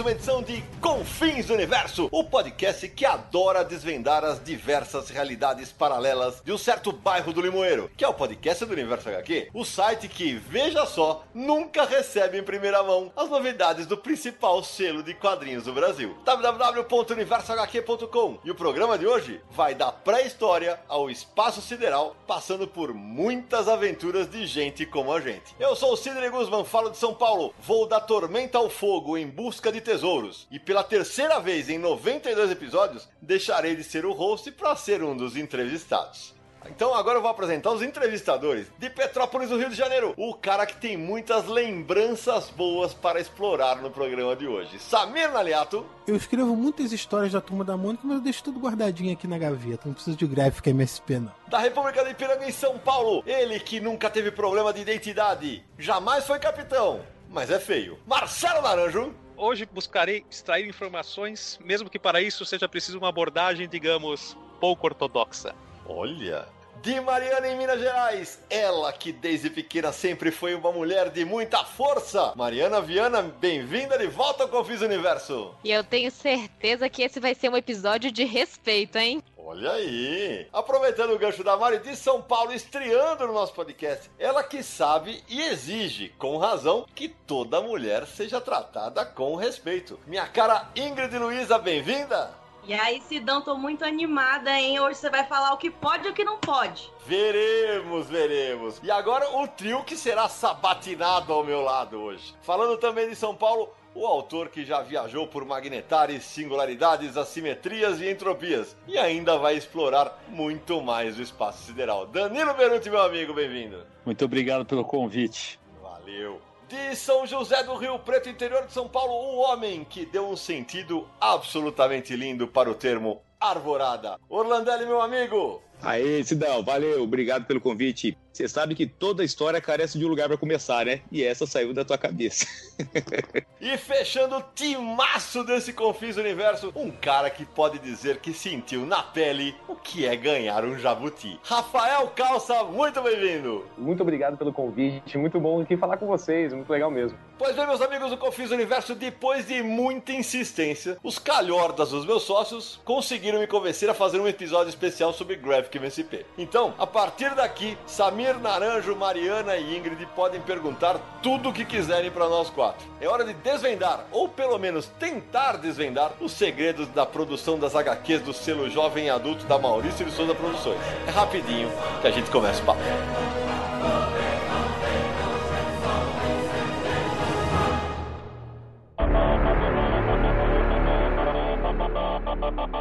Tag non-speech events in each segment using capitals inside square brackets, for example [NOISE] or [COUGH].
Uma edição de Confins do Universo, o podcast que adora desvendar as diversas realidades paralelas de um certo bairro do Limoeiro, que é o podcast do Universo HQ, o site que, veja só, nunca recebe em primeira mão as novidades do principal selo de quadrinhos do Brasil, www.universohq.com. E o programa de hoje vai da pré-história ao espaço sideral, passando por muitas aventuras de gente como a gente. Eu sou o Sidney Guzman, falo de São Paulo, vou da tormenta ao fogo em busca de tesouros. E pela terceira vez em 92 episódios, deixarei de ser o host para ser um dos entrevistados. Então agora eu vou apresentar os entrevistadores de Petrópolis, do Rio de Janeiro. O cara que tem muitas lembranças boas para explorar no programa de hoje. Samir Naliato. Eu escrevo muitas histórias da Turma da Mônica, mas eu deixo tudo guardadinho aqui na gaveta. Não preciso de gráfica MSP, não. Da República de Ipiranga em São Paulo. Ele que nunca teve problema de identidade. Jamais foi capitão, mas é feio. Marcelo Naranjo. Hoje buscarei extrair informações, mesmo que para isso seja preciso uma abordagem, digamos, pouco ortodoxa. Olha. De Mariana em Minas Gerais, ela que desde pequena sempre foi uma mulher de muita força. Mariana Viana, bem-vinda de volta ao Confis Universo. E eu tenho certeza que esse vai ser um episódio de respeito, hein? Olha aí! Aproveitando o gancho da Mari de São Paulo, estreando no nosso podcast, ela que sabe e exige, com razão, que toda mulher seja tratada com respeito. Minha cara Ingrid Luiza, bem-vinda! E aí, Sidão, tô muito animada, hein? Hoje você vai falar o que pode e o que não pode. Veremos, veremos. E agora o trio que será sabatinado ao meu lado hoje. Falando também de São Paulo, o autor que já viajou por magnetares, singularidades, assimetrias e entropias e ainda vai explorar muito mais o espaço sideral. Danilo Beruti, meu amigo, bem-vindo. Muito obrigado pelo convite. Valeu. De São José do Rio Preto, interior de São Paulo, o homem que deu um sentido absolutamente lindo para o termo arvorada. Orlandelli, meu amigo. Aê, Sidão, valeu, obrigado pelo convite. Você sabe que toda história carece de um lugar para começar, né? E essa saiu da tua cabeça. [LAUGHS] e fechando o timaço desse Confins Universo, um cara que pode dizer que sentiu na pele o que é ganhar um jabuti. Rafael Calça, muito bem-vindo! Muito obrigado pelo convite, muito bom aqui falar com vocês, muito legal mesmo. Pois bem, meus amigos do Confins Universo, depois de muita insistência, os calhordas dos meus sócios conseguiram me convencer a fazer um episódio especial sobre Graphic MSP. Então, a partir daqui, Samir Naranjo, Mariana e Ingrid podem perguntar tudo o que quiserem para nós quatro. É hora de desvendar, ou pelo menos tentar desvendar, os segredos da produção das HQs do selo Jovem Adulto da Maurício de Souza Produções. É rapidinho que a gente começa o papo. Samir,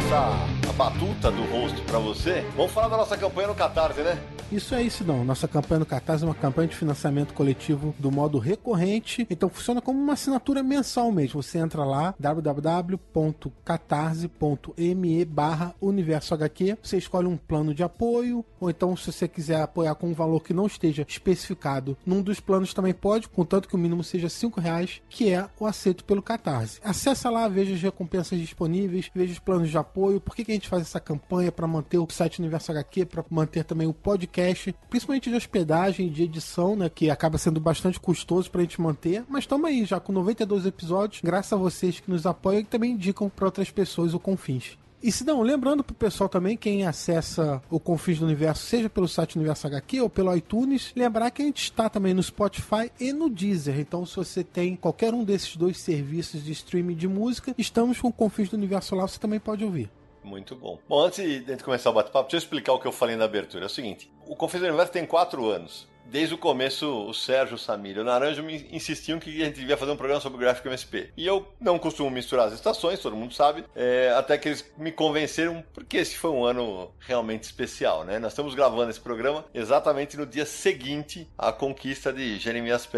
de batuta do host para você, vamos falar da nossa campanha no Catarse, né? Isso é isso, não. Nossa campanha no Catarse é uma campanha de financiamento coletivo do modo recorrente. Então funciona como uma assinatura mensal mesmo. Você entra lá, www.catarse.me barra universo HQ. Você escolhe um plano de apoio, ou então se você quiser apoiar com um valor que não esteja especificado num dos planos também pode, contanto que o mínimo seja 5 reais, que é o aceito pelo Catarse. Acesse lá, veja as recompensas disponíveis, veja os planos de apoio, por que, que a gente faz essa campanha para manter o site Universo HQ, para manter também o podcast principalmente de hospedagem de edição, né? Que acaba sendo bastante custoso pra gente manter. Mas estamos aí, já com 92 episódios, graças a vocês que nos apoiam e também indicam para outras pessoas o Confins. E se não, lembrando pro pessoal também, quem acessa o Confins do Universo, seja pelo site Universo HQ ou pelo iTunes, lembrar que a gente está também no Spotify e no Deezer. Então, se você tem qualquer um desses dois serviços de streaming de música, estamos com o Confins do Universo lá, você também pode ouvir. Muito bom. Bom, antes de começar o bate-papo, deixa eu explicar o que eu falei na abertura. É o seguinte: o Confins do Universo tem quatro anos. desde o começo, o Sérgio, o Samir e o Naranjo me insistiam que a gente devia fazer um programa sobre gráfico MSP. E eu não costumo misturar as estações, todo mundo sabe, é, até que eles me convenceram, porque esse foi um ano realmente especial, né? Nós estamos gravando esse programa exatamente no dia seguinte à conquista de Jeremias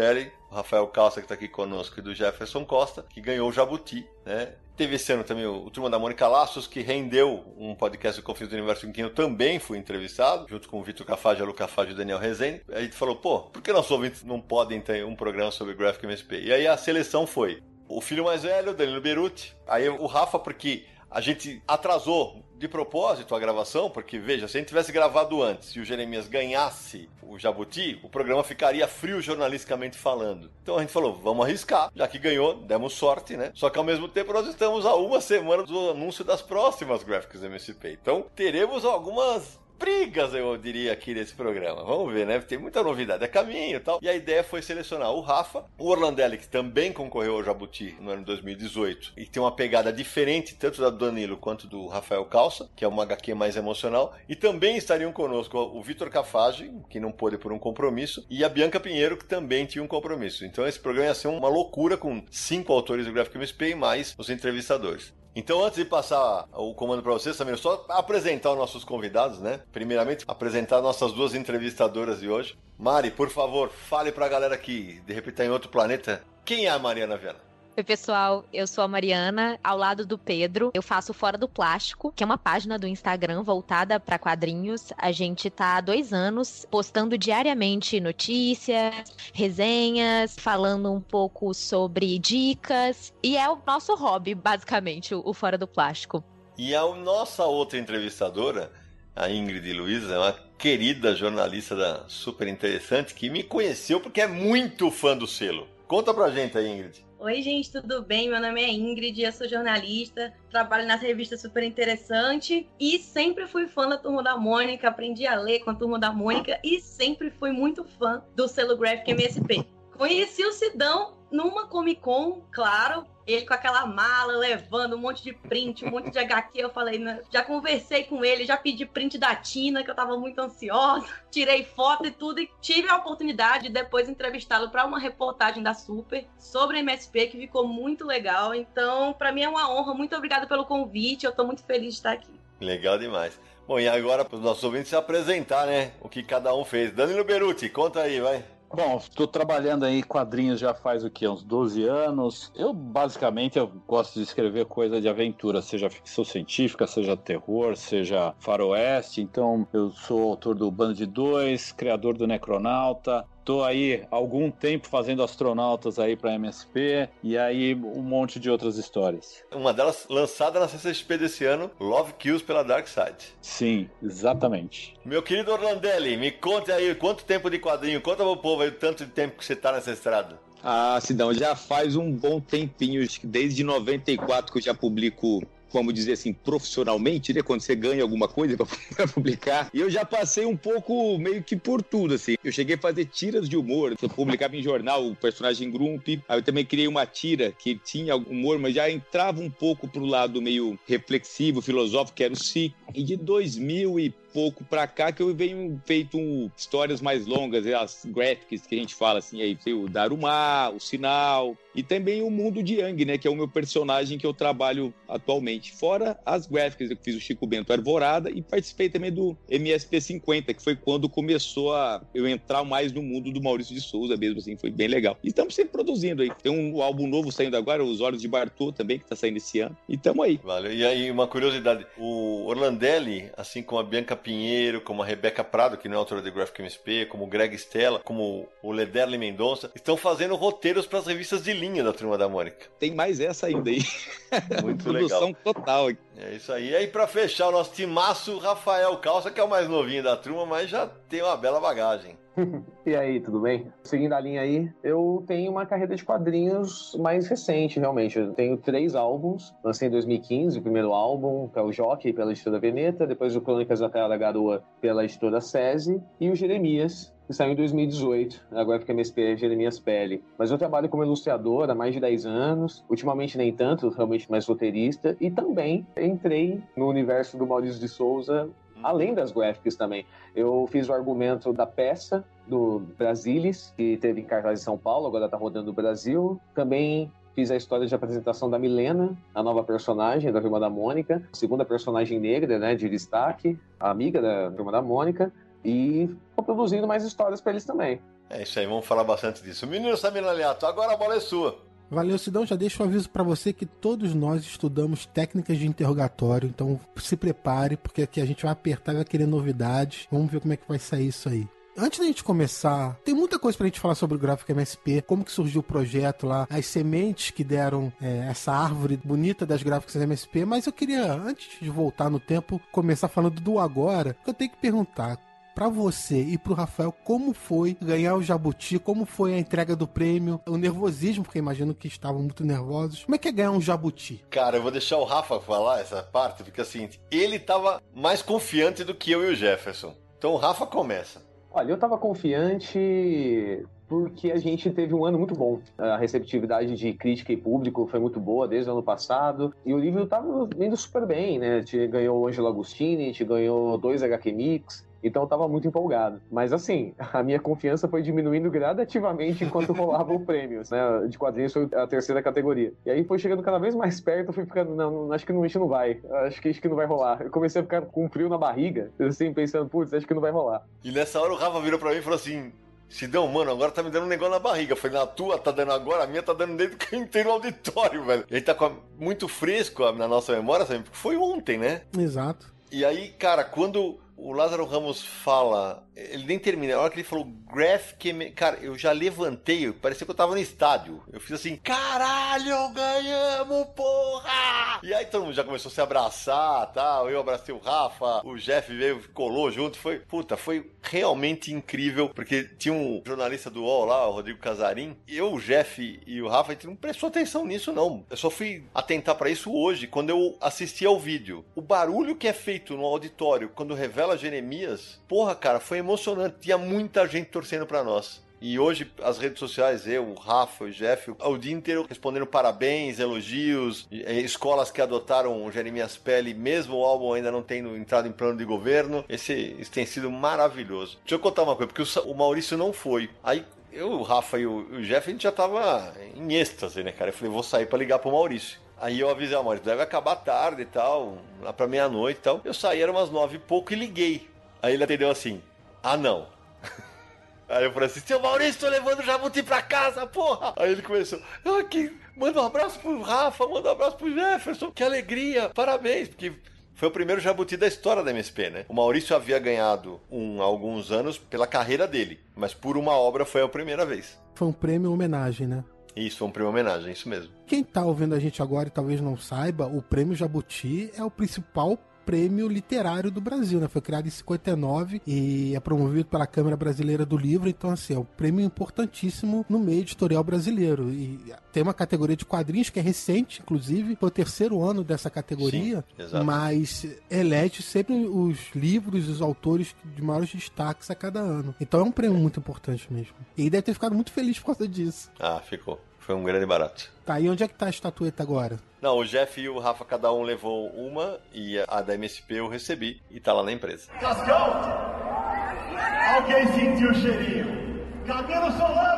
o Rafael Calça, que está aqui conosco, e do Jefferson Costa, que ganhou o Jabuti, né? Teve esse ano também o, Turma da Mônica Laços, que rendeu um podcast do Confins do Universo em que eu também fui entrevistado, junto com o Vitor Cafage, a Lu Cafage e o Daniel Rezende. A gente falou, pô, por que nossos ouvintes não podem ter um programa sobre Graphic MSP? E aí a seleção foi o filho mais velho, Danilo Beruti, aí o Rafa, porque a gente atrasou de propósito a gravação, porque veja, se a gente tivesse gravado antes e o Jeremias ganhasse o Jabuti, o programa ficaria frio jornalisticamente falando. Então a gente falou, vamos arriscar, já que ganhou, demos sorte, né? Só que ao mesmo tempo nós estamos a uma semana do anúncio das próximas Graphics MSP. Então teremos algumas brigas, eu diria, aqui nesse programa. Vamos ver, né? Tem muita novidade, é caminho e tal. E a ideia foi selecionar o Rafa, o Orlandelli, que também concorreu ao Jabuti no ano 2018 e tem uma pegada diferente tanto da do Danilo quanto do Rafael Calça, que é uma HQ mais emocional. E também estariam conosco o Vitor Cafage, que não pôde por um compromisso, e a Bianca Pinheiro, que também tinha um compromisso. Então esse programa ia ser uma loucura com cinco autores do Graphic MSP e mais os entrevistadores. Então, antes de passar o comando para vocês, também só apresentar os nossos convidados, né? Primeiramente, apresentar nossas duas entrevistadoras de hoje. Mari, por favor, fale para a galera que de repente está em outro planeta. Quem é a Mariana Viana? Oi, pessoal. Eu sou a Mariana, ao lado do Pedro. Eu faço Fora do Plástico, que é uma página do Instagram voltada para quadrinhos. A gente tá há dois anos postando diariamente notícias, resenhas, falando um pouco sobre dicas. E é o nosso hobby, basicamente, o Fora do Plástico. E a nossa outra entrevistadora, a Ingrid Luiza, é uma querida jornalista da Super Interessante que me conheceu porque é muito fã do selo. Conta pra gente aí, Ingrid. Oi, gente, tudo bem? Meu nome é Ingrid, eu sou jornalista, trabalho na revista Super Interessante e sempre fui fã da Turma da Mônica, aprendi a ler com a Turma da Mônica e sempre fui muito fã do selo Graphic MSP. Conheci o Sidão numa Comic Con, claro, ele com aquela mala, levando um monte de print, um monte de HQ. Eu falei, né? já conversei com ele, já pedi print da Tina, que eu tava muito ansiosa. Tirei foto e tudo, e tive a oportunidade de depois entrevistá-lo para uma reportagem da Super sobre MSP, que ficou muito legal. Então, para mim é uma honra. Muito obrigada pelo convite. Eu tô muito feliz de estar aqui. Legal demais. Bom, e agora para os nossos ouvintes se apresentar, né? O que cada um fez. Danilo Beruti, conta aí, vai. Bom, estou trabalhando aí quadrinhos já faz o que? Uns 12 anos. Eu, basicamente, eu gosto de escrever coisa de aventura, seja ficção científica, seja terror, seja faroeste. Então, eu sou autor do Bando de Dois, criador do Necronauta, Tô aí há algum tempo fazendo astronautas aí para MSP e aí um monte de outras histórias. Uma delas lançada na CCXP desse ano, Love Kills pela Dark Side. Sim, exatamente. Meu querido Orlandelli, me conte aí quanto tempo de quadrinho, conta pro povo aí o tanto de tempo que você tá nessa estrada. Ah, Sidão, já faz um bom tempinho, desde 94 que eu já publico vamos dizer assim, profissionalmente, né? Quando você ganha alguma coisa [LAUGHS] para publicar. E eu já passei um pouco meio que por tudo, assim. Eu cheguei a fazer tiras de humor. Eu publicava em jornal o personagem Grump. Aí eu também criei uma tira que tinha humor, mas já entrava um pouco pro lado meio reflexivo, filosófico, que era o Si. E de 2000 e pouco pra cá que eu venho feito um, histórias mais longas, as graphics que a gente fala assim, aí tem o Daruma, o Sinal, e também o Mundo de Yang, né, que é o meu personagem que eu trabalho atualmente. Fora as graphics, eu fiz o Chico Bento Arvorada e participei também do MSP 50, que foi quando começou a eu entrar mais no mundo do Maurício de Souza mesmo, assim, foi bem legal. E estamos sempre produzindo aí. Tem um álbum novo saindo agora, Os Olhos de Bartô também, que tá saindo esse ano. E tamo aí. Valeu. E aí, uma curiosidade, o Orlandelli, assim como a Bianca Pinheiro, como a Rebeca Prado, que não é autora de Graphic MSP, como o Greg Stella, como o Lederle Mendonça, estão fazendo roteiros para as revistas de linha da Turma da Mônica. Tem mais essa ainda aí. [LAUGHS] Muito Produção legal. total. É isso aí. E aí, para fechar o nosso timaço, Rafael Calça, que é o mais novinho da turma, mas já tem uma bela bagagem. [LAUGHS] E aí, tudo bem? Seguindo a linha aí, eu tenho uma carreira de quadrinhos mais recente, realmente. Eu tenho três álbuns. Lancei em 2015 o primeiro álbum, que é o Jockey, pela editora Veneta. Depois o Crônicas da Terra da Garoa, pela editora SESI. E o Jeremias, que saiu em 2018. Agora fica MSP é Jeremias Pele. Mas eu trabalho como ilustrador há mais de 10 anos. Ultimamente nem tanto, realmente mais roteirista. E também entrei no universo do Maurício de Souza além das graphics também. Eu fiz o argumento da peça do Brasilis, que teve em cartaz em São Paulo, agora tá rodando no Brasil. Também fiz a história de apresentação da Milena, a nova personagem da Turma da Mônica, segunda personagem negra, né, de destaque, a amiga da Turma da Mônica, e tô produzindo mais histórias para eles também. É isso aí, vamos falar bastante disso. Menino Samir Aliato, agora a bola é sua. Valeu, Sidão. Já deixo um aviso para você que todos nós estudamos técnicas de interrogatório, então se prepare, porque aqui a gente vai apertar e vai querer novidades. Vamos ver como é que vai sair isso aí. Antes da gente começar, tem muita coisa pra gente falar sobre o gráfico MSP, como que surgiu o projeto lá, as sementes que deram é, essa árvore bonita das gráficas MSP, mas eu queria, antes de voltar no tempo, começar falando do agora, que eu tenho que perguntar, para você e pro Rafael, como foi ganhar o Jabuti? Como foi a entrega do prêmio? O nervosismo, porque imagino que estavam muito nervosos. Como é que é ganhar um Jabuti? Cara, eu vou deixar o Rafa falar essa parte, porque assim, ele tava mais confiante do que eu e o Jefferson. Então o Rafa começa. Olha, eu tava confiante porque a gente teve um ano muito bom. A receptividade de crítica e público foi muito boa desde o ano passado. E o livro estava indo super bem, né? Te ganhou o Angelo Agostini, te ganhou dois HQ Mix. Então eu tava muito empolgado. Mas assim, a minha confiança foi diminuindo gradativamente enquanto [LAUGHS] rolava o prêmio, né? De quadrinhos foi a terceira categoria. E aí foi chegando cada vez mais perto, eu fui ficando, não, acho que não, a gente não vai. Acho que, acho que não vai rolar. Eu comecei a ficar com frio na barriga, assim, pensando, putz, acho que não vai rolar. E nessa hora o Rafa virou pra mim e falou assim: Sidão, mano, agora tá me dando um negócio na barriga. Eu falei, na tua tá dando agora, a minha tá dando dentro que eu entrei no auditório, velho. E aí tá muito fresco na nossa memória, sabe? Porque foi ontem, né? Exato. E aí, cara, quando o Lázaro Ramos fala, ele nem termina, a hora que ele falou Graphic, cara, eu já levantei, parecia que eu tava no estádio. Eu fiz assim, caralho, ganhamos, porra! E aí todo mundo já começou a se abraçar, tal. Eu abracei o Rafa, o Jeff veio, colou junto, foi, puta, foi realmente incrível, porque tinha um jornalista do UOL lá, o Rodrigo Casarim, eu, o Jeff e o Rafa, a gente não prestou atenção nisso não. Eu só fui atentar para isso hoje, quando eu assisti ao vídeo. O barulho que é feito no auditório quando revela Jeremias, porra, cara, foi emocionante. Tinha muita gente torcendo para nós. E hoje as redes sociais, eu, o Rafa, o Jeff, o dia inteiro respondendo parabéns, elogios, escolas que adotaram o Jeremias Pele, mesmo o álbum ainda não tendo entrado em plano de governo. Esse, esse tem sido maravilhoso. Deixa eu contar uma coisa, porque o, o Maurício não foi. Aí eu, o Rafa e o, o Jeff, a gente já tava em êxtase, né, cara? Eu falei, vou sair para ligar pro Maurício. Aí eu avisei a Maurício, deve acabar tarde e tal, lá pra meia-noite e tal. Eu saí, era umas nove e pouco e liguei. Aí ele atendeu assim, ah não. [LAUGHS] Aí eu falei assim, seu Maurício, tô levando o Jabuti pra casa, porra! Aí ele começou, aqui, manda um abraço pro Rafa, manda um abraço pro Jefferson, que alegria, parabéns, porque foi o primeiro Jabuti da história da MSP, né? O Maurício havia ganhado um alguns anos pela carreira dele, mas por uma obra foi a primeira vez. Foi um prêmio homenagem, né? Isso, foi um prêmio homenagem, isso mesmo. Quem tá ouvindo a gente agora e talvez não saiba, o prêmio Jabuti é o principal prêmio literário do Brasil, né? Foi criado em 59 e é promovido pela Câmara Brasileira do Livro, então assim, é um prêmio importantíssimo no meio editorial brasileiro. E tem uma categoria de quadrinhos que é recente, inclusive, foi o terceiro ano dessa categoria, Sim, mas elege sempre os livros, os autores de maiores destaques a cada ano. Então é um prêmio muito importante mesmo. E deve ter ficado muito feliz por causa disso. Ah, ficou. Foi um grande barato. Tá, e onde é que tá a estatueta agora? Não, o Jeff e o Rafa, cada um levou uma e a da MSP eu recebi e tá lá na empresa. Cascão! Alguém sentiu o cheirinho? Camilo Solano!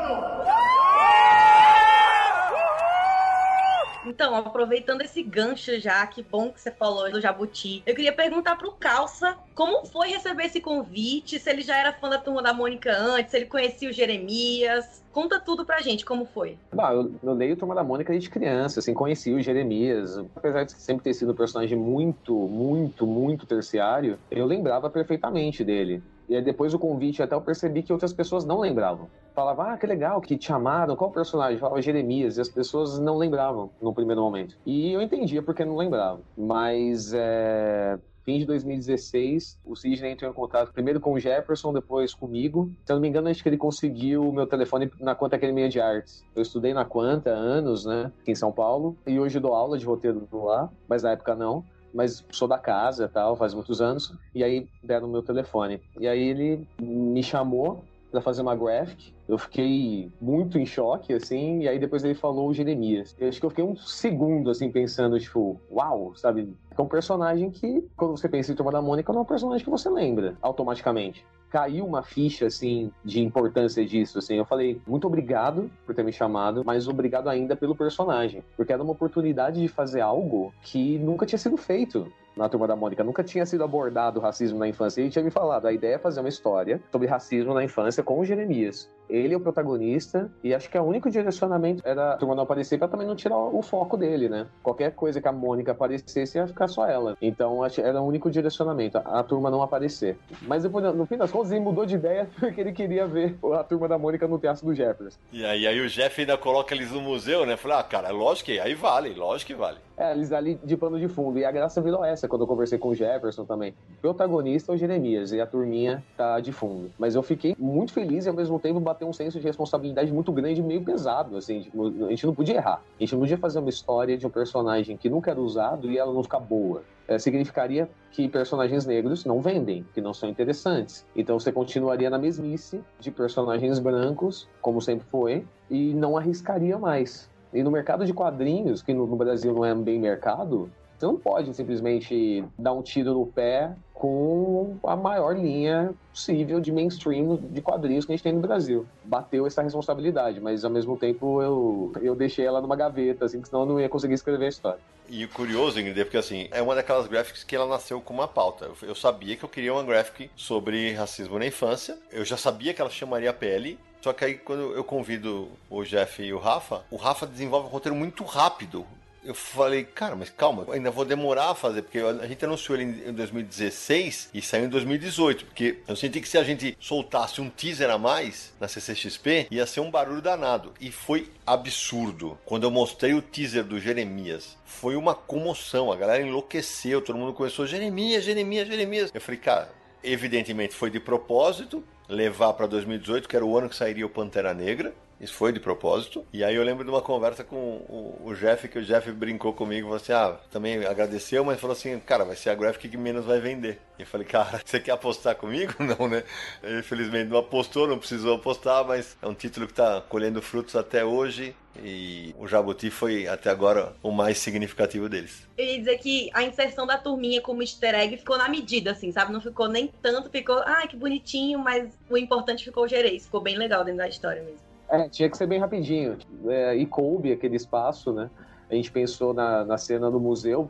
Então, aproveitando esse gancho já, que bom que você falou do Jabuti, eu queria perguntar pro Calça como foi receber esse convite, se ele já era fã da Turma da Mônica antes, se ele conhecia o Jeremias. Conta tudo pra gente, como foi. Bah, eu, eu leio Turma da Mônica desde criança, assim, conheci o Jeremias. Apesar de sempre ter sido um personagem muito, muito, muito terciário, eu lembrava perfeitamente dele. E aí depois do convite até eu percebi que outras pessoas não lembravam. Falava, ah, que legal, que te amaram, qual personagem? Falava Jeremias, e as pessoas não lembravam no primeiro momento. E eu entendia porque não lembravam. Mas é fim de 2016, o Sidney entrou em contato primeiro com o Jefferson, depois comigo. Se eu não me engano, acho que ele conseguiu o meu telefone na Quanta Academia de Artes. Eu estudei na Quanta anos, né, aqui em São Paulo, e hoje dou aula de roteiro lá, mas na época não mas sou da casa tal, faz muitos anos. E aí deram o meu telefone. E aí ele me chamou para fazer uma graphic. Eu fiquei muito em choque, assim, e aí depois ele falou o Jeremias. Eu acho que eu fiquei um segundo, assim, pensando, tipo, uau, sabe? É um personagem que, quando você pensa em Turma da Mônica, não é um personagem que você lembra automaticamente. Caiu uma ficha, assim, de importância disso, assim. Eu falei, muito obrigado por ter me chamado, mas obrigado ainda pelo personagem. Porque era uma oportunidade de fazer algo que nunca tinha sido feito na Turma da Mônica. Nunca tinha sido abordado o racismo na infância. Ele tinha me falado, a ideia é fazer uma história sobre racismo na infância com o Jeremias. Ele é o protagonista e acho que o único direcionamento era a turma não aparecer para também não tirar o foco dele, né? Qualquer coisa que a Mônica aparecesse ia ficar só ela. Então era o único direcionamento, a, turma não aparecer. Mas depois, no fim das contas, ele mudou de ideia [LAUGHS] porque ele queria ver a turma da Mônica no Teatro do Jefferson. E aí, aí o Jeff ainda coloca eles no museu, né? Falei, ah, cara, lógico que aí vale, lógico que vale. É, eles ali de pano de fundo. E a graça virou essa quando eu conversei com o Jefferson também. O protagonista é o Jeremias e a turminha tá de fundo. Mas eu fiquei muito feliz e ao mesmo tempo bateu um senso de responsabilidade muito grande, meio pesado, assim. Tipo, a gente não podia errar. A gente não podia fazer uma história de um personagem que nunca era usado e ela não ficar boa. É, significaria que personagens negros não vendem, que não são interessantes. Então você continuaria na mesmice de personagens brancos, como sempre foi, e não arriscaria mais. E no mercado de quadrinhos, que no, Brasil não é bem mercado, você não pode simplesmente dar um tiro no pé com a maior linha possível de mainstream de quadrinhos que a gente tem no Brasil. Bateu essa responsabilidade, mas ao mesmo tempo eu, eu deixei ela numa gaveta, assim, senão eu não ia conseguir escrever a história. E o curioso, Ingrid, é porque assim, é uma daquelas graphics que ela nasceu com uma pauta. Eu sabia que eu queria uma graphic sobre racismo na infância. Eu já sabia que ela chamaria a pele. Só que aí, quando eu convido o Jeff e o Rafa, o Rafa desenvolve um roteiro muito rápido eu falei, cara, mas calma, ainda vou demorar a fazer, porque a gente anunciou ele em 2016 e saiu em 2018, porque eu senti que se a gente soltasse um teaser a mais na CCXP, ia ser um barulho danado. E foi absurdo. Quando eu mostrei o teaser do Jeremias, foi uma comoção, a galera enlouqueceu, todo mundo começou, Jeremias, Jeremias, Jeremias. Eu falei, cara, evidentemente foi de propósito, levar para 2018, que era o ano que sairia o Pantera Negra. Isso foi de propósito. E aí eu lembro de uma conversa com o, o Jeff, que o Jeff brincou comigo, falou assim, ah, também agradeceu, mas falou assim, cara, vai ser a graphic que menos vai vender. E eu falei, cara, você quer apostar comigo? [LAUGHS] Não, né? Ele, infelizmente não apostou, não precisou apostar, mas é um título que está colhendo frutos até hoje. E o Jabuti foi até agora o mais significativo deles. Eu ia dizer que a inserção da turminha como easter egg ficou na medida, assim, sabe? Não ficou nem tanto, ficou, ah, que bonitinho, mas o importante ficou o Gerês. Ficou bem legal dentro da história mesmo. É, tinha que ser bem rapidinho. É, e coube aquele espaço, né? A gente pensou na, na cena do museu,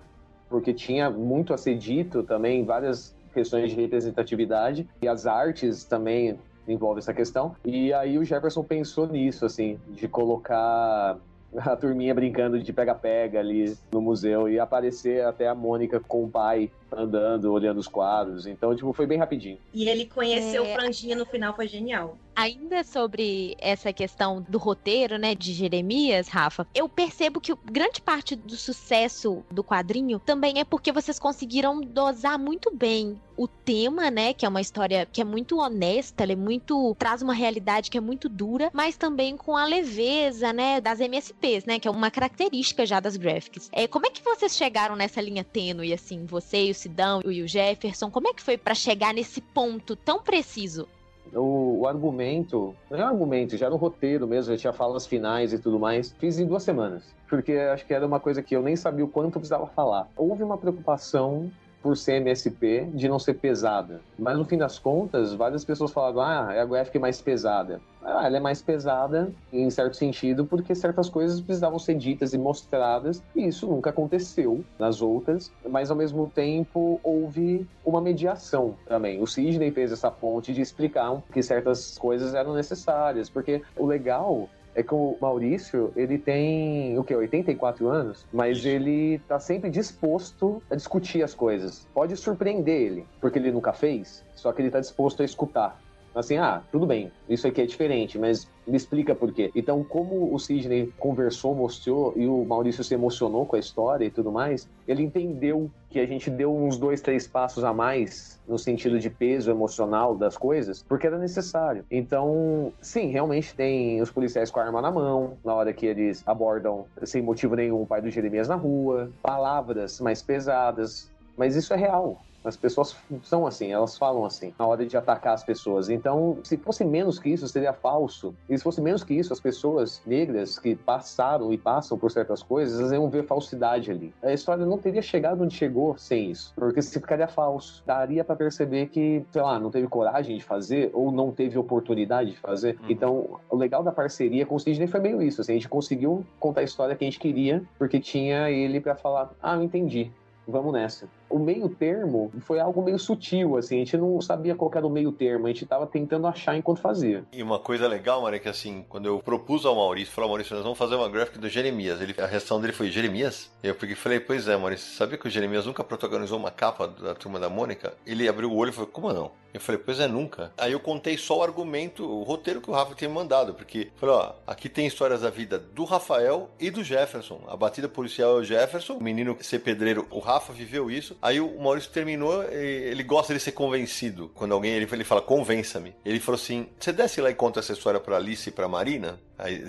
porque tinha muito a ser dito também, várias questões de representatividade, e as artes também envolvem essa questão. E aí o Jefferson pensou nisso, assim, de colocar a turminha brincando de pega-pega ali no museu e aparecer até a Mônica com o pai andando, olhando os quadros. Então, tipo, foi bem rapidinho. E ele conheceu é... Franjinha no final, foi genial. Ainda sobre essa questão do roteiro, né, de Jeremias, Rafa, eu percebo que grande parte do sucesso do quadrinho também é porque vocês conseguiram dosar muito bem o tema, né, que é uma história que é muito honesta, ela é muito traz uma realidade que é muito dura, mas também com a leveza, né, das MSPs, né, que é uma característica já das graphics. É, como é que vocês chegaram nessa linha tênue assim, você e o Sidão e o Jefferson, como é que foi para chegar nesse ponto tão preciso? O, o, argumento, não é um argumento, já era um roteiro mesmo, já tinha falas finais e tudo mais. Fiz em duas semanas, porque acho que era uma coisa que eu nem sabia o quanto precisava falar. Houve uma preocupação por ser MSP de não ser pesada. Mas no fim das contas, várias pessoas falavam, ah, é a graphic mais pesada. Ah, ela é mais pesada em certo sentido porque certas coisas precisavam ser ditas e mostradas e isso nunca aconteceu nas outras, mas ao mesmo tempo houve uma mediação também. O Sidney fez essa ponte de explicar que certas coisas eram necessárias, porque o legal é que o Maurício, ele tem, o que, 84 anos, mas Isso. ele tá sempre disposto a discutir as coisas. Pode surpreender ele, porque ele nunca fez, só que ele tá disposto a escutar. Assim, ah, tudo bem, isso aqui é diferente, mas me explica por quê. Então, como o Sidney conversou, mostrou e o Maurício se emocionou com a história e tudo mais, ele entendeu que a gente deu uns dois, três passos a mais no sentido de peso emocional das coisas, porque era necessário. Então, sim, realmente tem os policiais com a arma na mão, na hora que eles abordam sem motivo nenhum o pai do Jeremias na rua, palavras mais pesadas, mas isso é real As pessoas são assim, elas falam assim, na hora de atacar as pessoas. Então, se fosse menos que isso, seria falso. E se fosse menos que isso, as pessoas negras que passaram e passam por certas coisas, elas iam ver falsidade ali. A história não teria chegado onde chegou sem isso, porque se ficaria falso. Daria para perceber que, sei lá, não teve coragem de fazer ou não teve oportunidade de fazer. Uhum. Então, o legal da parceria com o Sidney foi meio isso. Assim, a gente conseguiu contar a história que a gente queria, porque tinha ele para falar: ah, eu entendi. Vamos nessa. O meio termo foi algo meio sutil, assim, a gente não sabia qual era o meio termo, a gente tava tentando achar enquanto fazia. E uma coisa legal, Maria, que assim, quando eu propus ao Maurício, falei, Maurício, nós vamos fazer uma graphic do Jeremias. Ele, a reação dele foi, Jeremias? Eu peguei e falei, pois é, Maurício, sabia que o Jeremias nunca protagonizou uma capa da Turma da Mônica? Ele abriu o olho e falou, como não? Eu falei, pois é, nunca. Aí eu contei só o argumento, o roteiro que o Rafa tinha mandado, porque, falei, ó, aqui tem histórias da vida do Rafael e do Jefferson. A batida policial é o Jefferson, o menino ser pedreiro, o Rafa viveu isso. Aí o Maurício terminou, ele gosta de ser convencido. Quando alguém, ele, ele fala, convença-me. Ele falou assim, você desce lá e conta essa história pra Alice e pra Marina?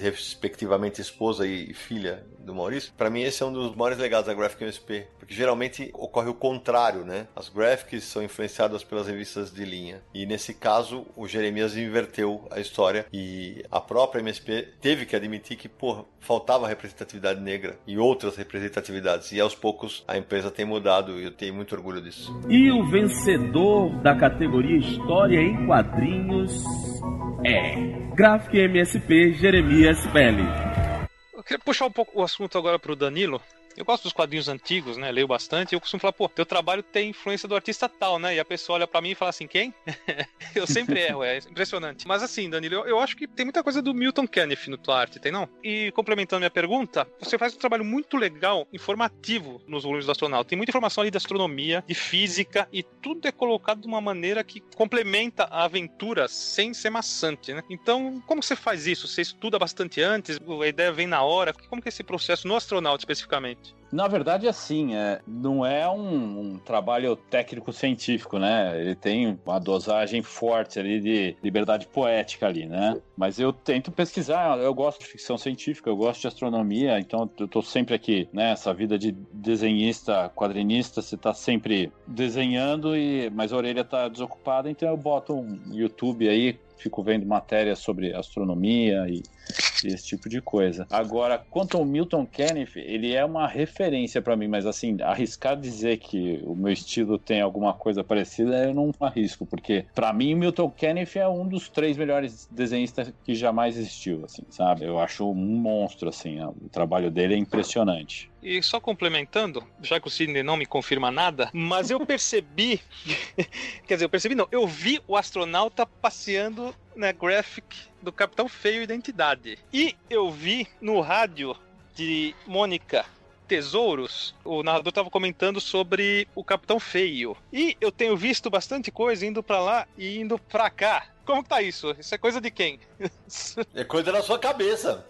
Respectivamente esposa e filha do Maurício. Para mim esse é um dos maiores legados da Graphic MSP, porque geralmente ocorre o contrário, né? As graphics são influenciadas pelas revistas de linha. E nesse caso, o Jeremias inverteu a história e a própria MSP teve que admitir que, porra, faltava representatividade negra e outras representatividades. E aos poucos a empresa tem mudado e eu tenho muito orgulho disso. E o vencedor da categoria História em Quadrinhos é Graphic MSP Jeremias Belli. Eu queria puxar um pouco o assunto agora pro Danilo. Eu gosto dos quadrinhos antigos, né? Leio bastante. E eu costumo falar, pô, teu trabalho tem influência do artista tal, né? E a pessoa olha para mim e fala assim, quem? [LAUGHS] eu sempre erro, é impressionante. Mas assim, Danilo, eu, eu, acho que tem muita coisa do Milton Caniff no tua arte, tem não? E complementando minha pergunta, você faz um trabalho muito legal, informativo nos volumes do astronauta. Tem muita informação ali de astronomia, de física, e tudo é colocado de uma maneira que complementa a aventura sem ser maçante, né? Então, como você faz isso? Você estuda bastante antes? A ideia vem na hora? Como que é esse processo no astronauta especificamente? Na verdade, assim, é, não é um, um trabalho técnico-científico, né? Ele tem uma dosagem forte ali de liberdade poética ali, né? Mas eu tento pesquisar, eu gosto de ficção científica, eu gosto de astronomia, então eu tô sempre aqui, né? Essa vida de desenhista, quadrinista, você tá sempre desenhando, e mas a orelha tá desocupada, então eu boto um YouTube aí, fico vendo matérias sobre astronomia e, e, esse tipo de coisa. Agora, quanto ao Milton Kenneth, ele é uma referência para mim, mas assim, arriscar dizer que o meu estilo tem alguma coisa parecida, eu não arrisco, porque para mim Milton Kenneth é um dos três melhores desenhistas que jamais existiu, assim, sabe? Eu acho um monstro, assim, o trabalho dele é impressionante. E só complementando, já que o Sidney não me confirma nada, mas eu percebi. [LAUGHS] quer dizer, eu percebi não, eu vi o astronauta passeando na graphic do Capitão Feio Identidade. E eu vi no rádio de Mônica Tesouros, o narrador estava comentando sobre o Capitão Feio. E eu tenho visto bastante coisa indo para lá e indo para cá. Como que tá isso? Isso é coisa de quem? [LAUGHS] é coisa da sua cabeça.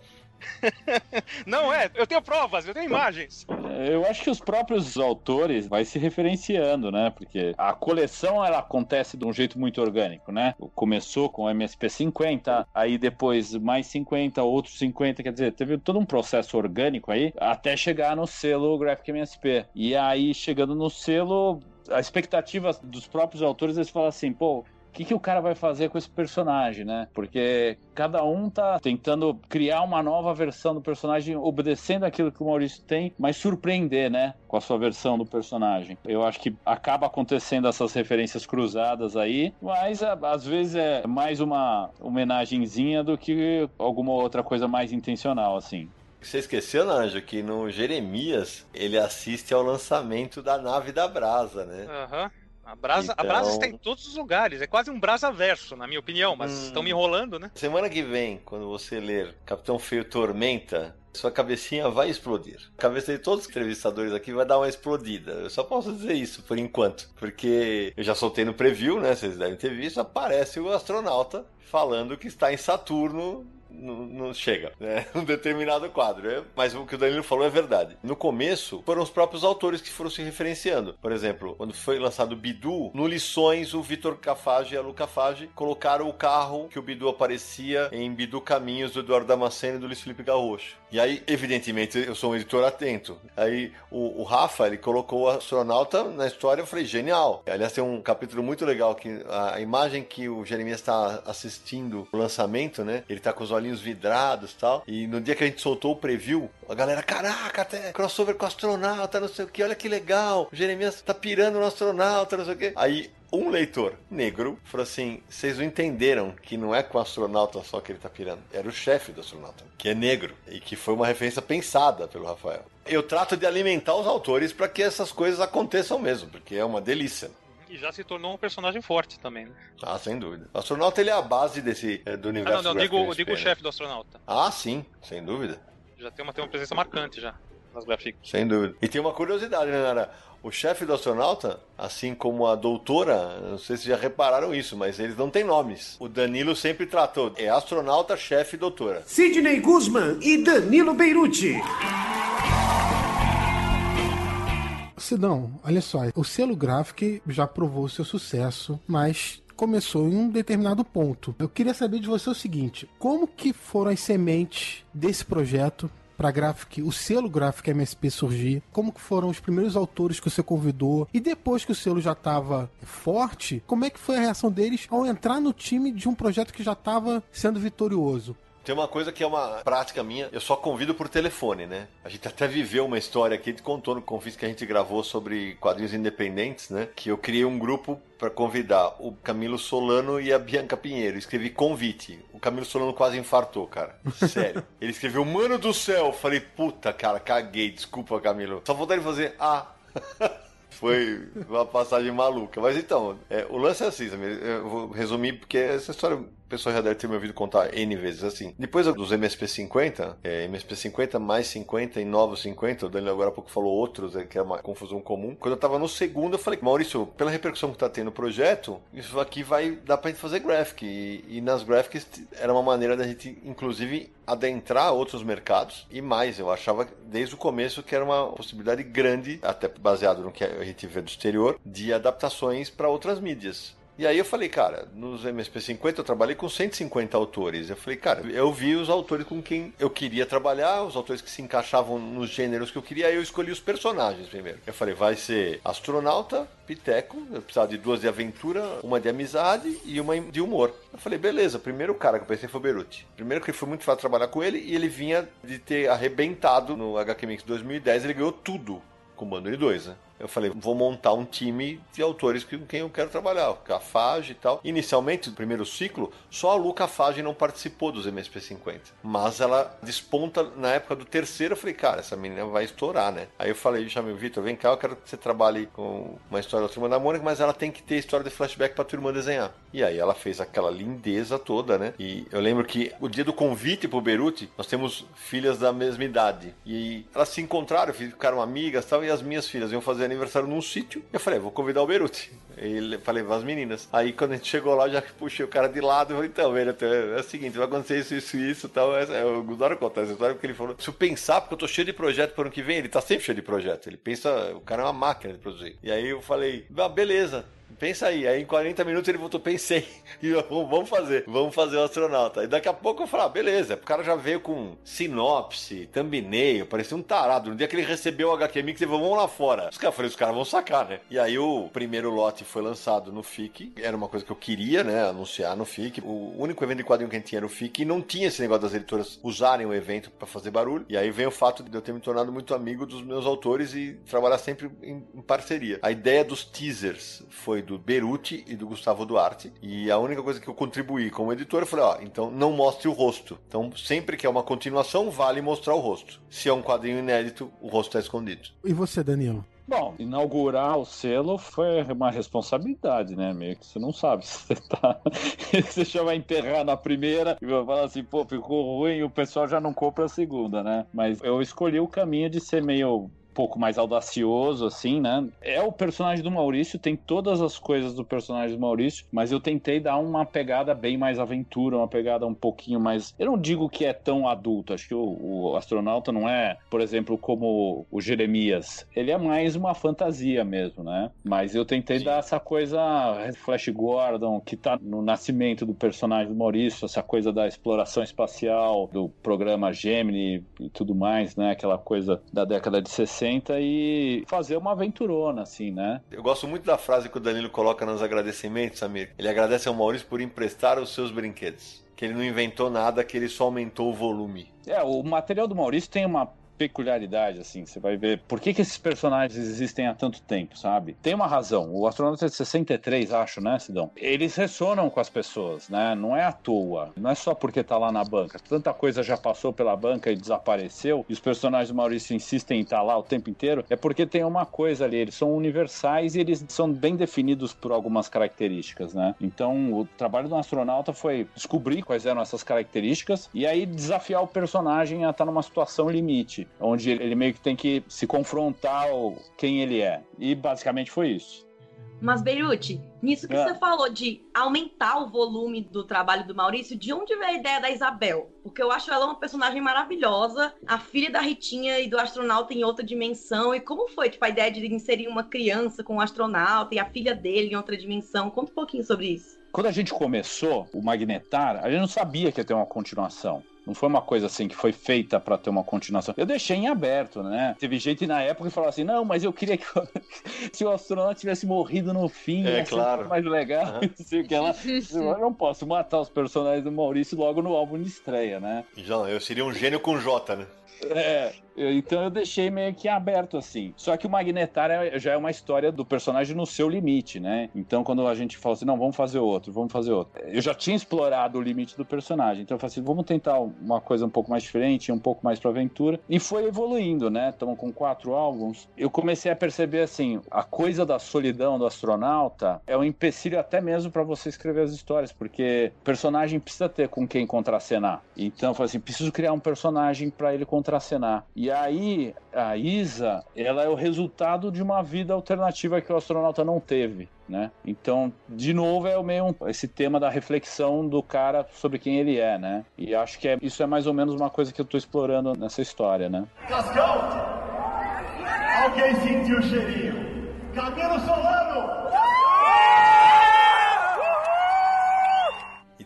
[LAUGHS] Não é, eu tenho provas, eu tenho imagens. Eu acho que os próprios autores vai se referenciando, né? Porque a coleção ela acontece de um jeito muito orgânico, né? Começou com o MSP 50, aí depois mais 50, outros 50, quer dizer, teve todo um processo orgânico aí até chegar no selo Graphic MSP. E aí chegando no selo, a expectativa dos próprios autores eles falam assim, pô, que, que o cara vai fazer com esse personagem, né? Porque cada um tá tentando criar uma nova versão do personagem, obedecendo aquilo que o Maurício tem, mas surpreender, né? Com a sua versão do personagem. Eu acho que acaba acontecendo essas referências cruzadas aí, mas às vezes é mais uma homenagenzinha do que alguma outra coisa mais intencional, assim. Você esqueceu, Nanjo, que no Jeremias ele assiste ao lançamento da nave da Brasa, né? Aham. Uhum. A brasa, então... a brasa está em todos os lugares. É quase um brasa verso, na minha opinião, mas hum... estão me enrolando, né? Semana que vem, quando você ler Capitão Feio Tormenta, sua cabecinha vai explodir. A cabeça de todos os entrevistadores aqui vai dar uma explodida. Eu só posso dizer isso por enquanto. Porque eu já soltei no preview, né? Vocês devem ter visto. Aparece o astronauta falando que está em Saturno não, chega, né? [LAUGHS] Um determinado quadro. É, mas o que o Danilo falou é verdade. No começo, foram os próprios autores que foram se referenciando. Por exemplo, quando foi lançado o Bidu, no Lições, o Vitor Cafage e a Lu Cafage colocaram o carro que o Bidu aparecia em Bidu Caminhos do Eduardo Damasceno e do Luiz Felipe Garrocho. E aí, evidentemente, eu sou um editor atento. Aí o, o Rafa, ele colocou o astronauta na história, eu falei, genial. Aliás, tem um capítulo muito legal que a, imagem que o Jeremias está assistindo o lançamento, né? Ele tá com os olhinhos vidrados e tal. E no dia que a gente soltou o preview, a galera, caraca, até crossover com astronauta, não sei o que, olha que legal. O Jeremias tá pirando no astronauta, não sei o que. Aí um leitor negro falou assim: vocês não entenderam que não é com o astronauta só que ele tá pirando, era o chefe do astronauta, que é negro, e que foi uma referência pensada pelo Rafael. Eu trato de alimentar os autores para que essas coisas aconteçam mesmo, porque é uma delícia. E já se tornou um personagem forte também, né? Ah, sem dúvida. O astronauta ele é a base desse é, do Ah, universo. não, não, gráfico digo, MSP, digo o né? chefe do astronauta. Ah, sim, sem dúvida. Já tem uma, tem uma presença marcante já nas gráficas. Sem dúvida. E tem uma curiosidade, né, Nara? O chefe do astronauta, assim como a doutora, não sei se já repararam isso, mas eles não têm nomes. O Danilo sempre tratou, é astronauta, chefe e doutora. Sidney Guzman e Danilo Beirute. Sidão, olha só, o selo Graphic já provou seu sucesso, mas começou em um determinado ponto. Eu queria saber de você o seguinte: como que foram as sementes desse projeto para Graphic, o selo Graphic MSP surgir? Como que foram os primeiros autores que você convidou? E depois que o selo já estava forte, como é que foi a reação deles ao entrar no time de um projeto que já estava sendo vitorioso? Tem uma coisa que é uma prática minha, eu só convido por telefone, né? A gente até viveu uma história aqui, a gente contou no Confis que a gente gravou sobre quadrinhos independentes, né? Que eu criei um grupo para convidar o Camilo Solano e a Bianca Pinheiro. Escrevi convite. O Camilo Solano quase infartou, cara. Sério. [LAUGHS] Ele escreveu, mano do céu. Falei, puta, cara, caguei. Desculpa, Camilo. Só vontade de fazer, ah. [LAUGHS] Foi uma passagem maluca. Mas então, é, o lance é assim, eu vou resumir, porque essa história o pessoal já deve ter me ouvido contar N vezes assim. Depois dos MSP 50, é, MSP 50 mais 50 e novos 50, o Daniel agora há pouco falou outros, é, que é uma confusão comum. Quando eu tava no segundo, eu falei, Maurício, pela repercussão que tá tendo no projeto, isso aqui vai dar pra gente fazer graphic. E, e nas graphics era uma maneira da gente, inclusive, adentrar outros mercados e mais. Eu achava desde o começo que era uma possibilidade grande, até baseado no que a gente vê do exterior, de adaptações para outras mídias. E aí eu falei, cara, nos MSP50 eu trabalhei com 150 autores. Eu falei, cara, eu vi os autores com quem eu queria trabalhar, os autores que se encaixavam nos gêneros que eu queria, aí eu escolhi os personagens primeiro. Eu falei, vai ser astronauta, Piteco, eu precisava de duas de aventura, uma de amizade e uma de humor. Eu falei, beleza, primeiro cara que eu pensei foi o Beruti. Primeiro que foi muito fácil trabalhar com ele e ele vinha de ter arrebentado no HQ Mix 2010, ele ganhou tudo com o Bando 2, né? Eu falei, vou montar um time de autores com quem eu quero trabalhar, Cafage e tal. Inicialmente, no primeiro ciclo, só a Lu Cafage não participou dos MSP50. Mas ela desponta na época do terceiro. Eu falei, cara, essa menina vai estourar, né? Aí eu falei, chamei o Vitor, vem cá, eu quero que você trabalhe com uma história da Turma da Mônica, mas ela tem que ter história de flashback pra tua irmã desenhar. E aí ela fez aquela lindeza toda, né? E eu lembro que o dia do convite pro Beruti, nós temos filhas da mesma idade. E elas se encontraram, ficaram amigas e tal, e as minhas filhas iam fazer aniversário num sítio. Eu falei, vou convidar o Beruti. E falei, as meninas. Aí quando a gente chegou lá, eu já puxei o cara de lado. Eu falei, então, velho, é o seguinte, vai acontecer isso, isso, isso e tal. Eu adoro contar essa história porque ele falou, se eu pensar, porque eu tô cheio de projeto pro ano que vem, ele tá sempre cheio de projeto. Ele pensa, o cara é uma máquina de produzir. E aí eu falei, ah, beleza. Pensa aí, aí em 40 minutos ele voltou, pensei, [LAUGHS] e vamos fazer, vamos fazer o astronauta. E daqui a pouco eu falei, ah, beleza, o cara já veio com sinopse, thumbnail, parecia um tarado. No dia que ele recebeu o HQ Mix, ele falou, vamos lá fora. Os caras, falei, os caras vão sacar, né? E aí o primeiro lote foi lançado no FIC, era uma coisa que eu queria, né, anunciar no FIC. O único evento de quadrinho que a gente tinha era o FIC, e não tinha esse negócio das editoras usarem o evento para fazer barulho. E aí vem o fato de eu ter me tornado muito amigo dos meus autores e trabalhar sempre em, em parceria. A ideia dos teasers foi do Beruti e do Gustavo Duarte. E a única coisa que eu contribuí como editor, eu falei, ó, então não mostre o rosto. Então, sempre que é uma continuação, vale mostrar o rosto. Se é um quadrinho inédito, o rosto está escondido. E você, Danilo? Bom, inaugurar o selo foi uma responsabilidade, né? Meio que você não sabe [LAUGHS] se você tá. você já vai enterrar na primeira e vai falar assim, pô, ficou ruim, o pessoal já não compra a segunda, né? Mas eu escolhi o caminho de ser meio pouco mais audacioso, assim, né? É o personagem do Maurício, tem todas as coisas do personagem do Maurício, mas eu tentei dar uma pegada bem mais aventura, uma pegada um pouquinho mais. Eu não digo que é tão adulto, acho que o, o astronauta não é, por exemplo, como o Jeremias. Ele é mais uma fantasia mesmo, né? Mas eu tentei Sim. dar essa coisa Flash Gordon, que tá no nascimento do personagem do Maurício, essa coisa da exploração espacial, do programa Gemini e tudo mais, né? Aquela coisa da década de 60 e fazer uma aventurona, assim, né? Eu gosto muito da frase que o Danilo coloca nos agradecimentos, Samir. Ele agradece ao Maurício por emprestar os seus brinquedos. Que ele não inventou nada, que ele só aumentou o volume. É, o material do Maurício tem uma peculiaridade, assim. Você vai ver por que, que esses personagens existem há tanto tempo, sabe? Tem uma razão. O astronauta de 63, acho, né, Sidão? Eles ressonam com as pessoas, né? Não é à toa. Não é só porque tá lá na banca. Tanta coisa já passou pela banca e desapareceu, e os personagens do Maurício insistem em estar tá lá o tempo inteiro, é porque tem uma coisa ali. Eles são universais e eles são bem definidos por algumas características, né? Então, o trabalho do astronauta foi descobrir quais eram essas características e aí desafiar o personagem a estar tá numa situação limite onde ele meio que tem que se confrontar quem ele é. E basicamente foi isso. Mas, Beirute, nisso que é. você falou de aumentar o volume do trabalho do Maurício, de onde veio a ideia da Isabel? Porque eu acho ela uma personagem maravilhosa, a filha da Ritinha e do astronauta em outra dimensão. E como foi, tipo, a ideia de inserir uma criança com o um astronauta e a filha dele em outra dimensão? Conta um pouquinho sobre isso. Quando a gente começou o Magnetar, a gente não sabia que ia ter uma continuação. Não foi uma coisa assim que foi feita para ter uma continuação. Eu deixei em aberto, né? Teve gente na época que falou assim: não, mas eu queria que [LAUGHS] se o astronauta tivesse morrido no fim, é claro. mais legal. Uhum. [LAUGHS] Sei que ela... [LAUGHS] Eu não posso matar os personagens do Maurício logo no álbum de estreia, né? Já, eu seria um gênio com J, né? É, então eu deixei meio que aberto assim. Só que o Magnetar é, já é uma história do personagem no seu limite, né? Então quando a gente fala assim, não, vamos fazer outro, vamos fazer outro. Eu já tinha explorado o limite do personagem. Então eu falei assim, vamos tentar uma coisa um pouco mais diferente, um pouco mais pra aventura. E foi evoluindo, né? Estamos com quatro álbuns. Eu comecei a perceber assim, a coisa da solidão do astronauta é um empecilho até mesmo para você escrever as histórias, porque personagem precisa ter com quem contracenar. Então eu falei assim, preciso criar um personagem para ele contracenar. E e aí, a Isa, ela é o resultado de uma vida alternativa que o astronauta não teve. Né? Então, de novo, é meio esse tema da reflexão do cara sobre quem ele é, né? E acho que é, isso é mais ou menos uma coisa que eu estou explorando nessa história, né? Cascão! Alguém sentiu o cheirinho? Cabelo Solano!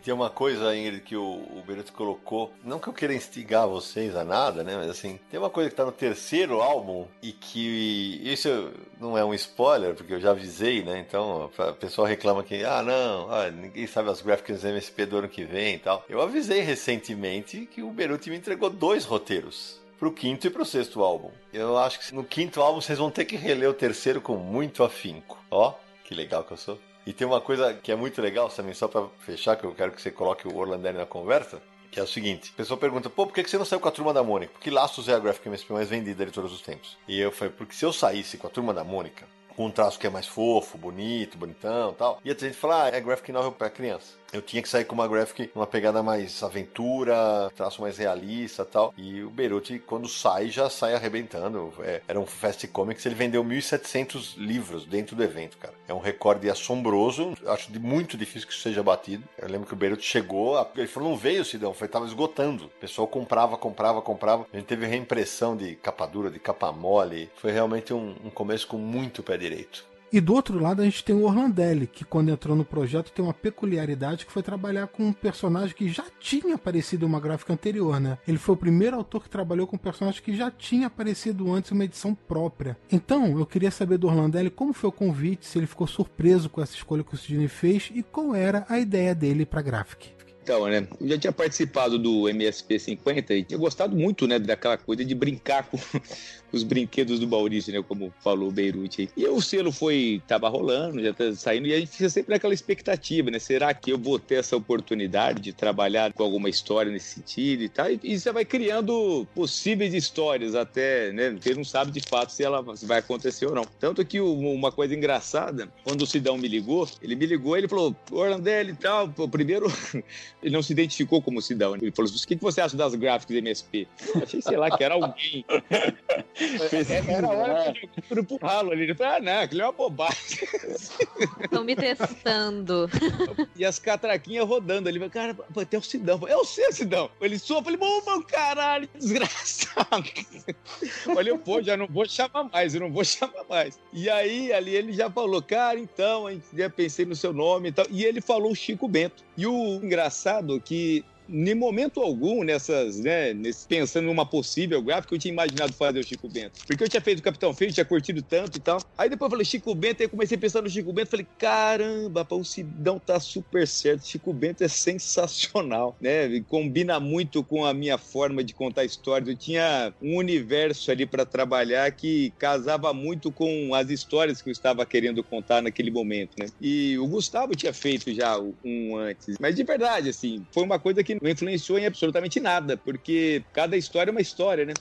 Tem uma coisa, Ingrid, que o, o colocou. Não que eu queira instigar vocês a nada, né? Mas assim, tem uma coisa que tá no terceiro álbum e que. Isso não é um spoiler, porque eu já avisei, né? Então, o pessoal reclama que, ah, não, ah, ninguém sabe as graphics MSP do ano que vem e tal. Eu avisei recentemente que o Beruti me entregou dois roteiros pro quinto e pro sexto álbum. Eu acho que no quinto álbum vocês vão ter que reler o terceiro com muito afinco. Ó, que legal que eu sou. E tem uma coisa que é muito legal também, só para fechar, que eu quero que você coloque o Orlandelli na conversa, que é o seguinte: a pessoa pergunta, pô, por que você não saiu com a turma da Mônica? Porque Laços é a Graphic MSP mais vendida de todos os tempos. E eu falei, porque se eu saísse com a turma da Mônica, com um traço que é mais fofo, bonito, bonitão tal, ia ter gente falar, ah, é graphic novel para criança eu tinha que sair com uma graphic, uma pegada mais aventura, traço mais realista tal. E o Beruti, quando sai, já sai arrebentando. É, era um Fast Comics, ele vendeu 1.700 livros dentro do evento, cara. É um recorde assombroso, acho muito difícil que isso seja batido. Eu lembro que o Beruti chegou, ele falou, não veio, Sidão, foi, tava esgotando. O pessoal comprava, comprava, comprava. A gente teve reimpressão de capa dura, de capa mole. Foi realmente um, um começo com muito pé direito. E do outro lado a gente tem o Orlandelli, que quando entrou no projeto tem uma peculiaridade que foi trabalhar com um personagem que já tinha aparecido em uma gráfica anterior, né? Ele foi o primeiro autor que trabalhou com um personagem que já tinha aparecido antes em uma edição própria. Então, eu queria saber do Orlandelli como foi o convite, se ele ficou surpreso com essa escolha que o Sidney fez e qual era a ideia dele para Graphic. Então, né? Eu já tinha participado do MSP 50 e tinha gostado muito, né, daquela coisa de brincar com os brinquedos do Maurício, né, como falou o Beirute. E o selo foi, tava rolando, já tá saindo, e a gente fica sempre naquela expectativa, né? Será que eu vou ter essa oportunidade de trabalhar com alguma história nesse sentido e tal? E, e você vai criando possíveis histórias até, né? Você não sabe de fato se ela vai acontecer ou não. Tanto que uma coisa engraçada, quando o Sidão me ligou, ele me ligou ele falou, Orlandelli e tal, o primeiro [LAUGHS] Ele não se identificou como Sidão. Ele falou o que você acha das gráficas MSP? Eu achei, sei lá, que era alguém. [LAUGHS] era hora de eu pro ralo ali. Ele falou: ah, não, aquilo é uma bobagem. Estão me testando. E as catraquinhas rodando ali. Cara, tem o Sidão. Eu sei o Sidão. Ele soa, falei, bom, caralho, desgraçado. [LAUGHS] Olha, pô, já não vou chamar mais, eu não vou chamar mais. E aí, ali ele já falou, cara, então, já pensei no seu nome e tal. E ele falou o Chico Bento. E o engraçado é que em momento algum, nessas, né, nesse, pensando numa possível gráfica, eu tinha imaginado fazer o Chico Bento. Porque eu tinha feito o Capitão Feio, tinha curtido tanto e tal. Aí depois eu falei, Chico Bento, aí comecei a pensar no Chico Bento, falei, caramba, pá, o Sidão tá super certo, Chico Bento é sensacional, né? Combina muito com a minha forma de contar histórias. Eu tinha um universo ali para trabalhar que casava muito com as histórias que eu estava querendo contar naquele momento, né? E o Gustavo tinha feito já um antes. Mas de verdade, assim, foi uma coisa que não influenciou em absolutamente nada, porque cada história é uma história, né?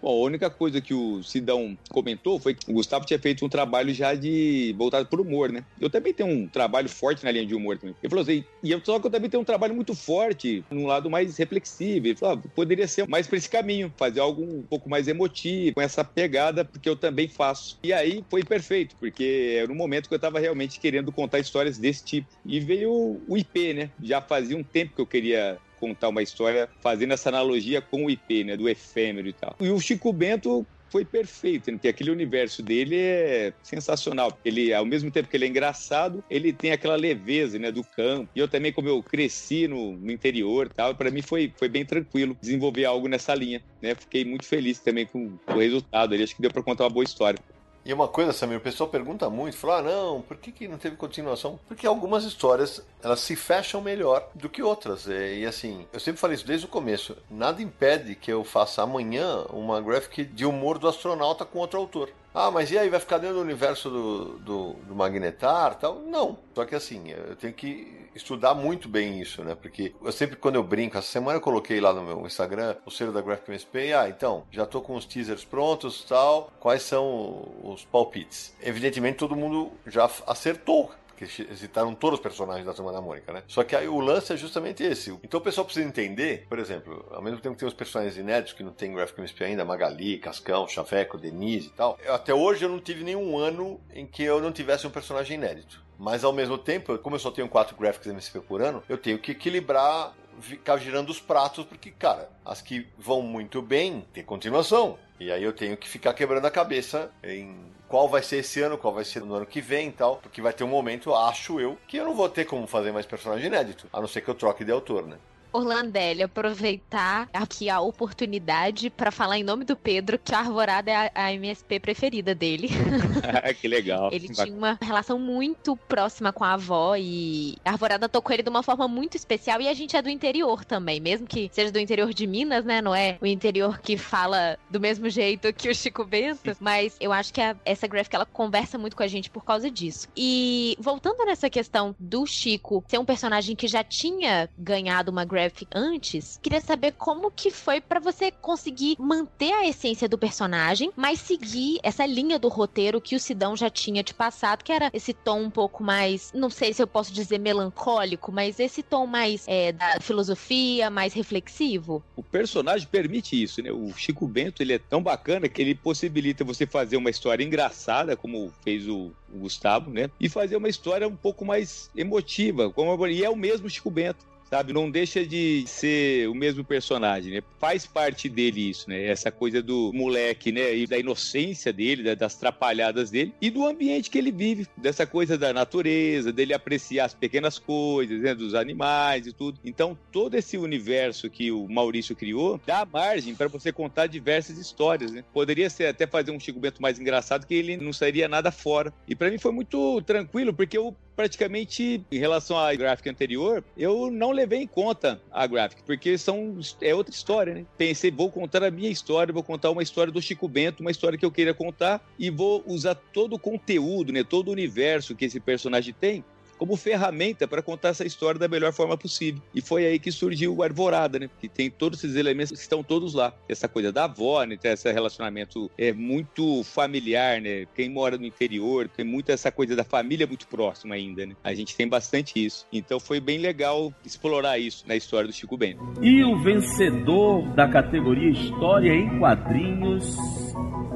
Bom, a única coisa que o Sidão comentou foi que o Gustavo tinha feito um trabalho já de voltado para o humor, né? Eu também tenho um trabalho forte na linha de humor também. Ele falou assim, e eu, só que eu também tenho um trabalho muito forte num lado mais reflexivo. Ele falou, ah, poderia ser mais para esse caminho, fazer algo um pouco mais emotivo, com essa pegada, porque eu também faço. E aí foi perfeito, porque era um momento que eu estava realmente querendo contar histórias desse tipo. E veio o IP, né? Já fazia um tempo que eu queria contar uma história fazendo essa analogia com o IP, né, do efêmero e tal. E o Chico Bento foi perfeito, né? porque aquele universo dele é sensacional. Ele, ao mesmo tempo que ele é engraçado, ele tem aquela leveza, né, do campo. E eu também, como eu cresci no, no interior, tal, para mim foi, foi bem tranquilo desenvolver algo nessa linha, né? Fiquei muito feliz também com o resultado. Ali, acho que deu para contar uma boa história. E uma coisa, Samir, o pessoal pergunta muito, fala, ah, não, por que, que não teve continuação? Porque algumas histórias, elas se fecham melhor do que outras. E, e, assim, eu sempre falei isso desde o começo. Nada impede que eu faça amanhã uma graphic de humor do astronauta com outro autor. Ah, mas e aí, vai ficar dentro do universo do, do, do Magnetar tal? Não. Só que assim, eu tenho que estudar muito bem isso, né? Porque eu sempre, quando eu brinco, essa semana eu coloquei lá no meu Instagram o selo da Graphic MSP. Ah, então, já tô com os teasers prontos tal. Quais são os palpites? Evidentemente, todo mundo já acertou porque citaram todos os personagens da Turma da Mônica, né? Só que aí o lance é justamente esse. Então o pessoal precisa entender, por exemplo, ao mesmo tempo que tem os personagens inéditos que não tem Graphic MSP ainda, Magali, Cascão, Chaveco, Denise e tal, até hoje eu não tive nenhum ano em que eu não tivesse um personagem inédito. Mas ao mesmo tempo, como eu só tenho quatro Graphics MSP por ano, eu tenho que equilibrar ficar girando os pratos, porque, cara, as que vão muito bem tem continuação. E aí eu tenho que ficar quebrando a cabeça em qual vai ser esse ano, qual vai ser no ano que vem e tal. Porque vai ter um momento, acho eu, que eu não vou ter como fazer mais personagem inédito. A não ser que eu troque de autor, né? Orlandelli, aproveitar aqui a oportunidade para falar em nome do Pedro que a Arvorada é a, a MSP preferida dele. [LAUGHS] que legal. Ele tinha uma relação muito próxima com a avó e a Arvorada tocou ele de uma forma muito especial e a gente é do interior também, mesmo que seja do interior de Minas, né? Não é o interior que fala do mesmo jeito que o Chico Bento, [LAUGHS] mas eu acho que a, essa graphic ela conversa muito com a gente por causa disso. E voltando nessa questão do Chico ser um personagem que já tinha ganhado uma graphic antes, queria saber como que foi para você conseguir manter a essência do personagem, mas seguir essa linha do roteiro que o Sidão já tinha te passado, que era esse tom um pouco mais, não sei se eu posso dizer melancólico, mas esse tom mais é, da filosofia, mais reflexivo. O personagem permite isso, né? O Chico Bento, ele é tão bacana que ele possibilita você fazer uma história engraçada, como fez o, o Gustavo, né? E fazer uma história um pouco mais emotiva, como e é o mesmo Chico Bento sabe? Não deixa de ser o mesmo personagem, né? Faz parte dele isso, né? Essa coisa do moleque, né? E da inocência dele, das trapalhadas dele e do ambiente que ele vive, dessa coisa da natureza, dele apreciar as pequenas coisas, né? Dos animais e tudo. Então, todo esse universo que o Maurício criou dá margem para você contar diversas histórias, né? Poderia ser até fazer um Chico Bento mais engraçado que ele não sairia nada fora. E para mim foi muito tranquilo, porque eu praticamente, em relação à gráfica anterior, eu não levei em conta a gráfica, porque são, é outra história, né? Pensei, vou contar a minha história, vou contar uma história do Chico Bento, uma história que eu queira contar, e vou usar todo o conteúdo, né? Todo o universo que esse personagem tem como ferramenta para contar essa história da melhor forma possível. E foi aí que surgiu o Arvorada, né? Que tem todos esses elementos que estão todos lá. Essa coisa da avó, né? Esse relacionamento é muito familiar, né? Quem mora no interior tem muito essa coisa da família muito próxima ainda, né? A gente tem bastante isso. Então foi bem legal explorar isso na história do Chico Bento. E o vencedor da categoria História em Quadrinhos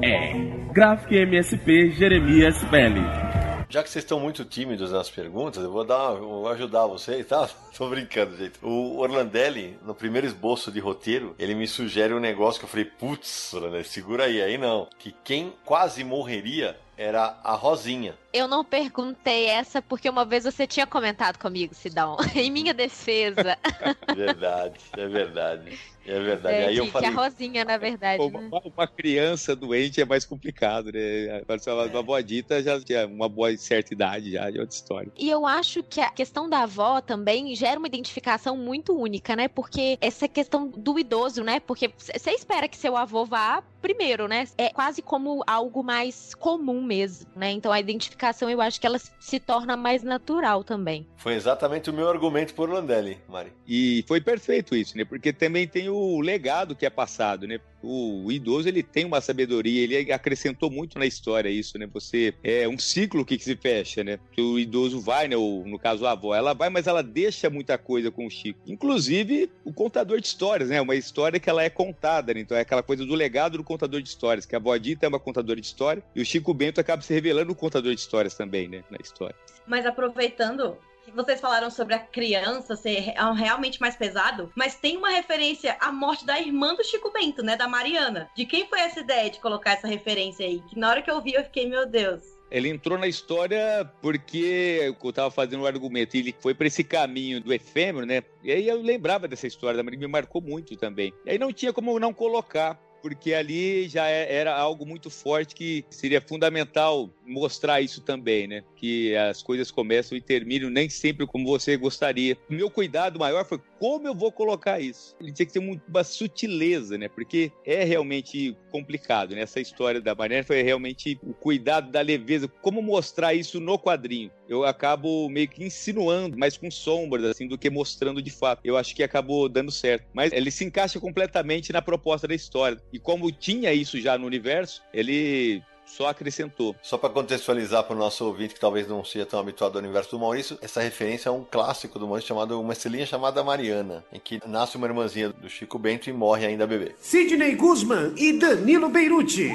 é Graphic MSP Jeremias Belli. Já que vocês estão muito tímidos nas perguntas, eu vou dar, vou ajudar vocês, tá? [LAUGHS] Tô brincando, gente. O Orlandelli, no primeiro esboço de roteiro, ele me sugere um negócio que eu falei, putz, Orlandelli, segura aí, aí não. Que quem quase morreria era a Rosinha. Eu não perguntei essa porque uma vez você tinha comentado comigo, Sidão, [LAUGHS] em minha defesa. [LAUGHS] Verdade, é verdade. É verdade. É, Aí eu que, falei. que a Rosinha, na verdade. Uma, né? uma criança doente é mais complicado, né? Agora, se ela- uma boa dita já tinha uma boa certa idade, já de outra história. E eu acho que a questão da avó também gera uma identificação muito única, né? Porque essa questão do idoso, né? Porque você espera que seu avô vá primeiro, né? É quase como algo mais comum mesmo, né? Então a identificação eu acho que ela se torna mais natural também. Foi exatamente o meu argumento por Orlandelli, Mari. E foi perfeito isso, né? Porque também tem o legado que é passado, né? O idoso ele tem uma sabedoria, ele acrescentou muito na história isso, né? Você é um ciclo que se fecha, né? Que o idoso vai, né? Ou, no caso a avó, ela vai, mas ela deixa muita coisa com o Chico. Inclusive o contador de histórias, né? Uma história que ela é contada, né? Então é aquela coisa do legado do contador de histórias, que a avó Dita é uma contadora de história e o Chico Bento acaba se revelando o contador de histórias também, né? Na história. Mas aproveitando vocês falaram sobre a criança ser re- realmente mais pesado, mas tem uma referência à morte da irmã do Chico Bento, né? Da Mariana. De quem foi essa ideia de colocar essa referência aí? Que na hora que eu vi, eu fiquei, meu Deus. Ele entrou na história porque eu tava fazendo um argumento, e ele foi para esse caminho do efêmero, né? E aí eu lembrava dessa história me marcou muito também. E aí não tinha como não colocar, porque ali já é- era algo muito forte que seria fundamental mostrar isso também, né? Que as coisas começam e terminam nem sempre como você gostaria. O meu cuidado maior foi como eu vou colocar isso. Ele tinha que ter uma sutileza, né? Porque é realmente complicado, né? Essa história da Mariana foi realmente o cuidado da leveza, como mostrar isso no quadrinho. Eu acabo meio que insinuando, mais com sombras, assim, do que mostrando de fato. Eu acho que acabou dando certo. Mas ele se encaixa completamente na proposta da história. E como tinha isso já no universo, ele só acrescentou. Só para contextualizar para o nosso ouvinte que talvez não seja tão habituado ao universo do Maurício, essa referência é um clássico do Maurício chamado Uma Estrelinha Chamada Mariana, em que nasce uma irmãzinha do Chico Bento e morre ainda bebê. Sidney Guzman e Danilo Beirute.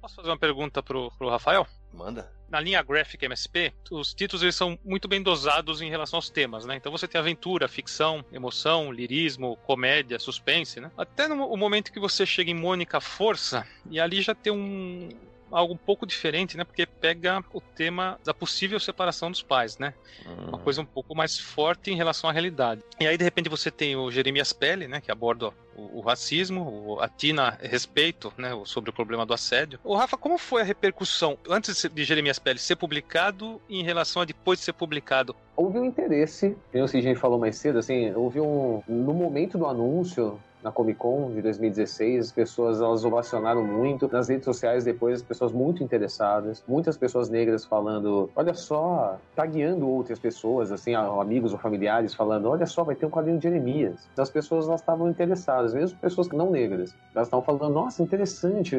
Posso fazer uma pergunta pro, pro Rafael? Manda. Na linha Graphic MSP, os títulos eles são muito bem dosados em relação aos temas, né? Então você tem aventura, ficção, emoção, lirismo, comédia, suspense, né? Até no momento que você chega em Mônica Força, e ali já tem um algo um pouco diferente, né? Porque pega o tema da possível separação dos pais, né? Uma coisa um pouco mais forte em relação à realidade. E aí, de repente, você tem o Jeremias Pelle, né? Que aborda o, o racismo, o, a Tina Respeito, né? o- Sobre o problema do assédio. O Rafa, como foi a repercussão antes de Jeremias Pelle ser publicado e em relação a depois de ser publicado? Houve um interesse, como o Sidney falou mais cedo, assim, houve um. No momento do anúncio, na Comic Con de 2016, as pessoas elas ovacionaram muito. Nas redes sociais depois, as pessoas muito interessadas, muitas pessoas negras falando, olha só, tagueando outras pessoas, assim, amigos ou familiares falando, olha só, vai ter um quadrinho de Jeremias. Então as pessoas elas estavam interessadas, mesmo pessoas não negras. Elas estavam falando, nossa, interessante,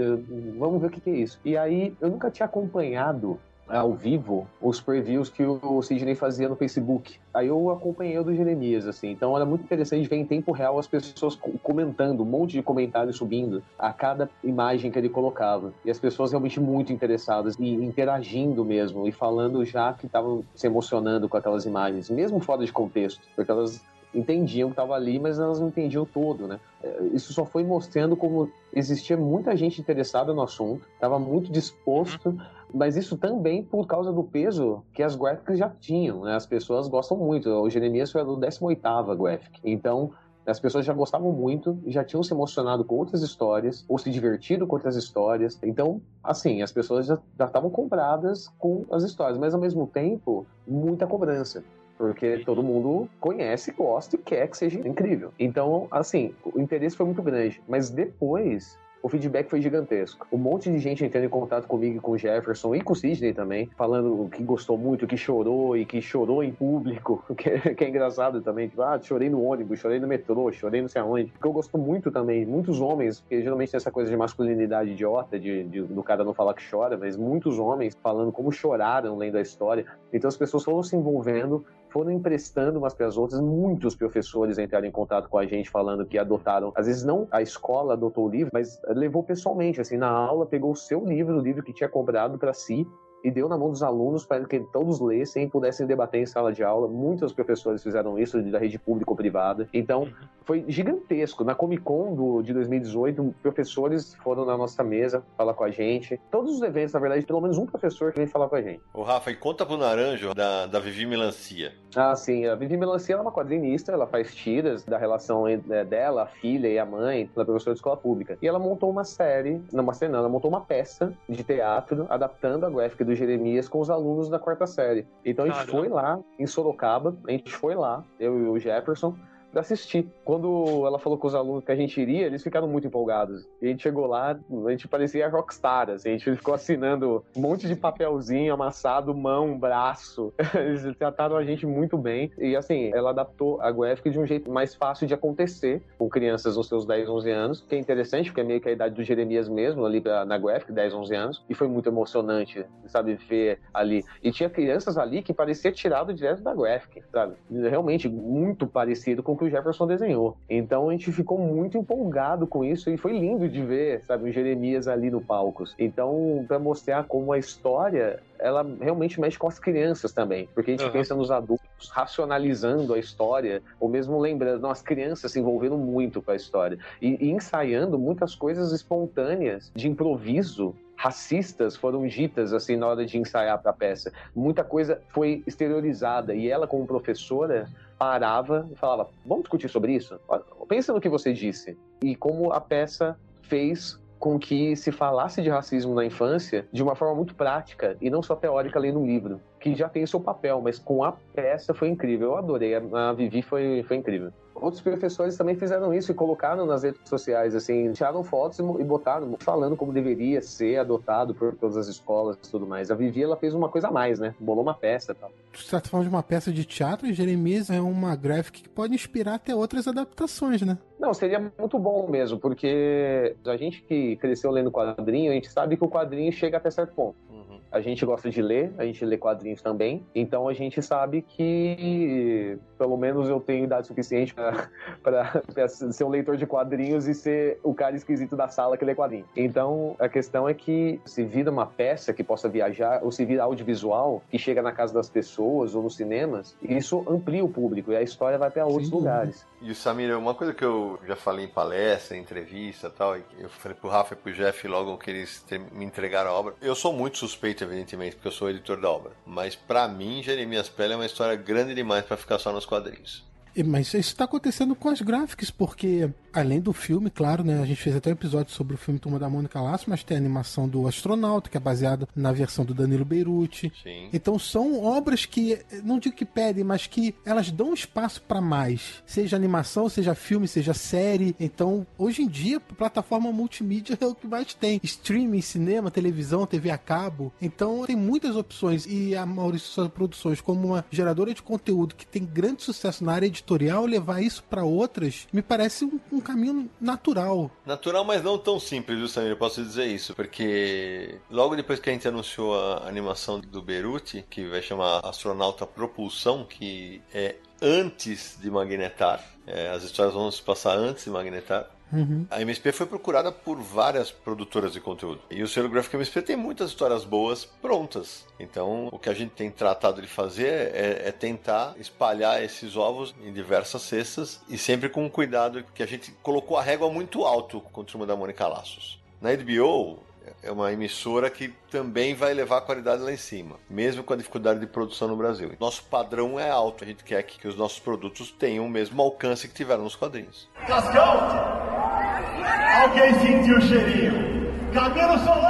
vamos ver o que que é isso. E aí, eu nunca tinha acompanhado ao vivo os previews que o Sidney fazia no Facebook. Aí eu acompanhei o do Jeremias, assim. Então era muito interessante ver em tempo real as pessoas co- comentando, um monte de comentários subindo a cada imagem que ele colocava. E as pessoas realmente muito interessadas e interagindo mesmo e falando já que estavam se emocionando com aquelas imagens, mesmo fora de contexto, porque elas entendiam que estava ali, mas elas não entendiam todo, né? É, Isso só foi mostrando como existia muita gente interessada no assunto, estava muito disposto, mas isso também por causa do peso que as graphics já tinham, né? As pessoas gostam muito. O Jeremias foi do 18ª graphic. Então, as pessoas já gostavam muito, já tinham se emocionado com outras histórias, ou se divertido com outras histórias. Então, assim, as pessoas já estavam compradas com as histórias, mas ao mesmo tempo, muita cobrança. Porque todo mundo conhece, gosta e quer que seja incrível. Então, assim, o interesse foi muito grande. Mas depois o feedback foi gigantesco. Um monte de gente entrando em contato comigo com o Jefferson e com o Sidney também, falando que gostou muito, que chorou e que chorou em público, [LAUGHS] que é, que é engraçado também. Tipo, ah, chorei no ônibus, chorei no metrô, chorei não sei aonde. Porque eu gosto muito também, muitos homens, porque geralmente tem essa coisa de masculinidade idiota, de, de, do cara não falar que chora, mas muitos homens falando como choraram lendo a história. Então as pessoas foram se envolvendo foram emprestando umas para as outras. Muitos professores entraram em contato com a gente falando que adotaram, às vezes não a escola adotou o livro, mas levou pessoalmente, assim, na aula pegou o seu livro, o livro que tinha comprado para si e deu na mão dos alunos para que todos lessem e pudessem debater em sala de aula. Muitos professores fizeram isso da rede pública ou privada. Então, foi gigantesco. Na Comic Con do, de 2018, professores foram na nossa mesa falar com a gente. Todos os eventos, na verdade, pelo menos um professor que vem falar com a gente. O Rafa, e conta pro Naranjo da, da Vivi Melancia. Ah, sim. A Vivi Melancia é uma quadrinista, ela faz tiras da relação é, dela, a filha e a mãe, da professora de escola pública. E ela montou uma série, não uma série não, ela montou uma peça de teatro adaptando a graphic do Jeremias com os alunos da quarta série. Então a gente Caramba. foi lá, em Sorocaba, a gente foi lá, eu e o Jefferson, pra assistir. Quando ela falou com os alunos que a gente iria, eles ficaram muito empolgados. E a gente chegou lá, a gente parecia rockstar, assim, a gente ficou assinando um monte de papelzinho amassado, mão, braço. [LAUGHS] Eles trataram a gente muito bem. E assim, ela adaptou a graphic de um jeito mais fácil de acontecer com crianças nos seus 10, 11 anos, que é interessante, porque é meio que a idade do Jeremias mesmo, ali na graphic, 10, 11 anos. E foi muito emocionante, sabe, ver ali. E tinha crianças ali que parecia tirado direto da graphic, sabe? Realmente muito parecido com que o Jefferson desenhou. Então a gente ficou muito empolgado com isso e foi lindo de ver, sabe, o Jeremias ali no palco. Então, para mostrar como a história ela realmente mexe com as crianças também, porque a gente Aham. pensa nos adultos racionalizando a história, ou mesmo lembrando, não, as crianças se envolveram muito com a história e, e ensaiando muitas coisas espontâneas de improviso racistas foram ditas assim na hora de ensaiar para a peça. Muita coisa foi exteriorizada e ela como professora parava e falava: "Vamos discutir sobre isso? Pensa no que você disse". E como a peça fez com que se falasse de racismo na infância de uma forma muito prática e não só teórica lendo um livro, que já tem seu papel, mas com a peça foi incrível. Eu adorei, a Vivi foi, foi incrível. Outros professores também fizeram isso e colocaram nas redes sociais, assim, tiraram fotos e botaram, falando como deveria ser adotado por todas as escolas e tudo mais. A Vivi, ela fez uma coisa a mais, né? Bolou uma peça e tal. Você tá falando de uma peça de teatro e Jeremias é uma graphic que pode inspirar até outras adaptações, né? Não, seria muito bom mesmo, porque a gente que cresceu lendo quadrinho, a gente sabe que o quadrinho chega até certo ponto. A gente gosta de ler, a gente lê quadrinhos também, então a gente sabe que pelo menos eu tenho idade suficiente para [LAUGHS] ser um leitor de quadrinhos e ser o cara esquisito da sala que lê quadrinho. Então a questão é que se vira uma peça que possa viajar, ou se vira audiovisual que chega na casa das pessoas ou nos cinemas, isso amplia o público e a história vai para outros lugares. E o Samir, uma coisa que eu já falei em palestra, em entrevista e tal, e eu falei pro Rafa e pro Jeff logo que eles me entregaram a obra. Eu sou muito suspeito, evidentemente, porque eu sou editor da obra. Mas pra mim, Jeremias Pele é uma história grande demais pra ficar só nos quadrinhos. Mas isso tá acontecendo com as graphics, porque além do filme, claro, né? A gente fez até um episódio sobre o filme Turma da Mônica Laço, mas tem a animação do Astronauta, que é baseado na versão do Danilo Beirute. Sim. Então são obras que, não digo que pedem, mas que elas dão espaço pra mais. Seja animação, seja filme, seja série. Então, hoje em dia, plataforma multimídia é o que mais tem. Streaming, cinema, televisão, TV a cabo. Então, tem muitas opções. E a Maurício Produções, como uma geradora de conteúdo que tem grande sucesso na área editorial, levar isso pra outras, me parece um, um caminho natural. Natural, mas não tão simples, viu, Samir? Eu posso dizer isso, porque logo depois que a gente anunciou a animação do Beruti, que vai chamar Astronauta Propulsão, que é antes de Magnetar, é, as histórias vão se passar antes de Magnetar. Uhum. A MSP foi procurada por várias produtoras de conteúdo. E o selo Graphic MSP tem muitas histórias boas prontas. Então, o que a gente tem tratado de fazer é, é tentar espalhar esses ovos em diversas cestas e sempre com cuidado, que a gente colocou a régua muito alto com o Turma da Mônica Laços. Na HBO, é uma emissora que também vai levar a qualidade lá em cima, mesmo com a dificuldade de produção no Brasil. Nosso padrão é alto, a gente quer que, que os nossos produtos tenham o mesmo alcance que tiveram nos quadrinhos. Cascão! Alguém sentiu o cheirinho? Camilo Solano!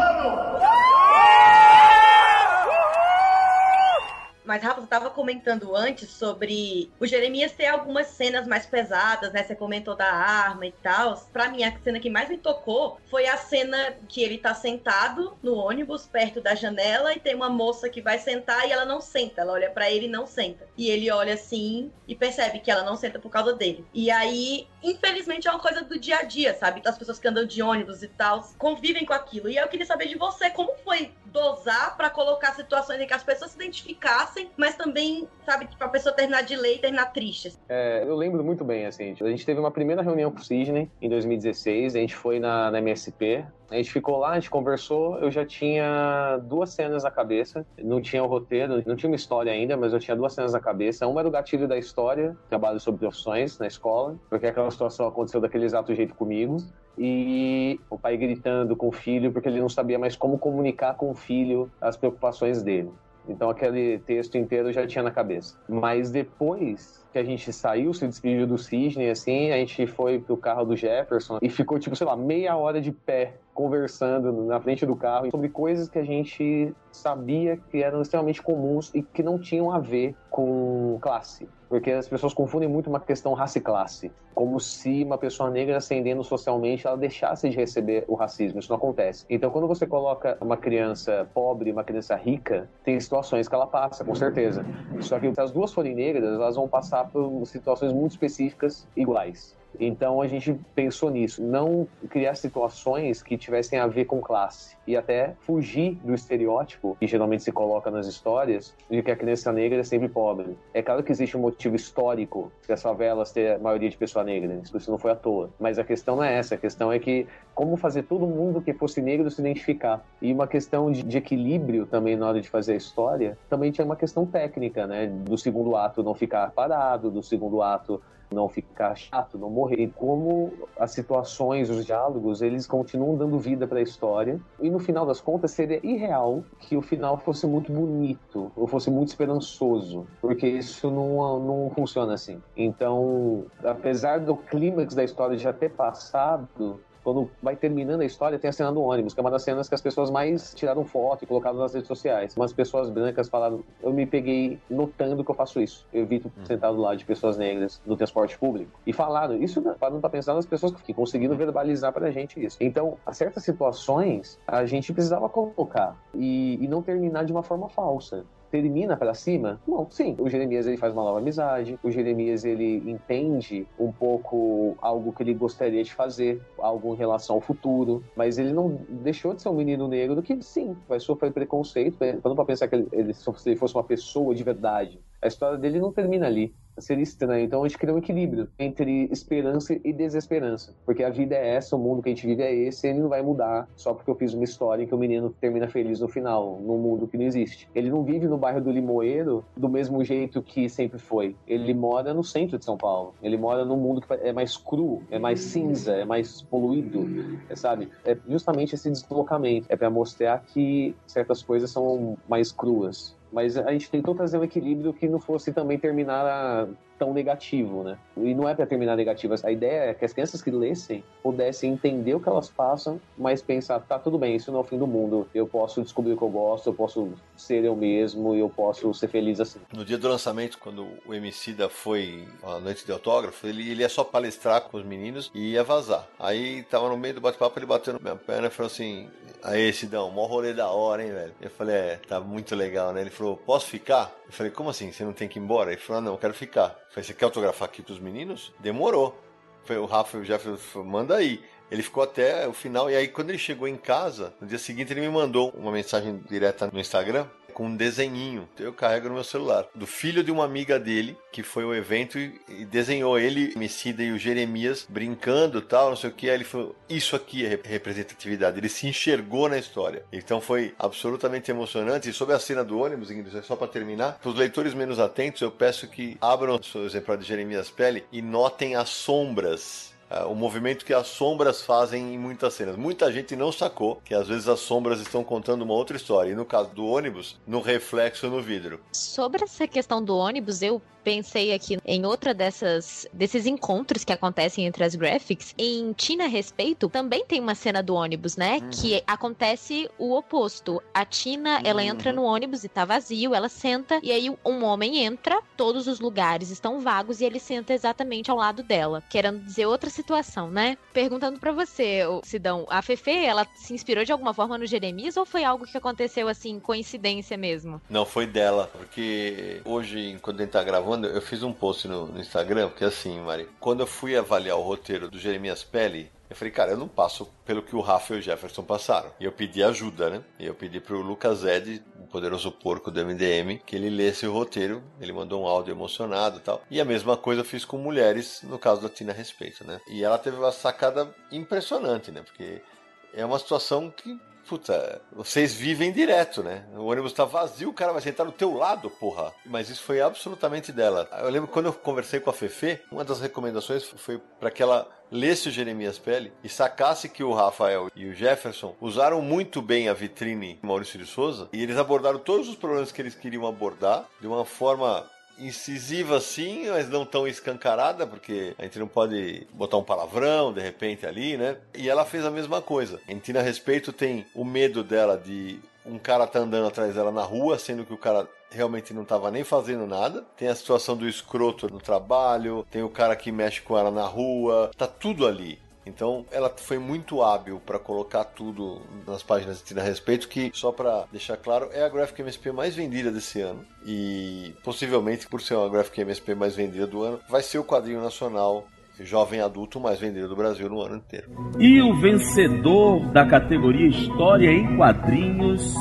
Mas, Rafa, você tava comentando antes sobre o Jeremias ter algumas cenas mais pesadas, né? Você comentou da arma e tal. Pra mim, a cena que mais me tocou foi a cena que ele tá sentado no ônibus, perto da janela, e tem uma moça que vai sentar e ela não senta. Ela olha para ele e não senta. E ele olha assim e percebe que ela não senta por causa dele. E aí, infelizmente, é uma coisa do dia a dia, sabe? As pessoas que andam de ônibus e tal convivem com aquilo. E eu queria saber de você, como foi dosar para colocar situações em que as pessoas se identificassem, mas também, sabe, para a pessoa terminar de ler e terminar triste. É, eu lembro muito bem, assim, a gente teve uma primeira reunião com o Sidney em 2016, a gente foi na, na MSP, a gente ficou lá, a gente conversou, eu já tinha duas cenas na cabeça, não tinha o roteiro, não tinha uma história ainda, mas eu tinha duas cenas na cabeça. Uma era o gatilho da história, trabalho sobre profissões na escola, porque aquela situação aconteceu daquele exato jeito comigo e o pai gritando com o filho porque ele não sabia mais como comunicar com o filho as preocupações dele. Então aquele texto inteiro eu já tinha na cabeça. Mas depois que a gente saiu, se despediu do Sidney, assim, a gente foi pro carro do Jefferson e ficou, tipo, sei lá, meia hora de pé conversando na frente do carro sobre coisas que a gente sabia que eram extremamente comuns e que não tinham a ver com classe. Porque as pessoas confundem muito uma questão raça e classe. Como se uma pessoa negra ascendendo socialmente ela deixasse de receber o racismo. Isso não acontece. Então, quando você coloca uma criança pobre, uma criança rica, tem situações que ela passa, com certeza. Só que se as duas forem negras, elas vão passar por situações muito específicas iguais. Então a gente pensou nisso, não criar situações que tivessem a ver com classe e até fugir do estereótipo que geralmente se coloca nas histórias de que a criança negra é sempre pobre. É claro que existe um motivo histórico que as favelas ter a maioria de pessoa negra, isso não foi à toa. Mas a questão não é essa, a questão é que como fazer todo mundo que fosse negro se identificar. E uma questão de, de equilíbrio também na hora de fazer a história, também tinha uma questão técnica, né? Do segundo ato não ficar parado, do segundo ato não ficar chato, não morrer. E como as situações, os diálogos, eles continuam dando vida para a história. E no final das contas, seria irreal que o final fosse muito bonito ou fosse muito esperançoso, porque isso não, não funciona assim. Então, apesar do clímax da história já ter passado, quando vai terminando a história, tem a cena do ônibus, que é uma das cenas que as pessoas mais tiraram foto e colocaram nas redes sociais. Umas pessoas brancas falaram: Eu me peguei notando que eu faço isso. Eu evito hum. sentar do lado de pessoas negras no transporte público. E falaram, isso parando pra pensar nas pessoas que conseguiram verbalizar pra gente isso. Então, a certas situações, a gente precisava colocar e, e não terminar de uma forma falsa termina para cima? Não, sim. O Jeremias ele faz uma nova amizade, o Jeremias ele entende um pouco algo que ele gostaria de fazer, algo em relação ao futuro, mas ele não deixou de ser um menino negro que sim, vai sofrer preconceito, quando para pensar que ele, ele fosse uma pessoa de verdade. A história dele não termina ali seria estranho. Então a gente cria um equilíbrio entre esperança e desesperança. Porque a vida é essa, o mundo que a gente vive é esse, e ele não vai mudar só porque eu fiz uma história em que o menino termina feliz no final, num mundo que não existe. Ele não vive no bairro do Limoeiro do mesmo jeito que sempre foi. Ele mora no centro de São Paulo. Ele mora num mundo que é mais cru, é mais cinza, é mais poluído, é, sabe? É justamente esse deslocamento. É para mostrar que certas coisas são mais cruas. Mas a gente tentou trazer um equilíbrio que não fosse também terminar a tão negativo, né? E não é para terminar negativo. A ideia é que as crianças que lessem pudessem entender o que elas passam, mas pensar, tá tudo bem, isso não é o fim do mundo. Eu posso descobrir o que eu gosto, eu posso ser eu mesmo e eu posso ser feliz assim. No dia do lançamento, quando o MC da foi à noite de autógrafo, ele, ele ia só palestrar com os meninos e ia vazar. Aí tava no meio do bate-papo, ele bateu na minha perna e falou assim: Aí, Sidão, mó rolê da hora, hein, velho? Eu falei: É, tá muito legal, né? Ele falou: Posso ficar? Eu falei: Como assim? Você não tem que ir embora? Ele falou: ah, Não, eu quero ficar. Falei, você quer autografar aqui pros meninos? Demorou. O Rafa e o Jeff manda aí. Ele ficou até o final, e aí quando ele chegou em casa, no dia seguinte ele me mandou uma mensagem direta no Instagram com um desenhinho. Eu carrego no meu celular. Do filho de uma amiga dele, que foi o evento e, desenhou ele, Emicida e o Jeremias brincando tal, não sei o que. Aí ele falou: Isso aqui é representatividade. Ele se enxergou na história. Então foi absolutamente emocionante. E sobre a cena do ônibus, só para terminar, para os leitores menos atentos, eu peço que abram o seu exemplar de Jeremias Pele e notem as sombras é, o movimento que as sombras fazem em muitas cenas. Muita gente não sacou que às vezes as sombras estão contando uma outra história. E no caso do ônibus, no reflexo no vidro. Sobre essa questão do ônibus, eu pensei aqui em outra dessas desses encontros que acontecem entre as graphics. Em Tina Respeito também tem uma cena do ônibus, né? Uhum. Que acontece o oposto. A Tina, ela entra no ônibus e tá vazio, ela senta e aí um homem entra, todos os lugares estão vagos e ele senta exatamente ao lado dela, querendo dizer outra situação, né? Perguntando pra você, Sidão, a Fefe, ela se inspirou de alguma forma no Jeremias ou foi algo que aconteceu assim, coincidência mesmo? Não, foi dela, porque hoje, quando a gente tá gravando, eu fiz um post no, no Instagram, porque assim, Mari, quando eu fui avaliar o roteiro do Jeremias Pele, eu falei, cara, eu não passo pelo que o Rafa e o Jefferson passaram. E eu pedi ajuda, né? E eu pedi pro Lucas Ed, o poderoso porco do MDM, que ele lesse o roteiro. Ele mandou um áudio emocionado e tal. E a mesma coisa eu fiz com mulheres, no caso da Tina Respeito, né? E ela teve uma sacada impressionante, né? Porque é uma situação que Puta, vocês vivem direto, né? O ônibus tá vazio, o cara vai sentar do teu lado, porra. Mas isso foi absolutamente dela. Eu lembro quando eu conversei com a Fefe, uma das recomendações foi para que ela lesse o Jeremias Pele e sacasse que o Rafael e o Jefferson usaram muito bem a vitrine Maurício de Souza e eles abordaram todos os problemas que eles queriam abordar de uma forma incisiva sim, mas não tão escancarada, porque a gente não pode botar um palavrão de repente ali, né? E ela fez a mesma coisa. A gente, a respeito, tem o medo dela de um cara tá andando atrás dela na rua, sendo que o cara realmente não estava nem fazendo nada. Tem a situação do escroto no trabalho, tem o cara que mexe com ela na rua, tá tudo ali. Então, ela foi muito hábil para colocar tudo nas páginas de a Respeito, que, só para deixar claro, é a Graphic MSP mais vendida desse ano. E, possivelmente, por ser uma Graphic MSP mais vendida do ano, vai ser o quadrinho nacional jovem adulto mais vendido do Brasil no ano inteiro. E o vencedor da categoria História em Quadrinhos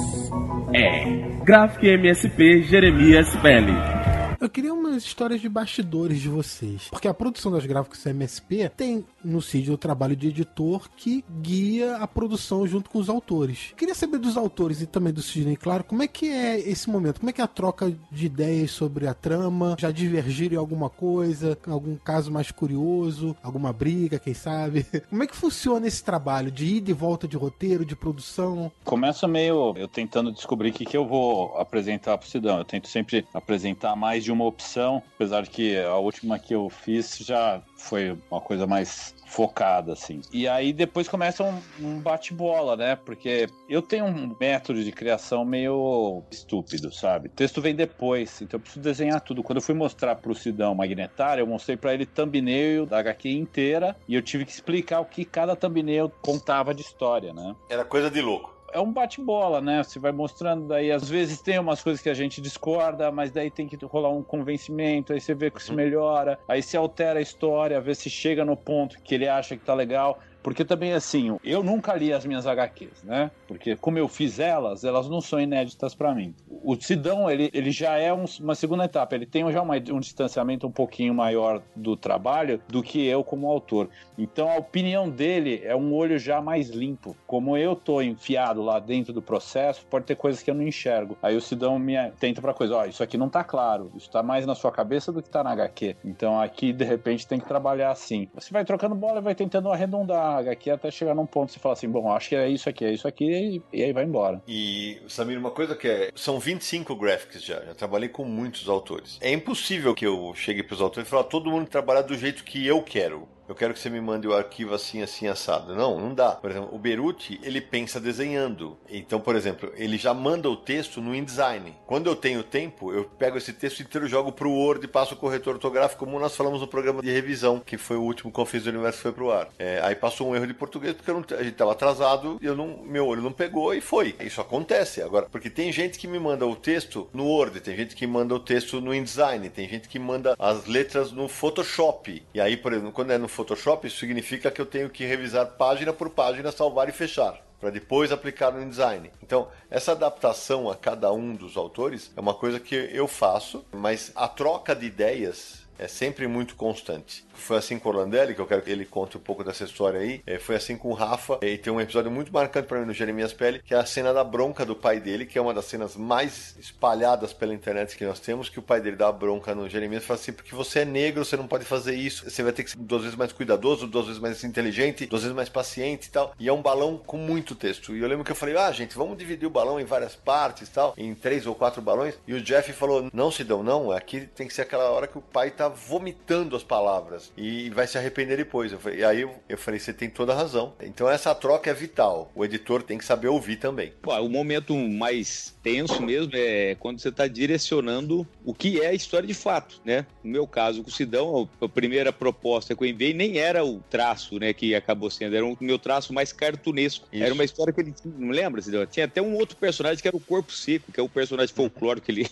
é Graphic MSP Jeremias Pele. Eu queria umas histórias de bastidores de vocês. Porque a produção das gráficas MSP tem no CID o trabalho de editor que guia a produção junto com os autores. Queria saber dos autores e também do Sidney, claro, como é que é esse momento? Como é que é a troca de ideias sobre a trama? Já divergiram em alguma coisa? Algum caso mais curioso? Alguma briga, quem sabe? [LAUGHS] Como é que funciona esse trabalho de ida e volta de roteiro, de produção? Começa meio eu tentando descobrir o que, que eu vou apresentar pro Sidão. Eu tento sempre apresentar mais de uma opção, apesar que a última que eu fiz já foi uma coisa mais focada, assim. E aí depois começa um, um bate-bola, né? Porque eu tenho um método de criação meio estúpido, sabe? O texto vem depois, então eu preciso desenhar tudo. Quando eu fui mostrar pro Sidão Magnetário, eu mostrei para ele thumbnail da HQ inteira e eu tive que explicar o que cada thumbnail contava de história, né? Era coisa de louco é um bate-bola, né? Você vai mostrando daí, às vezes tem umas coisas que a gente discorda, mas daí tem que rolar um convencimento, aí você vê que se melhora, aí se altera a história, vê se chega no ponto que ele acha que tá legal. Porque também, assim, eu nunca li as minhas HQs, né? Porque como eu fiz elas, elas não são inéditas para mim. O Sidão, ele, ele já é um, uma segunda etapa. Ele tem já uma, um distanciamento um pouquinho maior do trabalho do que eu como autor. Então, a opinião dele é um olho já mais limpo. Como eu tô enfiado lá dentro do processo, pode ter coisas que eu não enxergo. Aí o Sidão me tenta pra coisa, ó, isso aqui não tá claro. Isso tá mais na sua cabeça do que tá na HQ. Então, aqui, de repente, tem que trabalhar assim. Você vai trocando bola e vai tentando arredondar a HQ até chegar num ponto você fala assim, bom, acho que é isso aqui, é isso aqui, e, e aí vai embora. E, Samir, uma coisa que é, são 25 graphics já, já trabalhei com muitos autores. É impossível que eu chegue pros autores e falar, todo mundo trabalhar do jeito que eu quero eu quero que você me mande o arquivo assim, assim, assado. Não, não dá. Por exemplo, o Beruti, ele pensa desenhando. Então, por exemplo, ele já manda o texto no InDesign. Quando eu tenho tempo, eu pego esse texto inteiro, jogo pro Word e passo o corretor ortográfico, como nós falamos no programa de revisão, que foi o último que eu fiz do Universo foi pro ar. É, aí passou um erro de português, porque não, a gente tava atrasado eu não, meu olho não pegou e foi. Isso acontece. Agora, porque tem gente que me manda o texto no Word, tem gente que manda o texto no InDesign, tem gente que manda as letras no Photoshop. E aí, por exemplo, quando é no Photoshop, isso significa que eu tenho que revisar página por página, salvar e fechar para depois aplicar no InDesign. Então, essa adaptação a cada um dos autores é uma coisa que eu faço, mas a troca de ideias é sempre muito constante. Foi assim com o Orlandelli, que eu quero que ele conte um pouco dessa história aí. É, foi assim com o Rafa. E tem um episódio muito marcante para mim no Jeremias Pele, que é a cena da bronca do pai dele, que é uma das cenas mais espalhadas pela internet que nós temos, que o pai dele dá a bronca no Jeremias e fala assim, porque você é negro, você não pode fazer isso, você vai ter que ser duas vezes mais cuidadoso, duas vezes mais inteligente, duas vezes mais paciente e tal. E é um balão com muito texto. E eu lembro que eu falei, ah, gente, vamos dividir o balão em várias partes e tal, em três ou quatro balões. E o Jeff falou, não, Sidão, não, aqui tem que ser aquela hora que o pai tá vomitando as palavras e vai se arrepender depois. Eu falei, e aí eu, falei, você tem toda a razão. Então essa troca é vital. O editor tem que saber ouvir também. Pô, o momento mais tenso mesmo é quando você está direcionando o que é a história de fato, né? No meu caso, com o Sidão, a primeira proposta que eu enviei nem era o traço, né, que acabou sendo, era o meu traço mais cartunesco. Isso. Era uma história que ele tinha, não lembra, Sidão? Tinha até um outro personagem que era o Corpo Seco, que é o personagem folclórico que [LAUGHS] ele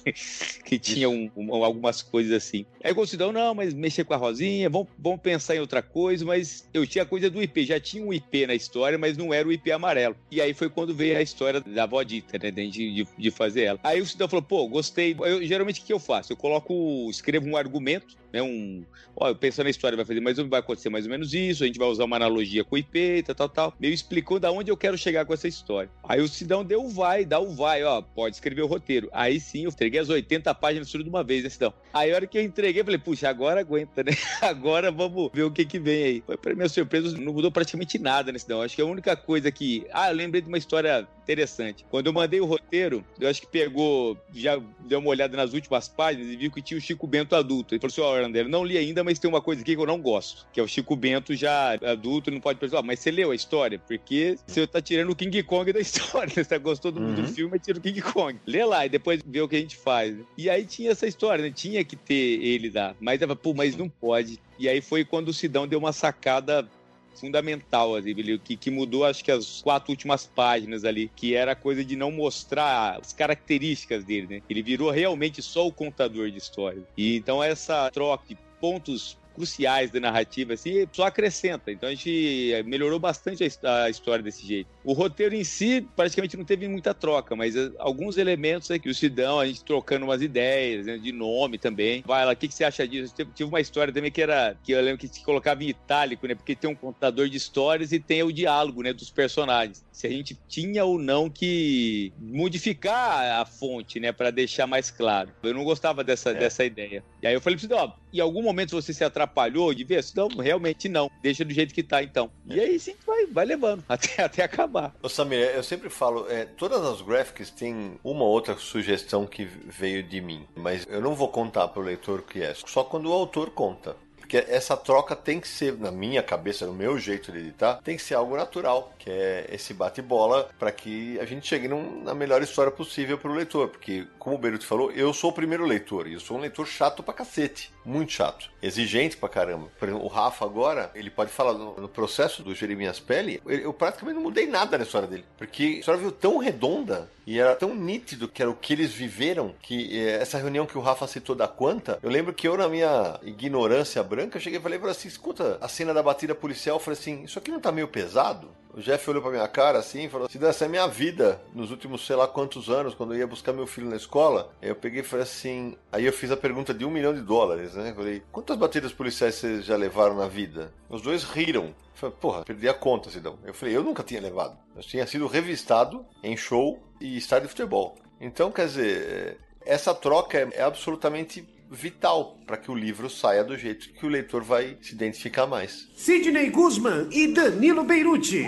que tinha um, um, algumas coisas assim. Aí com o Sidão, não, mas mexer com a Rosinha, vamos, vamos pensar em outra coisa, mas eu tinha a coisa do IP, já tinha um IP na história, mas não era o IP amarelo. E aí foi quando veio a história da avó dita, né, de, de, de fazer ela. Aí o Sidão falou, pô, gostei. Eu, geralmente o que eu faço? Eu coloco, escrevo um argumento, né, um... Ó, penso na história, vai fazer mais vai acontecer mais ou menos isso, a gente vai usar uma analogia com o IP, tal, tal, tal. Meio explicou da onde eu quero chegar com essa história. Aí o Sidão deu o vai, dá o vai, ó, pode escrever o roteiro. Aí sim, eu entreguei as 80 páginas tudo de uma vez, né, Sidão? Aí a hora que eu entreguei, eu falei, puxa, agora aguenta, né? [LAUGHS] Agora vamos ver o que que vem aí. Foi pra minha surpresa, não mudou praticamente nada, né, Sidão? Acho que a única coisa que... Ah, eu lembrei de uma história interessante. Quando eu mandei o roteiro, eu acho que pegou, já deu uma olhada nas últimas páginas e viu que tinha o Chico Bento adulto. Ele falou assim, ó, Orlando, não li ainda, mas tem uma coisa aqui que eu não gosto, que é o Chico Bento já adulto, não pode pensar, ah, mas você leu a história? Porque você tá tirando o King Kong da [LAUGHS] história, você tá gostou do, uhum. do filme, tira o King Kong. Lê lá e depois vê o que a gente faz. E aí tinha essa história, né? Tinha que ter ele lá. Mas, pô, mas não pode. E aí foi quando o Sidão deu uma sacada fundamental, assim, que, que mudou acho que as quatro últimas páginas ali, que era a coisa de não mostrar as características dele, né? Ele virou realmente só o contador de histórias. E então essa troca de pontos cruciais da narrativa, assim, só acrescenta. Então a gente melhorou bastante a, história desse jeito. O roteiro em si, praticamente não teve muita troca, mas eh, alguns elementos aqui, o Sidão, a gente trocando umas ideias, né, de nome também. Vai lá, o que, que você acha disso? Tive uma história também que era, que eu lembro que se colocava em itálico, né, porque tem um contador de histórias e tem o diálogo, né, dos personagens. Se a gente tinha ou não que modificar a fonte, né, para deixar mais claro. Eu não gostava dessa, é. dessa ideia. E aí eu falei pro Sidão, ó, em algum momento você se atrapalhou de ver? Não, realmente não. Deixa do jeito que tá, então. E aí sim vai, vai levando [LAUGHS] até, até acabar. Ô, Samir, eu sempre falo, é, todas as graphics têm uma outra sugestão que veio de mim, mas eu não vou contar pro leitor o que é, só quando o autor conta. Porque essa troca tem que ser, na minha cabeça, no meu jeito de editar, tem que ser algo natural, que é esse bate-bola para que a gente chegue num, na melhor história possível para o leitor. Porque, como o Beruto falou, eu sou o primeiro leitor e eu sou um leitor chato pra cacete. Muito chato. Exigente pra caramba. Por exemplo, o Rafa agora, ele pode falar no, no processo do Jeremias Pele, eu praticamente não mudei nada na história dele. Porque a história veio tão redonda e era tão nítido que era o que eles viveram, que eh, essa reunião que o Rafa citou da Quanta, eu lembro que eu, na minha ignorância branca, cheguei e falei para assim, escuta, a cena da batida policial, eu falei assim, isso aqui não tá meio pesado? O Jeff olhou pra minha cara assim e falou: Se dessa é minha vida nos últimos sei lá quantos anos, quando eu ia buscar meu filho na escola, eu peguei e falei assim. Aí eu fiz a pergunta de um milhão de dólares, né? Falei: Quantas batidas policiais vocês já levaram na vida? Os dois riram. Falei, porra, perdi a conta, Sidão. Eu falei, eu nunca tinha levado. Eu tinha sido revistado em show e estádio de futebol. Então, quer dizer, essa troca é absolutamente vital para que o livro saia do jeito que o leitor vai se identificar mais. Sidney Guzman e Danilo Beirute.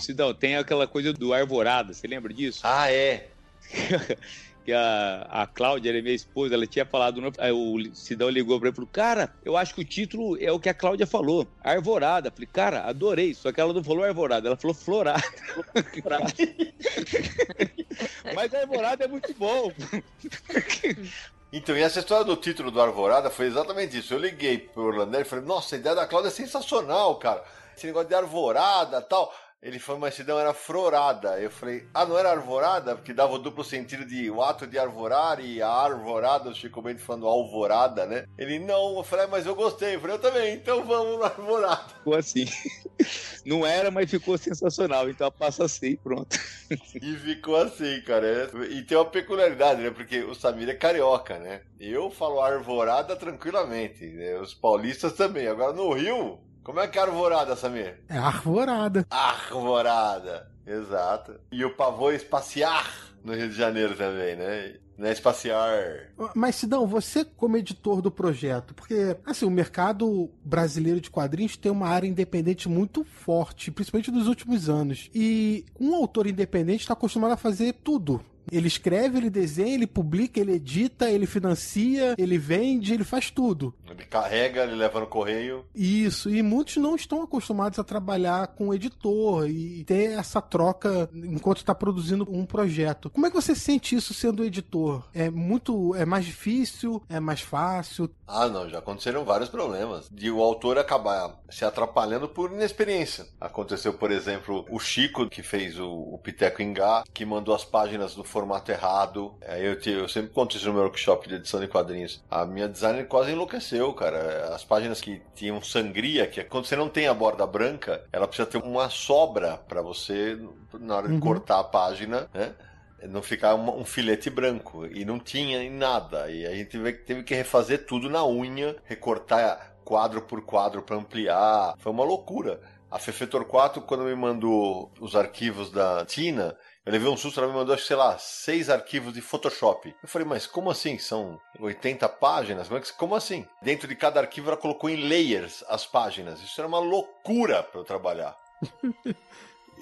Sidão, tem aquela coisa do Arvorada, você lembra disso? Ah, é. [LAUGHS] que a, a Cláudia, ela é minha esposa, ela tinha falado, aí o Sidão ligou pra ele e falou, cara, eu acho que o título é o que a Cláudia falou, Arvorada. Falei, cara, adorei, só que ela não falou Arvorada, ela falou Florada. [LAUGHS] Mas Arvorada é muito bom. Então, e essa história do título do Arvorada foi exatamente isso. Eu liguei pro Orlando e falei, nossa, a ideia da Cláudia é sensacional, cara. Esse negócio de arvorada tal. Ele falou, mas Sidão era florada. Eu falei, ah, não era arvorada? Porque dava o duplo sentido de o ato de arvorar e a arvorada, o Chico Bento falando alvorada, né? Ele, não. Eu falei, ah, mas eu gostei. Eu falei, eu também, então vamos no arvorada. Ficou assim. [LAUGHS] Não era, mas ficou sensacional. Então passa assim, pronto. [LAUGHS] E ficou assim, cara. E tem uma peculiaridade, né? Porque o Samir é carioca, né? Eu falo arvorada tranquilamente. Né? Os paulistas também. Agora no Rio, como é que é arvorada, Samir? É arvorada. Arvorada. Exato. E o pavô espaciar no Rio de Janeiro também, né? Não é espaciar. Mas, Sidão, você como editor do projeto, porque, assim, o mercado brasileiro de quadrinhos tem uma área independente muito forte, principalmente nos últimos anos. E um autor independente está acostumado a fazer tudo. Ele escreve, ele desenha, ele publica, ele edita, ele financia, ele vende, ele faz tudo. Ele carrega, ele leva no correio. Isso, e muitos não estão acostumados a trabalhar com editor e ter essa troca enquanto está produzindo um projeto. Como é que você sente isso sendo editor? É muito, é mais difícil, é mais fácil? Ah, não, já aconteceram vários problemas. De o autor acabar se atrapalhando por inexperiência. Aconteceu, por exemplo, o Chico, que fez o, o Piteco Ingá, que mandou as páginas do formato errado. Aí eu, te, eu sempre conto isso no meu workshop de edição de quadrinhos. A minha designer quase enlouqueceu, cara. As páginas que tinham sangria, que é quando você não tem a borda branca, ela precisa ter uma sobra para você, na hora de Uhum. cortar a página, né? Não ficar um filete branco. E não tinha em nada. E a gente teve, teve que refazer tudo na unha, recortar quadro por quadro para ampliar. Foi uma loucura. A Fefe Torquato, quando me mandou os arquivos da Tina, eu levei um susto, ela me mandou, sei lá, seis arquivos de Photoshop. Eu falei, mas como assim? São 80 páginas? Como, é como assim? Dentro de cada arquivo ela colocou em layers as páginas. Isso era uma loucura para eu trabalhar. [LAUGHS]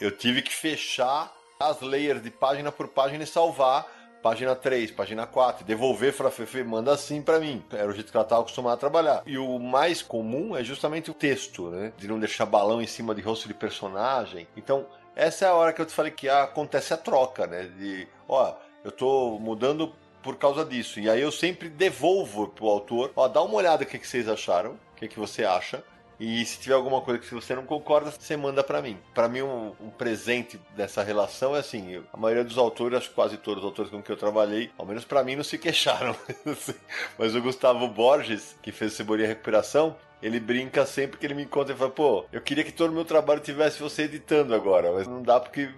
eu tive que fechar as layers de página por página e salvar página 3, página 4, e devolver para a Fefe, manda assim para mim. Era o jeito que ela estava acostumada a trabalhar. E o mais comum é justamente o texto, né? De não deixar balão em cima de rosto de personagem. Então, essa é a hora que eu te falei que acontece a troca, né? De, ó, eu tô mudando por causa disso. E aí eu sempre devolvo pro autor, ó, dá uma olhada o que, que vocês acharam, o que, que você acha. E se tiver alguma coisa que você não concorda, você manda pra mim. Pra mim, um, um presente dessa relação é assim: eu- a maioria dos autores, acho que quase todos os autores com que eu trabalhei, ao menos pra mim, não se queixaram. [LAUGHS] Mas o Gustavo Borges, que fez Cebolinha Recuperação, ele brinca sempre que ele me encontra e fala: pô, eu queria que todo o meu trabalho tivesse você editando agora, mas não dá porque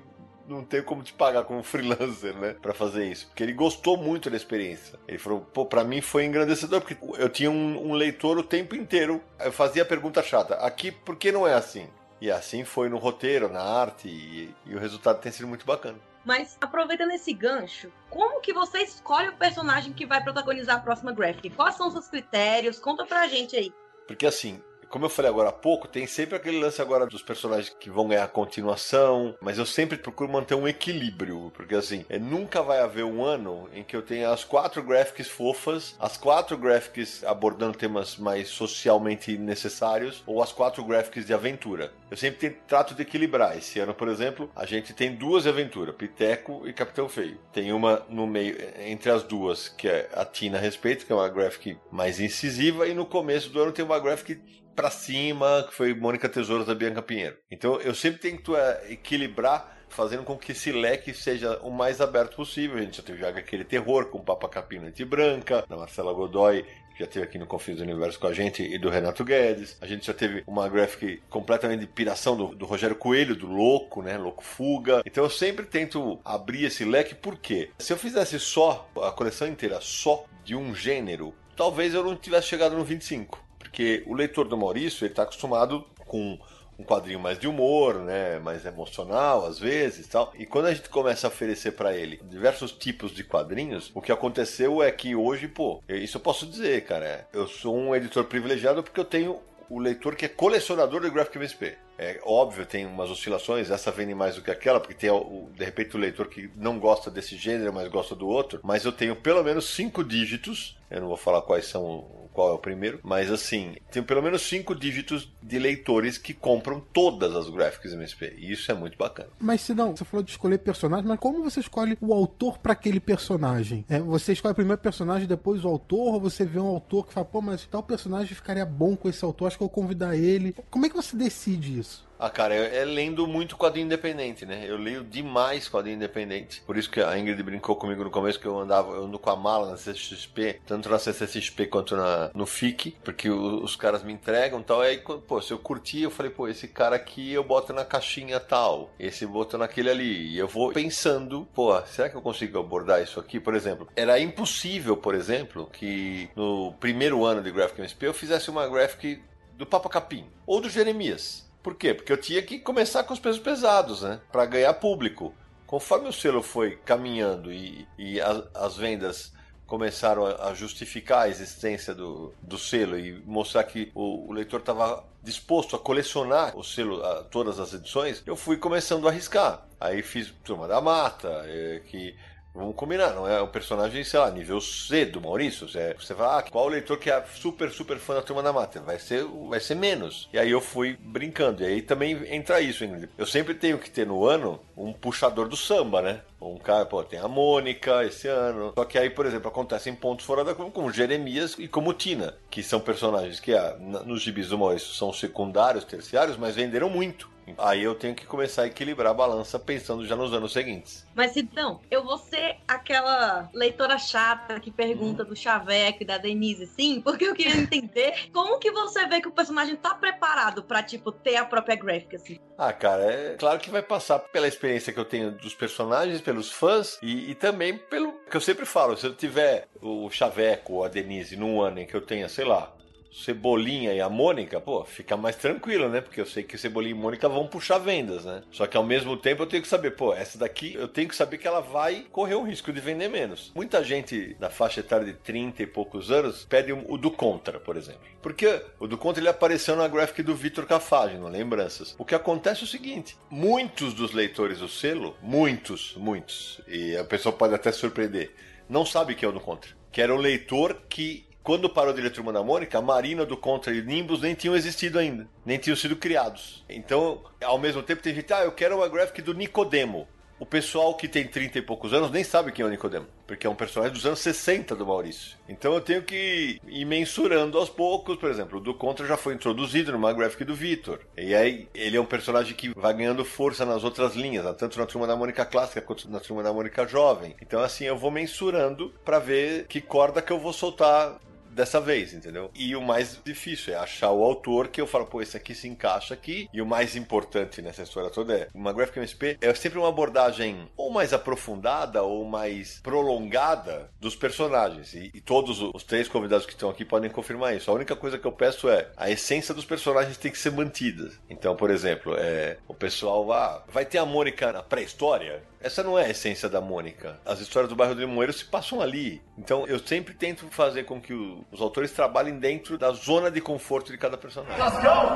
não tenho como te pagar como [LAUGHS] freelancer, né? Pra fazer isso. Porque ele gostou muito da experiência. Ele falou, pô, pra mim foi engrandecedor, porque eu tinha um, um leitor o tempo inteiro. Eu fazia a pergunta chata: aqui, por que não é assim? E assim foi no roteiro, na arte, e, e o resultado tem sido muito bacana. Mas aproveitando esse gancho, como que você escolhe o personagem que vai protagonizar a próxima graphic? Quais são os seus critérios? Conta pra gente aí. Porque assim, como eu falei agora há pouco, tem sempre aquele lance agora dos personagens que vão ganhar continuação, mas eu sempre procuro manter um equilíbrio, porque assim, é, nunca vai haver um ano em que eu tenha as quatro graphics fofas, as quatro graphics abordando temas mais socialmente necessários, ou as quatro graphics de aventura. Eu sempre trato de equilibrar. Esse ano, por exemplo, a gente tem duas de aventura, Piteco e Capitão Feio. Tem uma no meio, entre as duas, que é a Tina Respeito, que é uma graphic mais incisiva, e no começo do ano tem uma graphic pra cima, que foi Mônica Tesouros da Bianca Pinheiro. Então eu sempre tento é, equilibrar, fazendo com que esse leque seja o mais aberto possível. A gente já teve aquele terror com Papa Capinante Branca, da Marcela Godoy, que já teve aqui no Confins do Universo com a gente, e do Renato Guedes. A gente já teve uma graphic completamente de piração do, do Rogério Coelho, do Louco, né? Louco Fuga. Então eu sempre tento abrir esse leque, por quê? Se eu fizesse só, a coleção inteira, só de um gênero, talvez eu não tivesse chegado no 25. Porque o leitor do Maurício, ele tá acostumado com um quadrinho mais de humor, né, mais emocional às vezes, tal. E quando a gente começa a oferecer para ele diversos tipos de quadrinhos, o que aconteceu é que hoje, pô, isso eu posso dizer, cara, eu sou um editor privilegiado porque eu tenho o leitor que é colecionador de Graphic MSP. É óbvio, tem umas oscilações, essa vende mais do que aquela, porque tem, o, de repente, o leitor que não gosta desse gênero, mas gosta do outro. Mas eu tenho pelo menos cinco dígitos, eu não vou falar quais são, qual é o primeiro, mas assim, tenho pelo menos cinco dígitos de leitores que compram todas as Graphics MSP. E isso é muito bacana. Mas se não, você falou de escolher personagem, mas como você escolhe o autor pra aquele personagem? É, você escolhe primeiro o personagem, depois o autor, ou você vê um autor que fala, pô, mas tal personagem ficaria bom com esse autor, acho que eu vou convidar ele. Como é que você decide isso? Ah, cara, é, lendo muito quadrinho independente, né? Eu leio demais quadrinho independente. Por isso que a Ingrid brincou comigo no começo que eu andava, eu ando com a mala na CCXP, tanto na CCXP quanto na, no FIC, porque o- os caras me entregam e tal. Aí, quando- pô, se eu curti, eu falei, pô, esse cara aqui eu boto na caixinha tal, esse boto naquele ali. E eu vou pensando, pô, será que eu consigo abordar isso aqui? Por exemplo, era impossível, por exemplo, que no primeiro ano de Graphic MSP eu fizesse uma graphic do Papa Capim ou do Jeremias. Por quê? Porque eu tinha que começar com os pesos pesados, né? Para ganhar público. Conforme o selo foi caminhando e, e as, as vendas começaram a, a justificar a existência do, do selo e mostrar que o, o leitor estava disposto a colecionar o selo, a, todas as edições, eu fui começando a arriscar. Aí fiz Turma da Mata, eh, que Vamos combinar, não é um personagem, sei lá, nível C do Maurício. Você, fala, ah, qual o leitor que é super, super fã da Turma da Mata? Vai ser, vai ser menos. E aí eu fui brincando. E aí também entra isso, Ingrid. Eu sempre tenho que ter no ano um puxador do samba, né? Um cara, pô, tem a Mônica esse ano. Só que aí, por exemplo, acontecem pontos fora da curva, como Jeremias e como Tina, que são personagens que ah, nos gibis do Maurício são secundários, terciários, mas venderam muito. Aí eu tenho que começar a equilibrar a balança pensando já nos anos seguintes. Mas então, eu vou ser aquela leitora chata que pergunta do Chaveco e da Denise, sim, porque eu queria entender [LAUGHS] como que você vê que o personagem tá preparado pra, tipo, ter a própria gráfica, assim. Ah, cara, é claro que vai passar pela experiência que eu tenho dos personagens, pelos fãs e, e também pelo que eu sempre falo. Se eu tiver o Chaveco ou a Denise num ano em que eu tenha, sei lá, Cebolinha e a Mônica, pô, fica mais tranquilo, né? Porque eu sei que Cebolinha e Mônica vão puxar vendas, né? Só que ao mesmo tempo eu tenho que saber, pô, essa daqui eu tenho que saber que ela vai correr o risco de vender menos. Muita gente na faixa etária de 30 e poucos anos pede o do Contra, por exemplo. Porque o do Contra ele apareceu na graphic do Vitor Cafage, no Lembranças. O que acontece é o seguinte: muitos dos leitores do selo, muitos, muitos, e a pessoa pode até surpreender, não sabe que é o do Contra. Que era o leitor que quando parou de ler Turma da Mônica, Marina do Contra e Nimbus nem tinham existido ainda, nem tinham sido criados. Então, ao mesmo tempo, tem gente, ah, eu quero uma graphic do Nicodemo. O pessoal que tem 30 e poucos anos nem sabe quem é o Nicodemo, porque é um personagem dos anos 60 do Maurício. Então eu tenho que ir mensurando aos poucos, por exemplo, o do Contra já foi introduzido numa graphic do Vitor. E aí ele é um personagem que vai ganhando força nas outras linhas, né? tanto na Turma da Mônica clássica quanto na Turma da Mônica jovem. Então assim, eu vou mensurando para ver que corda que eu vou soltar dessa vez, entendeu? E o mais difícil é achar o autor que eu falo, pô, esse aqui se encaixa aqui. E o mais importante nessa história toda é, uma Graphic MSP é sempre uma abordagem ou mais aprofundada ou mais prolongada dos personagens. E, e todos os três convidados que estão aqui podem confirmar isso. A única coisa que eu peço é, a essência dos personagens tem que ser mantida. Então, por exemplo, é, o pessoal, ah, vai ter a Mônica na pré-história? Essa não é a essência da Mônica. As histórias do bairro do Limoeiro se passam ali. Então eu sempre tento fazer com que o- os autores trabalhem dentro da zona de conforto de cada personagem. Cascão!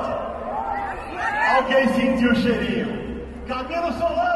Alguém sentiu o cheirinho? Cabelo Solano!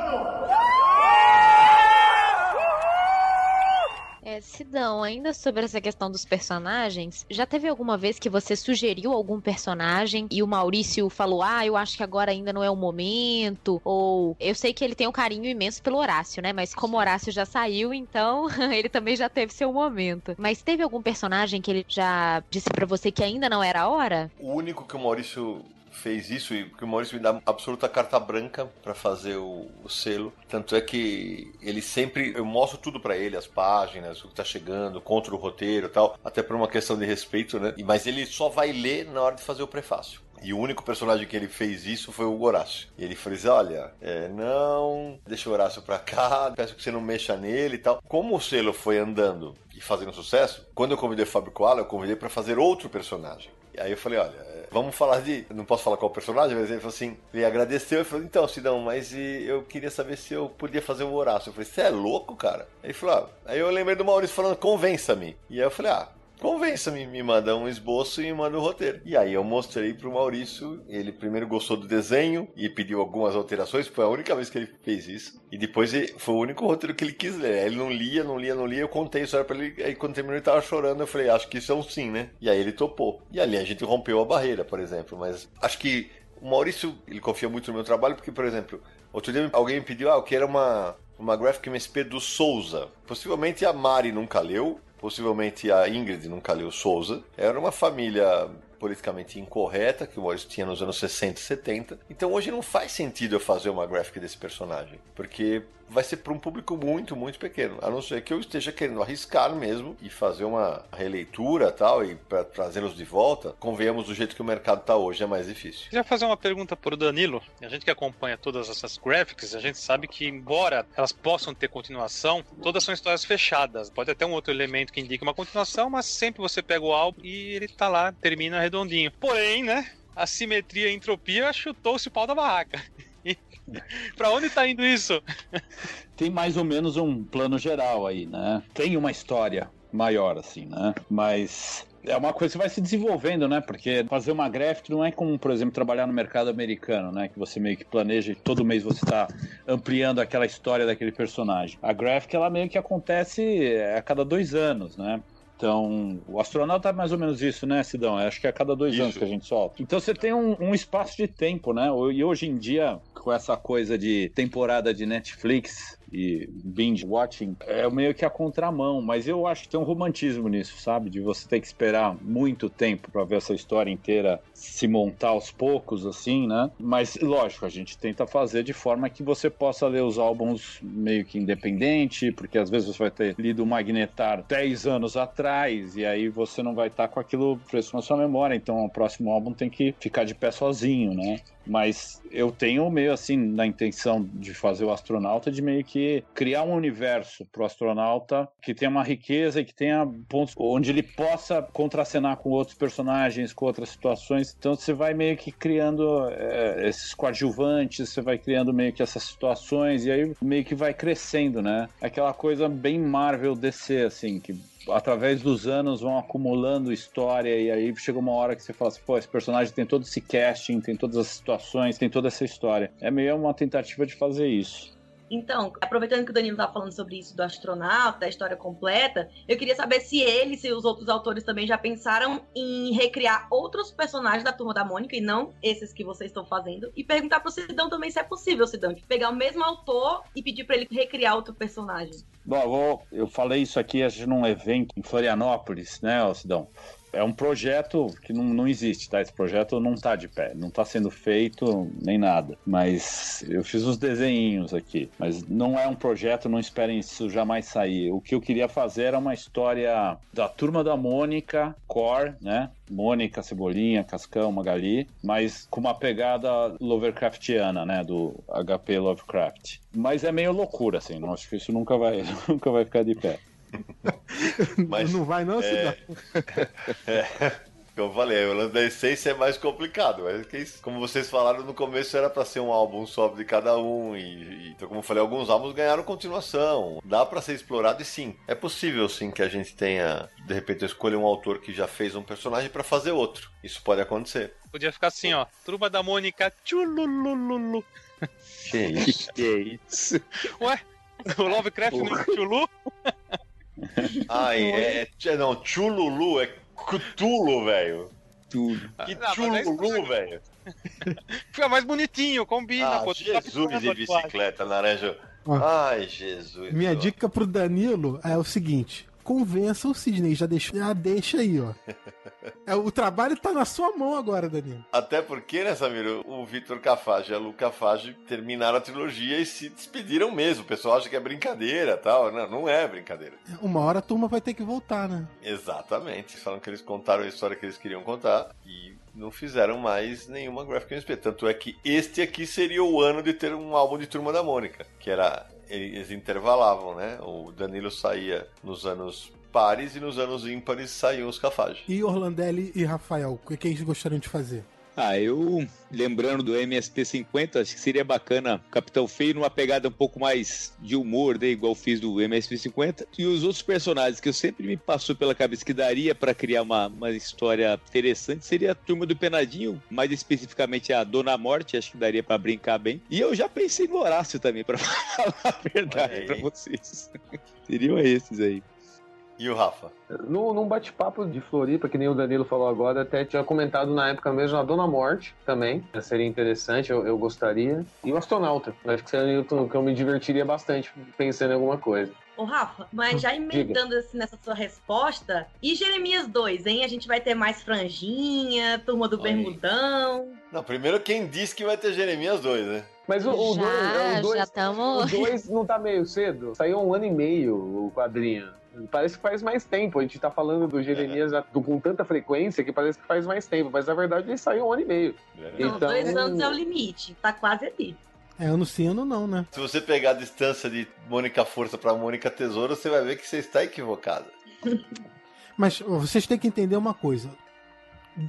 Sidão, ainda sobre essa questão dos personagens, já teve alguma vez que você sugeriu algum personagem e o Maurício falou, ah, eu acho que agora ainda não é o momento, ou eu sei que ele tem um carinho imenso pelo Horácio, né? Mas como Horácio já saiu, então [LAUGHS] ele também já teve seu momento. Mas teve algum personagem que ele já disse pra você que ainda não era a hora? O único que o Maurício fez isso e que o Maurício me dá absoluta carta branca pra fazer o, o selo. Tanto é que ele sempre eu mostro tudo pra ele, as páginas, o que tá chegando, contra o roteiro, tal, até por uma questão de respeito, né? Mas ele só vai ler na hora de fazer o prefácio. E o único personagem que ele fez isso foi o Horácio. E ele assim: olha, é, não, deixa o Horácio pra cá, peço que você não mexa nele e tal. Como o selo foi andando e fazendo sucesso, quando eu convidei o Fábio Koala, eu convidei pra fazer outro personagem. E aí eu falei, olha, é, vamos falar de. Não posso falar qual personagem, mas ele falou assim, ele agradeceu e falou, então, Sidão, mas eu queria saber se eu podia fazer o Horácio. Eu falei, você é louco, cara? Aí ele falou, ah, aí eu lembrei do Maurício falando, convença-me. E aí eu falei, ah. Convença-me, me manda um esboço e me manda o roteiro. E aí eu mostrei pro Maurício, ele primeiro gostou do desenho e pediu algumas alterações, foi a única vez que ele fez isso. E depois foi o único roteiro que ele quis ler. Ele não lia, não lia, não lia, eu contei a história pra ele, aí quando terminou ele tava chorando, eu falei, acho que isso é um sim, né? E aí ele topou. E ali a gente rompeu a barreira, por exemplo, mas acho que o Maurício, ele confia muito no meu trabalho, porque, por exemplo, outro dia alguém me pediu, ah, eu quero uma, uma Graphic MSP do Souza. Possivelmente a Mari nunca leu, possivelmente a Ingrid nunca leu Souza. Era uma família politicamente incorreta que o Morris tinha nos anos 60 e 70. Então hoje não faz sentido eu fazer uma graphic desse personagem, porque vai ser para um público muito, muito pequeno. A não ser que eu esteja querendo arriscar mesmo e fazer uma releitura tal, e para trazê-los de volta, convenhamos do jeito que o mercado está hoje, é mais difícil. Queria fazer uma pergunta para o Danilo. A gente que acompanha todas essas graphics, a gente sabe que, embora elas possam ter continuação, todas são histórias fechadas. Pode até um outro elemento que indique uma continuação, mas sempre você pega o álbum e ele tá lá, termina redondinho. Porém, né? A simetria e a entropia chutou-se o pau da barraca. [LAUGHS] pra onde tá indo isso? Tem mais ou menos um plano geral aí, né? Tem uma história maior, assim, né? Mas é uma coisa que vai se desenvolvendo, né? Porque fazer uma graphic não é como, por exemplo, trabalhar no mercado americano, né? Que você meio que planeja e todo mês você está ampliando aquela história daquele personagem. A graphic, ela meio que acontece a cada dois anos, né? Então, o astronauta é mais ou menos isso, né, Sidão? Acho que é a cada dois Isso. anos que a gente solta. Então você tem um, um espaço de tempo, né? E hoje em dia, com essa coisa de temporada de Netflix e binge watching, é meio que a contramão, mas eu acho que tem um romantismo nisso, sabe? De você ter que esperar muito tempo para ver essa história inteira se montar aos poucos, assim, né? Mas, lógico, a gente tenta fazer de forma que você possa ler os álbuns meio que independente, porque às vezes você vai ter lido o Magnetar 10 anos atrás, e aí você não vai estar com aquilo fresco na sua memória, então o próximo álbum tem que ficar de pé sozinho, né? Mas eu tenho meio assim na intenção de fazer o astronauta de meio que criar um universo pro astronauta que tenha uma riqueza e que tenha pontos onde ele possa contracenar com outros personagens, com outras situações. Então você vai meio que criando eh, esses coadjuvantes, você vai criando meio que essas situações e aí meio que vai crescendo, né? Aquela coisa bem Marvel DC assim, que através dos anos vão acumulando história e aí chega uma hora que você fala assim, pô, esse personagem tem todo esse casting, tem todas as situações, tem toda essa história. É meio uma tentativa de fazer isso. Então, aproveitando que o Danilo tá falando sobre isso do astronauta, da história completa, eu queria saber se ele e os outros autores também já pensaram em recriar outros personagens da Turma da Mônica e não esses que vocês estão fazendo. E perguntar pro Sidão também se é possível, Sidão, de pegar o mesmo autor e pedir pra ele recriar outro personagem. Bom, eu, falei isso aqui acho, num evento em Florianópolis, né, Sidão? É um projeto que não, não existe, tá? Esse projeto não tá de pé, não tá sendo feito nem nada. Mas eu fiz os desenhinhos aqui. Mas não é um projeto, não esperem isso jamais sair. O que eu queria fazer era uma história da turma da Mônica, Core, né? Mônica, Cebolinha, Cascão, Magali, mas com uma pegada Lovecraftiana, né? Do HP Lovecraft. Mas é meio loucura, assim. Não acho que isso nunca vai, [LAUGHS] nunca vai ficar de pé. [LAUGHS] Mas, não vai não, é? [LAUGHS] É, como eu falei, o lance da essência é mais complicado, mas que isso- como vocês falaram no começo era pra ser um álbum só de cada um e, e, então como eu falei, alguns álbuns ganharam continuação. Dá pra ser explorado e sim, é possível sim que a gente tenha, de repente eu escolha um autor que já fez um personagem pra fazer outro. Isso pode acontecer. Podia ficar assim, ó. Turma da Mônica, tchululululu. Que isso? que isso? Ué, o Lovecraft não é Chulu? Ai, é, é não, Chululu é Cthulhu, velho. Tudo. Que Ah, é Chululu, velho. [LAUGHS] Fica mais bonitinho, combina, Ah, pô. tá Jesus de bicicleta, Naranja. Ó. Ai, Jesus. Minha ó. dica pro Danilo é o seguinte: convença o Sidney, já deixa, já deixa aí, ó. [LAUGHS] É, o trabalho tá na sua mão agora, Danilo. Até porque, né, Samiro, o Vitor Cafage e a Lu Cafage terminaram a trilogia e se despediram mesmo. O pessoal acha que é brincadeira e tal. Não, não é brincadeira. Uma hora a turma vai ter que voltar, né? Exatamente. Falam que eles contaram a história que eles queriam contar e não fizeram mais nenhuma Graphic MSP. Tanto é que este aqui seria o ano de ter um álbum de Turma da Mônica, que era. Eles intervalavam, né? O Danilo saía nos anos pares e nos anos ímpares saíam os Cafage. E Orlandelli e Rafael, o que, que eles gostariam de fazer? Ah, eu, lembrando do MSP50, acho que seria bacana Capitão Feio numa pegada um pouco mais de humor, né, igual fiz do MSP50. E os outros personagens que eu sempre me passou pela cabeça que daria pra criar uma, uma história interessante seria a Turma do Penadinho, mais especificamente a Dona Morte, acho que daria pra brincar bem. E eu já pensei no Horácio também, pra [LAUGHS] falar a verdade pra vocês. Seriam esses aí. E o Rafa? No, num bate-papo de Floripa, que nem o Danilo falou agora, até tinha comentado na época mesmo a Dona Morte também. Seria interessante, eu, eu gostaria. E o astronauta. Acho que seria o que eu me divertiria bastante pensando em alguma coisa. Ô, Rafa, mas já emendando assim nessa sua resposta, e Jeremias 2, hein? A gente vai ter mais franjinha, turma do bermudão. Não, primeiro quem disse que vai ter Jeremias 2, né? Mas o 2 Já, o dois, já o tamo- dois não tá meio cedo? Saiu um ano e meio o quadrinho. Parece que faz mais tempo. A gente tá falando do Jeremias do- com tanta frequência que parece que faz mais tempo. Mas na verdade ele saiu um ano e meio. Não, Então- dois anos é o limite. Tá quase ali. É ano sim, ano não, né? Se você pegar a distância de Mônica Força pra Mônica Tesouro, você vai ver que você está equivocado. Mas vocês têm que entender uma coisa.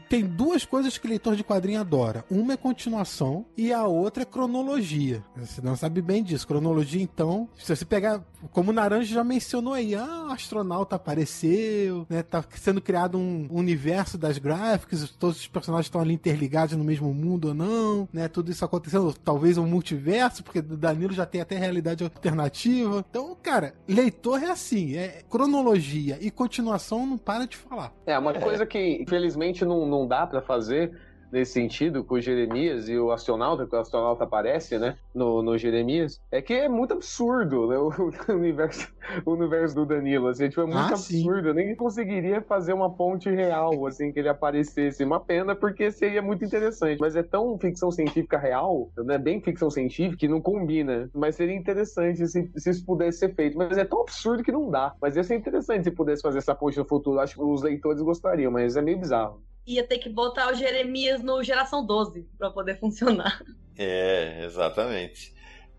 Tem duas coisas que leitor de quadrinho adora. Uma é continuação e a outra é cronologia. Você não sabe bem disso. Cronologia, então, se você pegar, como o Naranja já mencionou aí, ah, o astronauta apareceu, né? Tá sendo criado um universo das gráficas, todos os personagens estão ali interligados no mesmo mundo ou não, né? Tudo isso acontecendo, talvez um multiverso, porque o Danilo já tem até realidade alternativa. Então, cara, leitor é assim, é cronologia e continuação não para de falar. É, uma coisa que infelizmente não, não dá pra fazer nesse sentido com o Jeremias e o astronauta, que o astronauta aparece, né, no, no Jeremias, é que é muito absurdo, né, o, [LAUGHS] universo, o universo do Danilo, assim, tipo, é muito Ah, sim. absurdo, eu nem conseguiria fazer uma ponte real, assim, que ele aparecesse, uma pena, porque seria muito interessante, mas é tão ficção científica real, né, bem ficção científica, que não combina, mas seria interessante se, se isso pudesse ser feito, mas é tão absurdo que não dá, mas ia ser interessante se pudesse fazer essa ponte no futuro, acho que os leitores gostariam, mas é meio bizarro. Ia ter que botar o Jeremias no geração 12 pra poder funcionar. É, exatamente.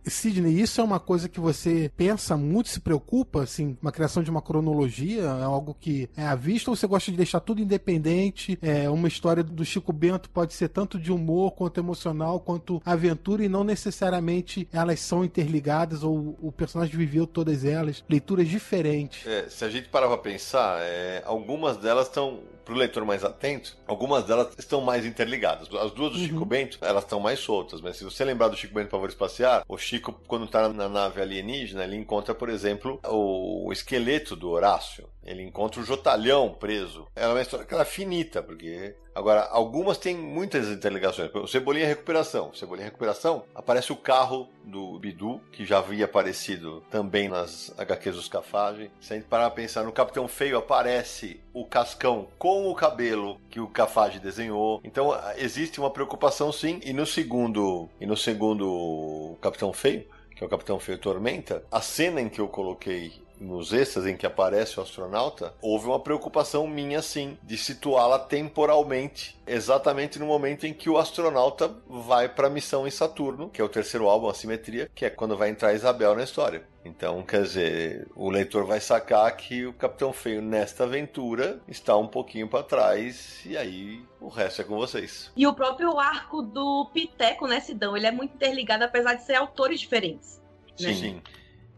Sidney, isso é uma coisa que você pensa muito, se preocupa, assim, uma criação de uma cronologia, é algo que é à vista, ou você gosta de deixar tudo independente? É, uma história do Chico Bento pode ser tanto de humor, quanto emocional, quanto aventura, e não necessariamente elas são interligadas, ou o personagem viveu todas elas, leituras diferentes. É, se a gente parar pra pensar, é, algumas delas estão, pro leitor mais atento, algumas delas estão mais interligadas. As duas do Chico Bento, elas estão mais soltas, mas se você lembrar do Chico Bento Pavor Espaciar, o Chico, quando tá na nave alienígena, ele encontra, por exemplo, o esqueleto do Horácio. Ele encontra o Jotalhão preso. É uma história que ela é finita, porque. Agora, algumas têm muitas interligações. O Cebolinha Recuperação. O Cebolinha Recuperação aparece o carro do Bidu, que já havia aparecido também nas HQs dos Cafage. Se a gente parar pra pensar no Capitão Feio, aparece o Cascão com o cabelo que o Cafage desenhou. Então, existe uma preocupação sim. E no segundo. E no segundo Capitão Feio, que é o Capitão Feio Tormenta, a cena em que eu coloquei nos extras em que aparece o astronauta, houve uma preocupação minha, sim, de situá-la temporalmente, exatamente no momento em que o astronauta vai para a missão em Saturno, que é o terceiro álbum, a Simetria, que é quando vai entrar Isabel na história. Então, quer dizer, o leitor vai sacar que o Capitão Feio nesta aventura está um pouquinho para trás e aí o resto é com vocês. E o próprio arco do Piteco, né, Sidão? Ele é muito interligado, apesar de ser autores diferentes. Sim, sim.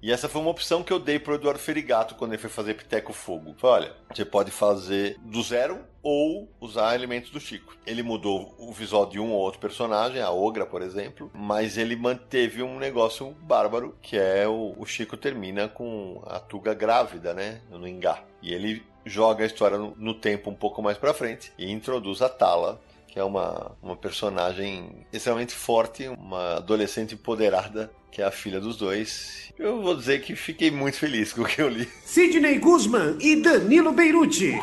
E essa foi uma opção que eu dei pro Eduardo Ferigato quando ele foi fazer Piteco Fogo. Falei, olha, você pode fazer do zero ou usar elementos do Chico. Ele mudou o visual de um ou outro personagem, a Ogra, por exemplo, mas ele manteve um negócio bárbaro, que é o, o Chico termina com a Tuga grávida, né, no Ingá. E ele joga a história no, no tempo um pouco mais pra frente e introduz a Tala, que é uma, uma personagem extremamente forte, uma adolescente empoderada, que é a filha dos dois. Eu vou dizer que fiquei muito feliz com o que eu li. Sidney Guzman e Danilo Beirute.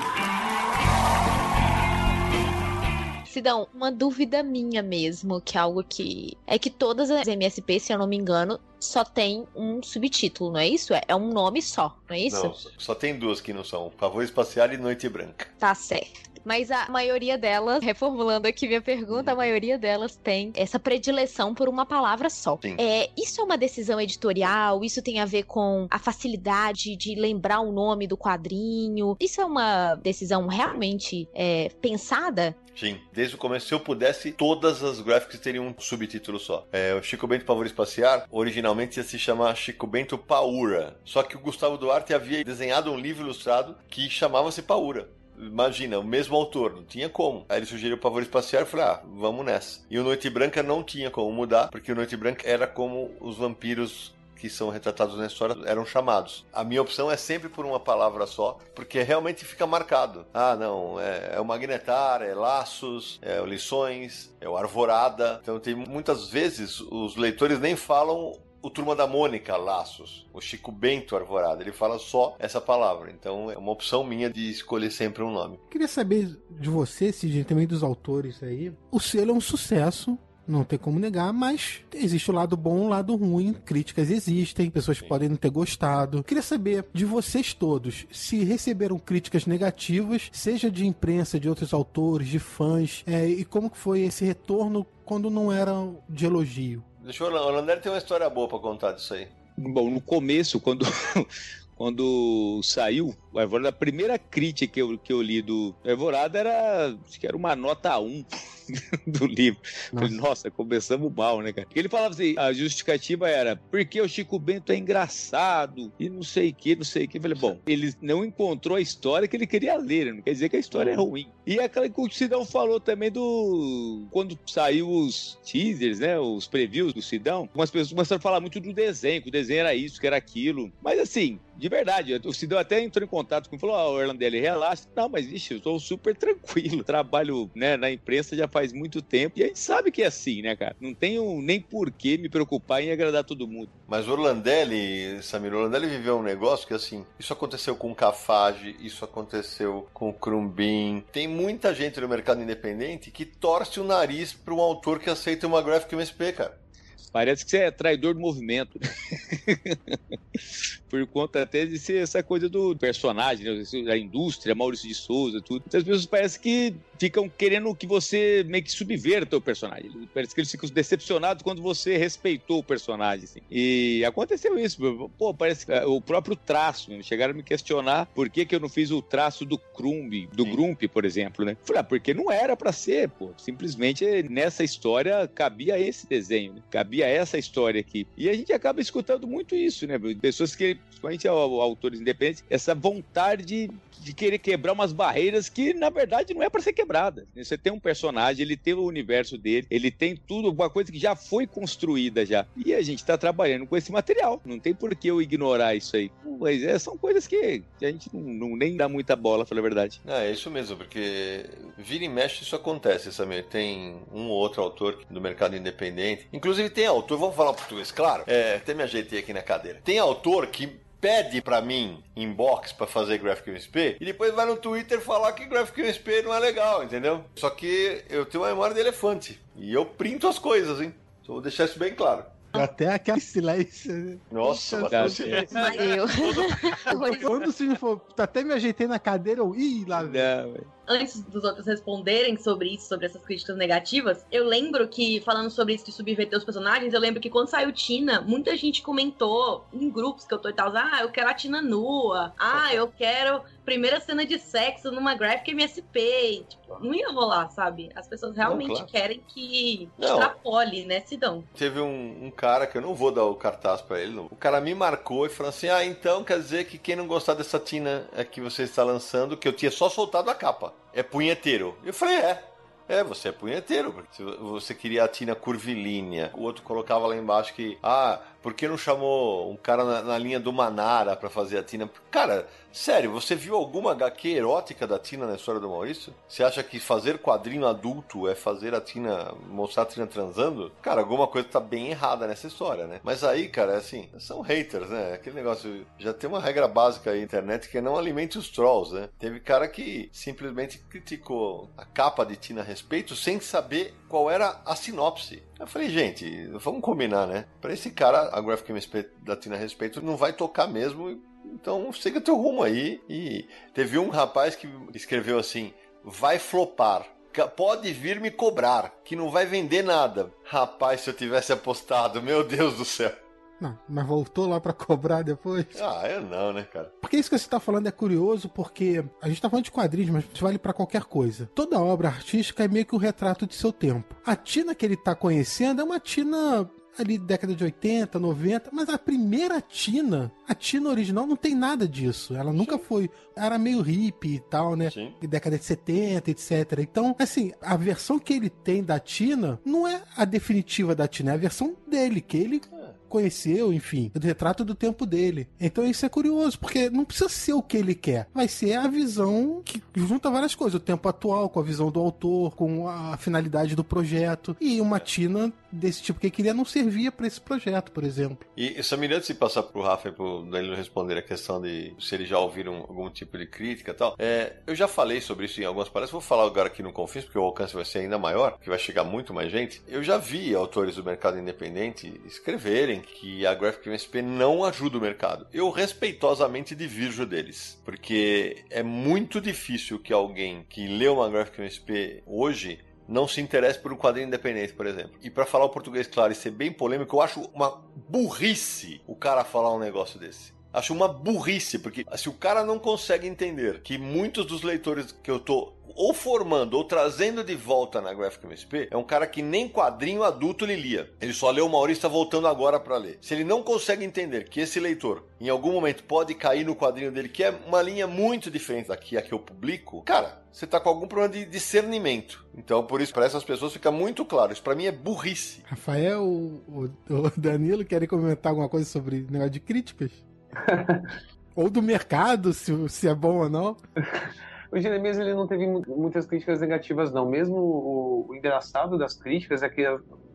Sidão, uma dúvida minha mesmo, que é algo que. É que todas as MSP, se eu não me engano, só tem um subtítulo, não é isso? É, é um nome só, não é isso? Não, só- só tem duas que não são: Favor Espacial e Noite Branca. Tá certo. Mas a maioria delas, reformulando aqui minha pergunta, a maioria delas tem essa predileção por uma palavra só. Sim. É, isso é uma decisão editorial? Isso tem a ver com a facilidade de lembrar o nome do quadrinho? Isso é uma decisão realmente é, pensada? Sim, desde o começo, se eu pudesse, todas as graphics teriam um subtítulo só. É, o Chico Bento Pavor Espaciar, originalmente ia se chamar Chico Bento Paura. Só que o Gustavo Duarte havia desenhado um livro ilustrado que chamava-se Paura. Imagina, o mesmo autor, não tinha como. Aí ele sugeriu o Pavor Espaciar e falei, ah, vamos nessa. E o Noite Branca não tinha como mudar, porque o Noite Branca era como os vampiros que são retratados na história eram chamados. A minha opção é sempre por uma palavra só, porque realmente fica marcado. Ah, não, é, é o Magnetar, é Laços, é o Lições, é o Arvorada. Então tem muitas vezes os leitores nem falam o Turma da Mônica Laços, o Chico Bento Arvorada. Ele fala só essa palavra. Então é uma opção minha de escolher sempre um nome. Queria saber de você, Sidney, também dos autores aí. O selo é um sucesso. Não tem como negar, mas existe o lado bom e o lado ruim. Críticas existem, pessoas podem não ter gostado. Queria saber de vocês todos se receberam críticas negativas, seja de imprensa, de outros autores, de fãs, é, e como que foi esse retorno quando não era de elogio. Deixa. O Landelli tem uma história boa pra contar disso aí. Bom, no começo, quando, [LAUGHS] quando saiu o a primeira crítica que eu, que eu li do Alvorada era, acho que era uma nota 1 [LAUGHS] do livro. Nossa. Falei, nossa, começamos mal, né, cara? Ele falava assim, a justificativa era, porque o Chico Bento é engraçado e não sei o que, não sei o que. Falei, bom, ele não encontrou a história que ele queria ler, não quer dizer que a história é ruim. E aquela que o Sidão falou também do... Quando saiu os teasers, né, os previews do Sidão, algumas pessoas começaram a falar muito do desenho, que o desenho era isso, que era aquilo. Mas assim, de verdade, o Sidão até entrou em contato comigo e falou: Ó, oh, Orlandelli, relaxa. Não, mas vixe, eu sou super tranquilo. [LAUGHS] Trabalho né, na imprensa já faz muito tempo. E a gente sabe que é assim, né, cara? Não tenho nem por que me preocupar em agradar todo mundo. Mas o Orlandelli, Samir, Orlandelli viveu um negócio que assim, isso aconteceu com o Cafage, isso aconteceu com o Crumbin. Tem muita gente no mercado independente que torce o nariz para um autor que aceita uma Graphic MSP, cara. Parece que você é traidor do movimento. [LAUGHS] Por conta até de ser essa coisa do personagem, né? a indústria, Maurício de Souza, tudo. Então, as pessoas parecem que ficam querendo que você meio que subverta o personagem. Parece que eles ficam decepcionados quando você respeitou o personagem. Assim. E aconteceu isso. Pô, parece que o próprio traço. Né? Chegaram a me questionar por que, que eu não fiz o traço do Crumb, do Sim. Grump, por exemplo, né? Falei, ah, porque não era para ser, pô. Simplesmente nessa história cabia esse desenho, né? cabia essa história aqui. E a gente acaba escutando muito isso, né? Pessoas que, principalmente autores independentes, essa vontade de de querer quebrar umas barreiras que, na verdade, não é para ser quebrada. Você tem um personagem, ele tem o universo dele, ele tem tudo, uma coisa que já foi construída já. E a gente tá trabalhando com esse material. Não tem por que eu ignorar isso aí. Mas é, são coisas que a gente não, não nem dá muita bola, pra verdade. É, é isso mesmo, porque vira e mexe isso acontece, Samir. Tem um ou outro autor do mercado independente. Inclusive tem autor, vamos falar português, claro. É, até me ajeitei aqui na cadeira. Tem autor que pede para mim inbox para fazer Graphic e depois vai no Twitter falar que Graphic não é legal, entendeu? Só que eu tenho uma memória de elefante e eu printo as coisas, hein? Só vou deixar isso bem claro. Até aquele silêncio. Nossa, mas eu. Quando o Sidney falou, até me ajeitei na cadeira, eu. Ih, lá. Não, antes dos outros responderem sobre isso, sobre essas críticas negativas, eu lembro que, falando sobre isso de subverter os personagens, eu lembro que quando saiu Tina, muita gente comentou em grupos que eu tô e tal, ah, eu quero a Tina nua, ah, eu quero primeira cena de sexo numa graphic MSP. Tipo, não ia rolar, sabe? As pessoas realmente não, claro. querem que não. extrapole, né, Sidão? Teve um, um, cara que eu não vou dar o cartaz pra ele, não. o cara me marcou e falou assim: ah, então quer dizer que quem não gostar dessa Tina é que você está lançando, que eu tinha só soltado a capa é punheteiro. Eu falei, é. É, você é punheteiro. Se você queria a Tina curvilínea, o outro colocava lá embaixo que, ah, por que não chamou um cara na, na linha do Manara para fazer a Tina? Cara, sério, você viu alguma HQ erótica da Tina na história do Maurício? Você acha que fazer quadrinho adulto é fazer a Tina, mostrar a Tina transando? Cara, alguma coisa tá bem errada nessa história, né? Mas aí, cara, é assim, são haters, né? Aquele negócio, já tem uma regra básica aí na internet que é não alimente os trolls, né? Teve cara que simplesmente criticou a capa de Tina a respeito sem saber qual era a sinopse. Eu falei, gente, vamos combinar, né? Pra esse cara, a Graphic MSP da Tina Respeito não vai tocar mesmo, então siga teu rumo aí. E teve um rapaz que escreveu assim: vai flopar. Pode vir me cobrar, que não vai vender nada. Rapaz, se eu tivesse apostado, meu Deus do céu. Não, mas voltou lá para [LAUGHS] cobrar depois? Ah, eu não, né, cara? Porque isso que você tá falando é curioso, porque a gente tá falando de quadrinhos, mas isso vale para qualquer coisa. Toda obra artística é meio que o um retrato de seu tempo. A Tina que ele tá conhecendo é uma Tina ali década de 80, 90, mas a primeira Tina, a Tina original não tem nada disso. Ela nunca Sim. foi, era meio hippie e tal, né? Sim. Década de 70, etc. Então, assim, a versão que ele tem da Tina não é a definitiva da Tina, é a versão dele, que ele conheceu, enfim, o retrato do tempo dele. Então isso é curioso, porque não precisa ser o que ele quer, vai ser a visão que junta várias coisas, o tempo atual com a visão do autor, com a finalidade do projeto e uma tina desse tipo que queria não servia para esse projeto, por exemplo. E, Samir, antes de passar pro Rafa e pro Danilo responder a questão de se eles já ouviram algum tipo de crítica e tal, é, eu já falei sobre isso em algumas palestras, vou falar agora aqui no Confins, porque o alcance vai ser ainda maior, que vai chegar muito mais gente. Eu já vi autores do mercado independente escreverem que a Graphic MSP não ajuda o mercado. Eu respeitosamente divirjo deles, porque é muito difícil que alguém que lê uma Graphic MSP hoje não se interesse por um quadrinho independente, por exemplo. E para falar o português claro e ser bem polêmico, eu acho uma burrice o cara falar um negócio desse. Acho uma burrice, porque se o cara não consegue entender que muitos dos leitores que eu tô ou formando ou trazendo de volta na Graphic MSP é um cara que nem quadrinho adulto ele lia. Ele só leu o Maurício está voltando agora para ler. Se ele não consegue entender que esse leitor em algum momento pode cair no quadrinho dele, que é uma linha muito diferente daqui a que eu publico, cara, você tá com algum problema de discernimento. Então, por isso, para essas pessoas fica muito claro. Isso para mim é burrice. Rafael, o, o Danilo querem comentar alguma coisa sobre negócio de críticas? [LAUGHS] ou do mercado, se, se é bom ou não. [LAUGHS] O Jeremias ele não teve muitas críticas negativas, não. Mesmo o, o, engraçado das críticas é que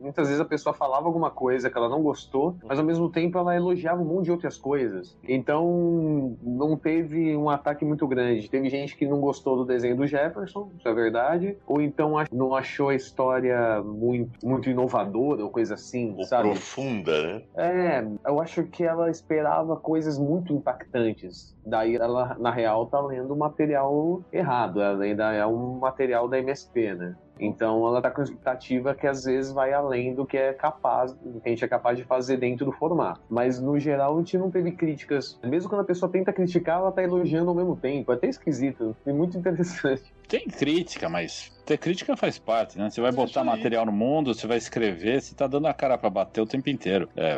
muitas vezes a pessoa falava alguma coisa que ela não gostou, mas ao mesmo tempo ela elogiava um monte de outras coisas. Então não teve um ataque muito grande. Teve gente que não gostou do desenho do Jefferson, isso é verdade, ou então não achou a história muito, muito inovadora ou coisa assim, ou sabe? Profunda, né? É, eu acho que ela esperava coisas muito impactantes. Daí ela, na real, tá lendo material errado. Ela ainda é um material da MSP, né? Então ela está com expectativa que às vezes vai além do que é capaz, do que a gente é capaz de fazer dentro do formato. Mas no geral a gente não teve críticas. Mesmo quando a pessoa tenta criticar, ela está elogiando ao mesmo tempo. É até esquisito, é muito [LAUGHS] interessante. Tem crítica, mas ter crítica faz parte, né? Você vai botar material no mundo, você vai escrever, você tá dando a cara para bater o tempo inteiro. É,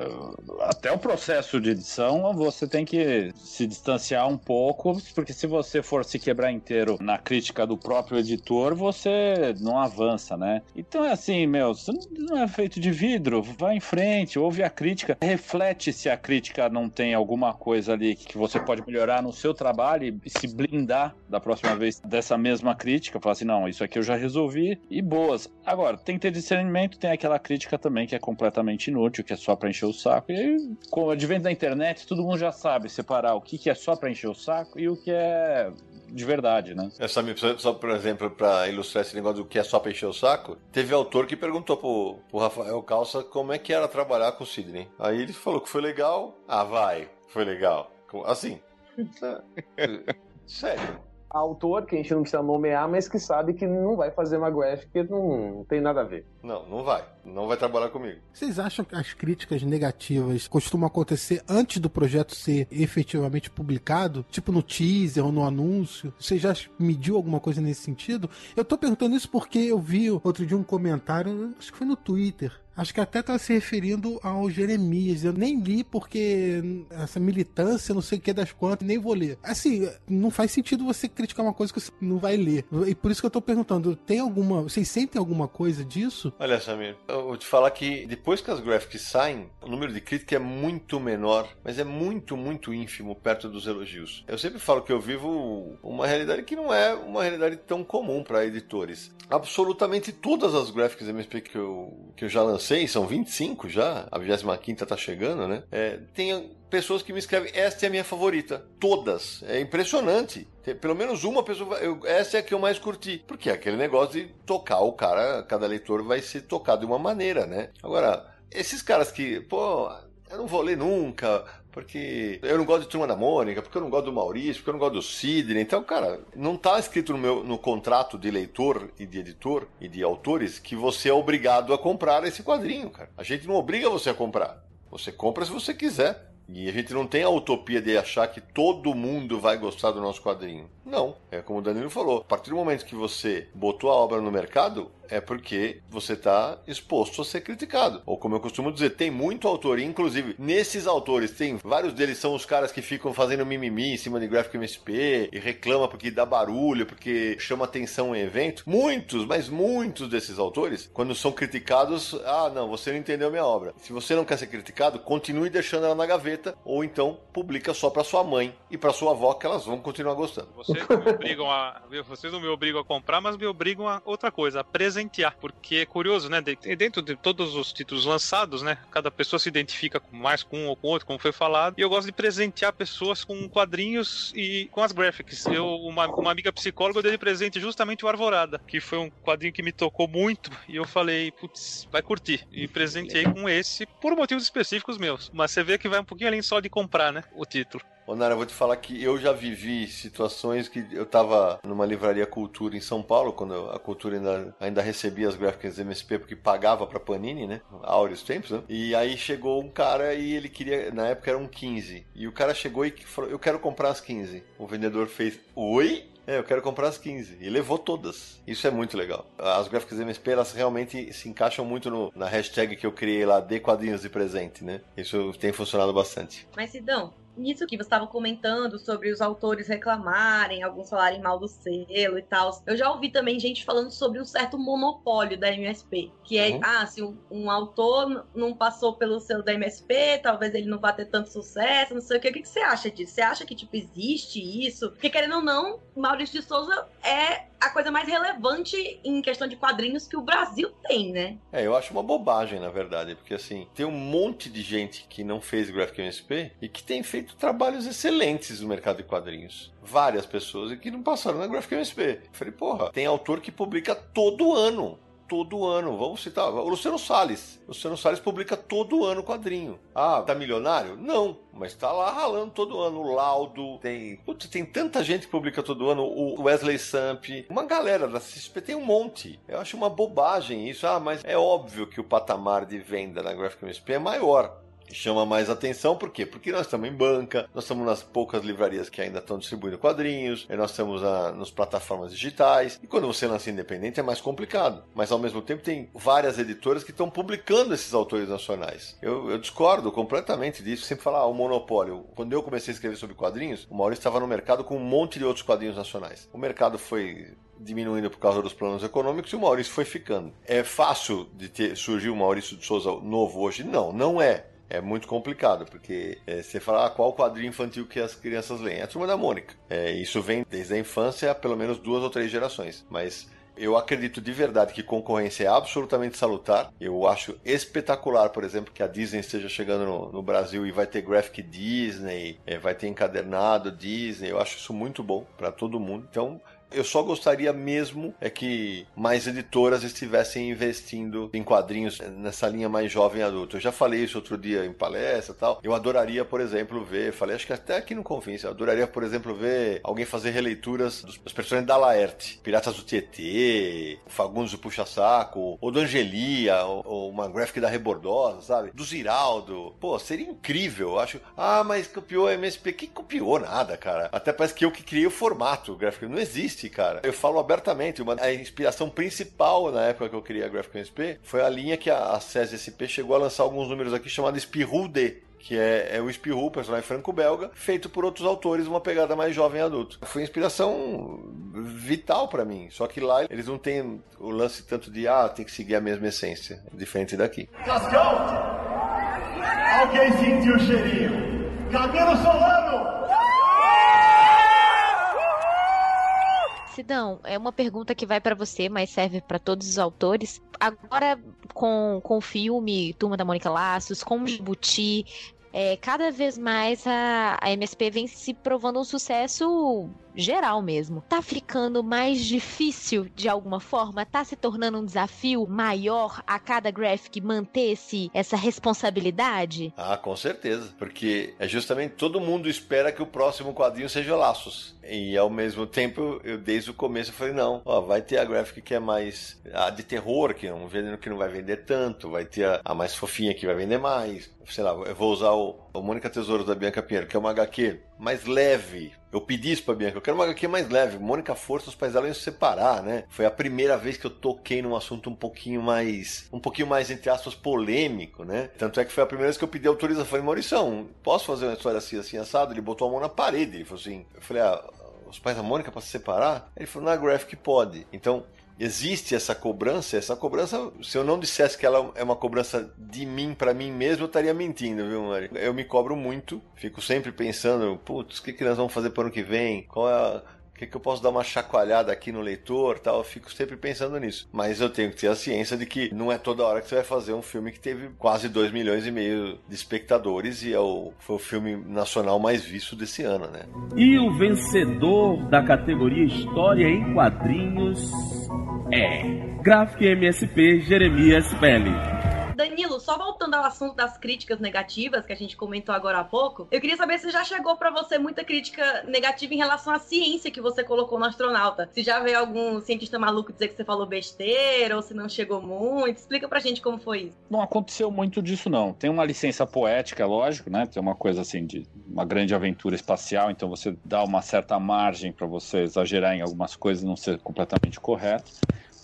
até o processo de edição, você tem que se distanciar um pouco, porque se você for se quebrar inteiro na crítica do próprio editor, você não avança, né? Então é assim, meu, você não é feito de vidro, vai em frente, ouve a crítica, reflete se a crítica não tem alguma coisa ali que você pode melhorar no seu trabalho e se blindar da próxima vez dessa mesma crítica, falar assim, não, isso aqui eu já resolvi e boas. Agora, tem que ter discernimento, tem aquela crítica também que é completamente inútil, que é só pra encher o saco. E aí, com o advento da internet, todo mundo já sabe separar o que, que é só pra encher o saco e o que é de verdade, né? Essa, só, por exemplo, para ilustrar esse negócio do que é só pra encher o saco, teve autor que perguntou pro, pro Rafael Calça como é que era trabalhar com o Sidney. Aí ele falou que foi legal. Ah, vai, foi legal. Assim. [LAUGHS] Sério autor que a gente não precisa nomear, mas que sabe que não vai fazer uma graphic porque não, não tem nada a ver. Não, não vai. Não vai trabalhar comigo. Vocês acham que as críticas negativas costumam acontecer antes do projeto ser efetivamente publicado? Tipo no teaser ou no anúncio? Você já mediu alguma coisa nesse sentido? Eu tô perguntando isso porque eu vi outro dia um comentário, acho que foi no Twitter, Acho que até tá se referindo ao Jeremias. Eu nem li porque essa militância, não sei o que das quantas, nem vou ler. Assim, não faz sentido você criticar uma coisa que você não vai ler. E por isso que eu tô perguntando, tem alguma. Vocês sentem alguma coisa disso? Olha, Samir, eu vou te falar que depois que as graphics saem, o número de crítica é muito menor, mas é muito, muito ínfimo perto dos elogios. Eu sempre falo que eu vivo uma realidade que não é uma realidade tão comum para editores. Absolutamente todas as graphics MSP que eu, que eu já lancei sei, são 25 já, a 25 tá chegando, né? É, tem pessoas que me escrevem, esta é a minha favorita. Todas. É impressionante. Pelo menos uma pessoa, eu, essa é a que eu mais curti. Porque é aquele negócio de tocar o cara, cada leitor vai ser tocado de uma maneira, né? Agora, esses caras que, pô, eu não vou ler nunca, porque eu não gosto de Turma da Mônica, porque eu não gosto do Maurício, porque eu não gosto do Sidney. Então, cara, não tá escrito no meu no contrato de leitor e de editor e de autores que você é obrigado a comprar esse quadrinho, cara. A gente não obriga você a comprar. Você compra se você quiser. E a gente não tem a utopia de achar que todo mundo vai gostar do nosso quadrinho. Não. É como o Danilo falou. A partir do momento que você botou a obra no mercado, é porque você está exposto a ser criticado. Ou como eu costumo dizer, tem muito autor, inclusive nesses autores, tem vários deles são os caras que ficam fazendo mimimi em cima de Graphic MSP e reclama porque dá barulho, porque chama atenção em evento. Muitos, mas muitos desses autores, quando são criticados, ah, não, você não entendeu minha obra. Se você não quer ser criticado, continue deixando ela na gaveta ou então publica só para sua mãe e para sua avó que elas vão continuar gostando. Vocês não me obrigam a, vocês não me obrigam a comprar, mas me obrigam a outra coisa, a presentear, porque é curioso, né? Dentro de todos os títulos lançados, né? Cada pessoa se identifica mais com um ou com outro, como foi falado, e eu gosto de presentear pessoas com quadrinhos e com as graphics. Eu, uma, uma amiga psicóloga, eu dei de presente justamente o Arvorada, que foi um quadrinho que me tocou muito, e eu falei, putz, vai curtir. E presenteei com esse por motivos específicos meus. Mas você vê que vai um pouquinho além só de comprar, né? O título. Ô, Nara, eu vou te falar que eu já vivi situações que eu tava numa livraria Cultura em São Paulo, quando a Cultura ainda, ainda recebia as gráficas MSP, porque pagava pra Panini, né? Áureos tempos, né? E aí chegou um cara e ele queria, na época eram 15. E o cara chegou e falou: Eu quero comprar as 15. O vendedor fez: Oi? É, eu quero comprar as 15. E levou todas. Isso é muito legal. As gráficas MSP, elas realmente se encaixam muito no, na hashtag que eu criei lá, de quadrinhos de presente, né? Isso tem funcionado bastante. Mas, Sidão, nisso que você estava comentando sobre os autores reclamarem, alguns falarem mal do selo e tal. Eu já ouvi também gente falando sobre um certo monopólio da MSP, que é, uhum. ah, se um, um, autor não passou pelo selo da MSP, talvez ele não vá ter tanto sucesso, não sei o que. O que, que você acha disso? Você acha que, tipo, existe isso? Porque, querendo ou não, Maurício de Souza é a coisa mais relevante em questão de quadrinhos que o Brasil tem, né? É, eu acho uma bobagem, na verdade, porque, assim, tem um monte de gente que não fez Graphic MSP e que tem feito feito trabalhos excelentes no mercado de quadrinhos. Várias pessoas que não passaram na Graphic MSP. falei, porra, tem autor que publica todo ano todo ano. Vamos citar o Luciano Salles. O Luciano Salles publica todo ano quadrinho. Ah, tá milionário? Não, mas tá lá ralando todo ano. O Laudo, tem. Putz, tem tanta gente que publica todo ano. O Wesley Samp, uma galera da CSP tem um monte. Eu acho uma bobagem isso. Ah, mas é óbvio que o patamar de venda na Graphic MSP é maior chama mais atenção, por quê? Porque nós estamos em banca, nós estamos nas poucas livrarias que ainda estão distribuindo quadrinhos, nós estamos a, nas plataformas digitais, e quando você lança independente é mais complicado. Mas ao mesmo tempo tem várias editoras que estão publicando esses autores nacionais. Eu, eu discordo completamente disso, sempre falar ah, o monopólio. Quando eu comecei a escrever sobre quadrinhos, o Maurício estava no mercado com um monte de outros quadrinhos nacionais. O mercado foi diminuindo por causa dos planos econômicos e o Maurício foi ficando. É fácil de ter, surgir o Maurício de Souza novo hoje? Não, não é é muito complicado, porque é, você fala ah, qual quadrinho infantil que as crianças leem? É a Turma da Mônica. É, isso vem desde a infância pelo menos duas ou três gerações. Mas eu acredito de verdade que concorrência é absolutamente salutar. Eu acho espetacular, por exemplo, que a Disney esteja chegando no, no Brasil e vai ter graphic Disney, é, vai ter encadernado Disney. Eu acho isso muito bom para todo mundo. Então, eu só gostaria mesmo é que mais editoras estivessem investindo em quadrinhos nessa linha mais jovem adulto. Eu já falei isso outro dia em palestra e tal. Eu adoraria, por exemplo, ver, falei, acho que até aqui no Confiança, eu adoraria, por exemplo, ver alguém fazer releituras dos, dos personagens da Laerte, Piratas do Tietê, Fagundes do Puxa-Saco, ou do Angelia, ou, ou, uma graphic da Rebordosa, sabe? Do Ziraldo. Pô, seria incrível, eu acho. Ah, mas copiou a MSP. Quem copiou nada, cara? Até parece que eu que criei o formato gráfico. Não existe cara. Eu falo abertamente, uma, a inspiração principal na época que eu criei a Graphic SP foi a linha que a, a SESI SP chegou a lançar alguns números aqui chamada Spirou D que é, é o Spirou, personagem franco-belga, feito por outros autores, uma pegada mais jovem adulto. Foi inspiração vital para mim, só que lá eles não têm o lance tanto de, ah, tem que seguir a mesma essência, diferente daqui. Cascão! Alguém sentiu o cheirinho? Cabelo Solano! Sidão, é uma pergunta que vai para você, mas serve para todos os autores. Agora, com, com o filme Turma da Mônica Laços, com o Jibuti, é, cada vez mais a, a MSP vem se provando um sucesso geral mesmo, tá ficando mais difícil de alguma forma? Tá se tornando um desafio maior a cada graphic manter esse, essa responsabilidade? Ah, com certeza. Porque é justamente todo mundo espera que o próximo quadrinho seja Laços. E ao mesmo tempo, eu desde o começo falei, não, ó, vai ter a graphic que é mais a de terror, que é um gênero que não vai vender tanto, vai ter a, a mais fofinha que vai vender mais. Sei lá, eu vou usar o, o Mônica Tesouro da Bianca Pinheiro, que é uma HQ mais leve. Eu pedi isso pra Bianca, eu quero uma HQ mais leve. Mônica Força, os pais dela iam se separar, né? Foi a primeira vez que eu toquei num assunto um pouquinho mais, um pouquinho mais, entre aspas, polêmico, né? Tanto é que foi a primeira vez que eu pedi autorização. Eu falei, Maurição, posso fazer uma história assim, assim, assado? Ele botou a mão na parede. Ele falou assim, eu falei, ah, os pais da Mônica para se separar? Ele falou, na Graphic pode. Então, existe essa cobrança, essa cobrança, se eu não dissesse que ela é uma cobrança de mim para mim mesmo, eu estaria mentindo, viu, Mari? Eu me cobro muito, fico sempre pensando, putz, o que, que nós vamos fazer para o ano que vem? Qual é a que, que eu posso dar uma chacoalhada aqui no leitor tal? Eu fico sempre pensando nisso. Mas eu tenho que ter a ciência de que não é toda hora que você vai fazer um filme que teve quase 2 milhões e meio de espectadores e é o, foi o filme nacional mais visto desse ano, né? E o vencedor da categoria História em Quadrinhos é Graphic MSP Jeremias Pele. Danilo, só voltando ao assunto das críticas negativas que a gente comentou agora há pouco, eu queria saber se já chegou para você muita crítica negativa em relação à ciência que você colocou no astronauta. Se já veio algum cientista maluco dizer que você falou besteira ou se não chegou muito. Explica pra gente como foi isso. Não aconteceu muito disso, não. Tem uma licença poética, lógico, né? Tem uma coisa assim de uma grande aventura espacial, então você dá uma certa margem para você exagerar em algumas coisas e não ser completamente correto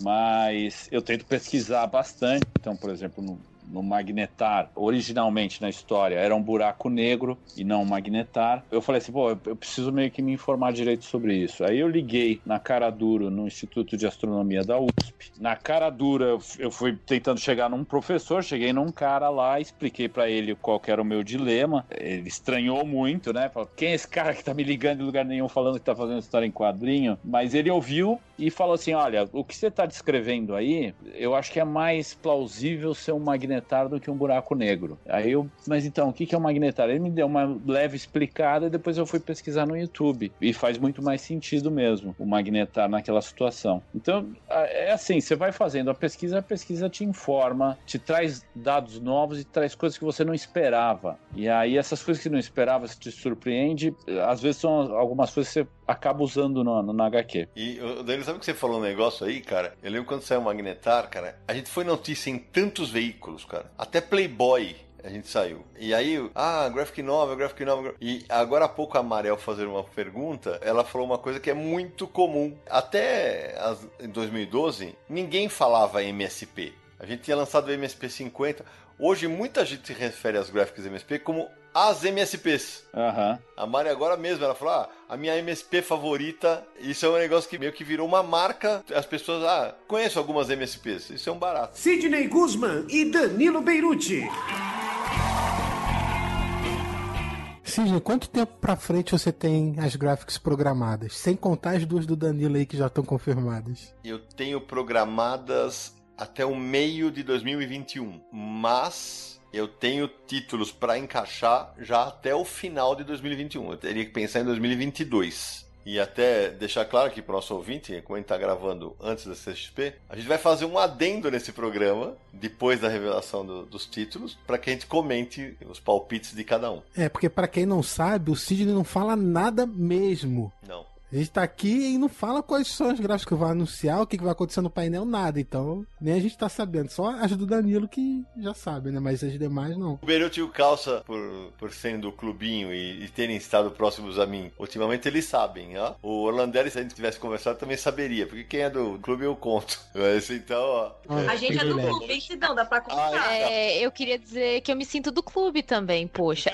mas eu tento pesquisar bastante. Então, por exemplo, no, no magnetar, originalmente na história, era um buraco negro e não um magnetar. Eu falei assim, pô, eu preciso meio que me informar direito sobre isso. Aí eu liguei na cara dura no Instituto de Astronomia da USP. Na cara dura, eu fui tentando chegar num professor, cheguei num cara lá, expliquei para ele qual era o meu dilema. Ele estranhou muito, né? Falou, quem é esse cara que tá me ligando em lugar nenhum falando que tá fazendo história em quadrinho? Mas ele ouviu e falou assim: olha, o que você tá descrevendo aí, eu acho que é mais plausível ser um magnetar magnetar do que um buraco negro. Aí eu, mas então, o que é um magnetar? Ele me deu uma leve explicada e depois eu fui pesquisar no YouTube. E faz muito mais sentido mesmo o magnetar naquela situação. Então, é assim, você vai fazendo a pesquisa, a pesquisa te informa, te traz dados novos e traz coisas que você não esperava. E aí essas coisas que não esperava, se te surpreende, às vezes são algumas coisas que você acaba usando no, no, no HQ. E, Danilo, sabe que você falou um negócio aí, cara? Eu lembro quando saiu o Magnetar, cara, a gente foi notícia em tantos veículos, cara. Até Playboy a gente saiu. E aí, ah, graphic novel, graphic novel. E agora há pouco a Mariel fazer uma pergunta, ela falou uma coisa que é muito comum. Até em 2012, ninguém falava MSP. A gente tinha lançado o MSP 50. Hoje muita gente se refere às gráficas MSP como as MSPs. Uhum. A Mari agora mesmo, ela falou: ah, a minha MSP favorita. Isso é um negócio que meio que virou uma marca. As pessoas, ah, conheço algumas MSPs. Isso é um barato. Sidney Guzman e Danilo Beirute. Sidney, quanto tempo pra frente você tem as graphics programadas? Sem contar as duas do Danilo aí que já estão confirmadas. Eu tenho programadas até o meio de 2021, mas eu tenho títulos para encaixar já até o final de 2021. Eu teria que pensar em 2022. E até deixar claro aqui para o nosso ouvinte, como a gente está gravando antes da CXP, a gente vai fazer um adendo nesse programa, depois da revelação do, dos títulos, para que a gente comente os palpites de cada um. É, porque para quem não sabe, o Sidney não fala nada mesmo. Não. A gente tá aqui e não fala quais são as gráficas que vai anunciar, o que, que vai acontecer no painel, nada. Então, nem a gente tá sabendo. Só as do Danilo que já sabe, né? Mas as demais não. O Beirute e o Calça, por, por serem do clubinho e, e, terem estado próximos a mim, ultimamente eles sabem, ó. O Orlandelli, se a gente tivesse conversado, também saberia. Porque quem é do clube eu conto. [LAUGHS] Mas então, ó. a gente é do clube, não, dá pra contar. Ah, é, eu queria dizer que eu me sinto do clube também, poxa.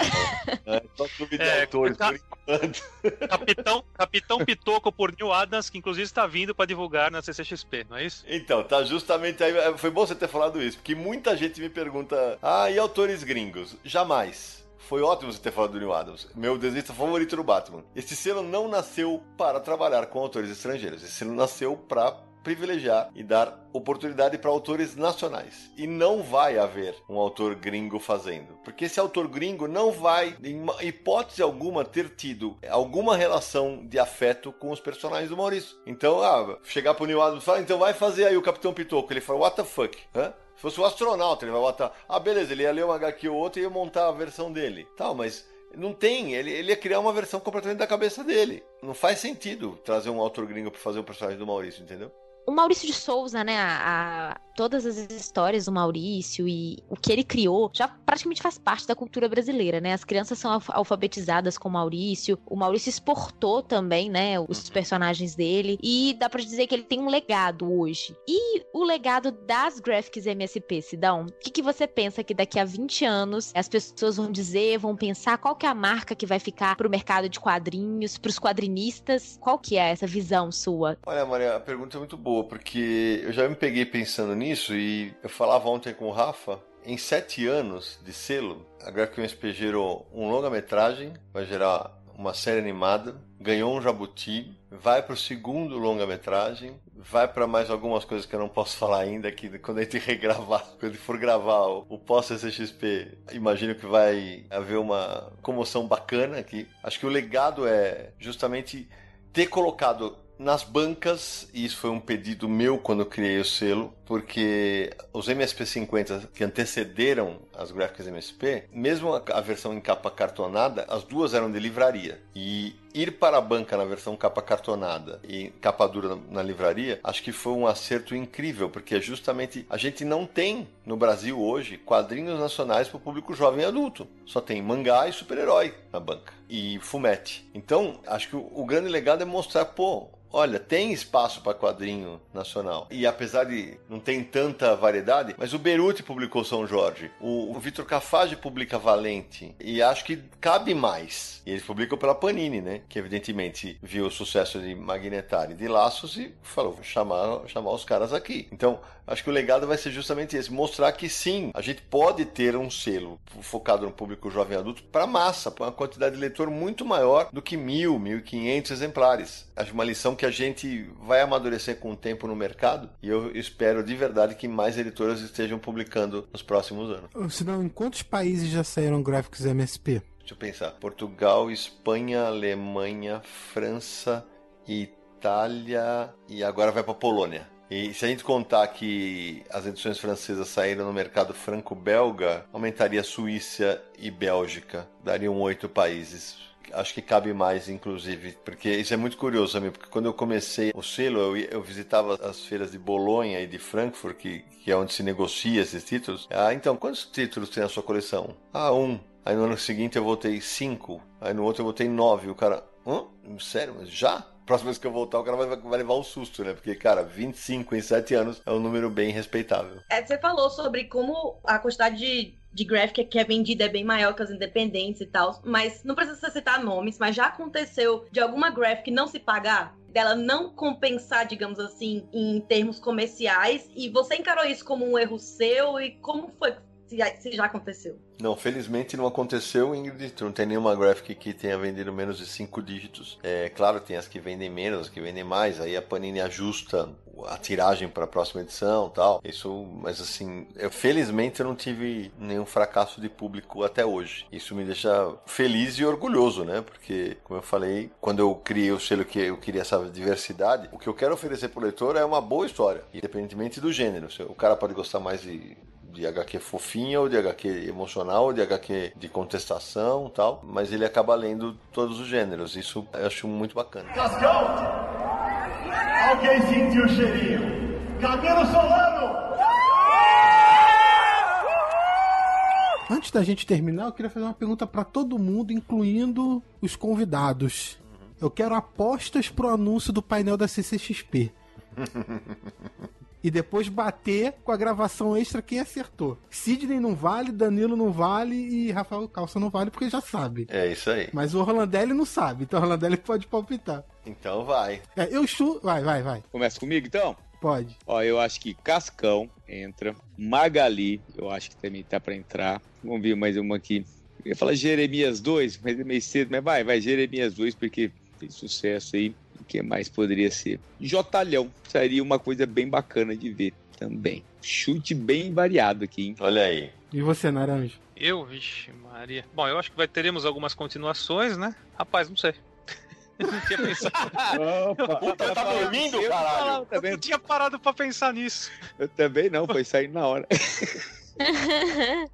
É, só clube de é, autores, por enquanto. Capitão, Capitão Pitoco por Neil Adams, que inclusive está vindo para divulgar na CCXP, não é isso? Então, tá justamente aí. É, foi bom você ter falado isso, porque muita gente me pergunta: ah, e autores gringos? Jamais. Foi ótimo você ter falado do Neil Adams, meu desenhista favorito do Batman. Esse selo não nasceu para trabalhar com autores estrangeiros, esse selo nasceu para privilegiar e dar oportunidade para autores nacionais. E não vai haver um autor gringo fazendo. Porque esse autor gringo não vai, em hipótese alguma, ter tido alguma relação de afeto com os personagens do Maurício. Então, ah, chegar pro Neil Adams e falar, então vai fazer aí o Capitão Pitoco. Ele fala, what the fuck? Hã? Se fosse o astronauta, ele vai botar. Ah, beleza, ele ia ler um HQ ou outro e ia montar a versão dele. Tal, mas não tem, ele, ele ia criar uma versão completamente da cabeça dele. Não faz sentido trazer um autor gringo para fazer o personagem do Maurício, entendeu? O Maurício de Souza, né, a, todas as histórias do Maurício e o que ele criou já praticamente faz parte da cultura brasileira, né? As crianças são alfabetizadas com o Maurício, o Maurício exportou também, né, os uhum. personagens dele e dá para dizer que ele tem um legado hoje. E o legado das graphics MSP, Sidão? O que, que você pensa que daqui a 20 anos as pessoas vão dizer, vão pensar qual que é a marca que vai ficar pro mercado de quadrinhos, pros quadrinistas? Qual que é essa visão sua? Olha, Maria, a pergunta é muito boa, porque eu já me peguei pensando nisso nisso e eu falava ontem com o Rafa. Em sete anos de selo, a Graphic MSP gerou um longa-metragem, vai gerar uma série animada, ganhou um jabuti, vai para o segundo longa-metragem, vai para mais algumas coisas que eu não posso [LAUGHS] falar ainda, que quando a gente regravar, [LAUGHS] quando for gravar o, pós-CCXP, imagino que vai haver uma comoção bacana aqui. Acho que o legado é justamente ter colocado nas bancas, e isso foi um pedido meu quando eu criei o selo, porque os MSP50 que antecederam as gráficas MSP, mesmo a, versão em capa cartonada, as duas eram de livraria. E ir para a banca na versão capa cartonada e capa dura na, livraria, acho que foi um acerto incrível, porque justamente a gente não tem no Brasil hoje quadrinhos nacionais para o público jovem e adulto. Só tem mangá e super-herói na banca. E fumete. Então, acho que o grande legado é mostrar, pô, Olha, tem espaço para quadrinho nacional. E apesar de não ter tanta variedade, mas o Beruti publicou São Jorge, o, o Vitor Cafage publica Valente, e acho que cabe mais. E eles publicam pela Panini, né? Que evidentemente viu o sucesso de Magnetari de Laços e falou, vou chamar, chamar os caras aqui. Então, acho que o legado vai ser justamente esse, mostrar que sim, a gente pode ter um selo focado no público jovem adulto para massa, para uma quantidade de leitor muito maior do que mil, mil e quinhentos exemplares. Acho uma lição que a gente vai amadurecer com o tempo no mercado e eu espero de verdade que mais editoras estejam publicando nos próximos anos. Senão, em quantos países já saíram gráficos MSP? Deixa eu pensar. Portugal, Espanha, Alemanha, França, Itália e agora vai para Polônia. E se a gente contar que as edições francesas saíram no mercado franco-belga, aumentaria Suíça e Bélgica. Dariam oito países acho que cabe mais, inclusive, porque isso é muito curioso também, porque quando eu comecei o selo, eu, eu visitava as feiras de Bolonha e de Frankfurt, que, que é onde se negocia esses títulos. Ah, então, quantos títulos tem na sua coleção? Ah, um. Aí no ano seguinte eu voltei cinco. Aí no outro eu voltei nove. O cara, hã? Sério, mas já? próxima vez que eu voltar, o cara vai, vai levar um susto, né? Porque, cara, 25 em 7 anos é um número bem respeitável. É, você falou sobre como a quantidade de, de graphic que é vendida é bem maior que as independentes e tal, mas não precisa citar nomes, mas já aconteceu de alguma graphic não se pagar? Dela não compensar, digamos assim, em termos comerciais, e você encarou isso como um erro seu, e como foi se, já aconteceu. Não, felizmente não aconteceu, Ingrid. Não tem nenhuma graphic que tenha vendido menos de cinco dígitos. É claro, tem as que vendem menos, as que vendem mais. Aí a Panini ajusta a tiragem para a próxima edição, tal. Isso, mas assim, eu felizmente eu não tive nenhum fracasso de público até hoje. Isso me deixa feliz e orgulhoso, né? Porque, como eu falei, quando eu criei o selo que eu queria essa diversidade, o que eu quero oferecer para o leitor é uma boa história, independentemente do gênero. O cara pode gostar mais de de HQ fofinha, ou de HQ emocional, ou de HQ de contestação tal, mas ele acaba lendo todos os gêneros. Isso eu acho muito bacana. Cascão! Alguém sentiu o cheirinho? Camilo Solano! Antes da gente terminar, eu queria fazer uma pergunta para todo mundo, incluindo os convidados. Eu quero apostas pro anúncio do painel da CCXP. [LAUGHS] e depois bater com a gravação extra quem acertou. Sidney não vale, Danilo não vale e Rafael Calça não vale porque já sabe. É isso aí. Mas o Rolandelli não sabe, então o Rolandelli pode palpitar. Então vai. É, eu chuto. Vai, vai, vai. Começa comigo então? Pode. Ó, eu acho que Cascão entra. Magali, eu acho que também tá para entrar. Vamos ver mais uma aqui. Eu ia falar Jeremias 2, mas é meio cedo, mas vai, vai, Jeremias 2, porque tem sucesso aí. Que mais poderia ser? Jotalhão. Seria uma coisa bem bacana de ver também. Chute bem variado aqui, hein? Olha aí. E você, Naranja? Eu, vixe, Maria. Bom, eu acho que vai, teremos algumas continuações, né? Rapaz, não sei. [LAUGHS] não tinha pensado. Opa, Puta, tá dormindo, Eu, caralho? não, eu não tinha parado pra pensar nisso. Eu também não, foi sair na hora. [LAUGHS]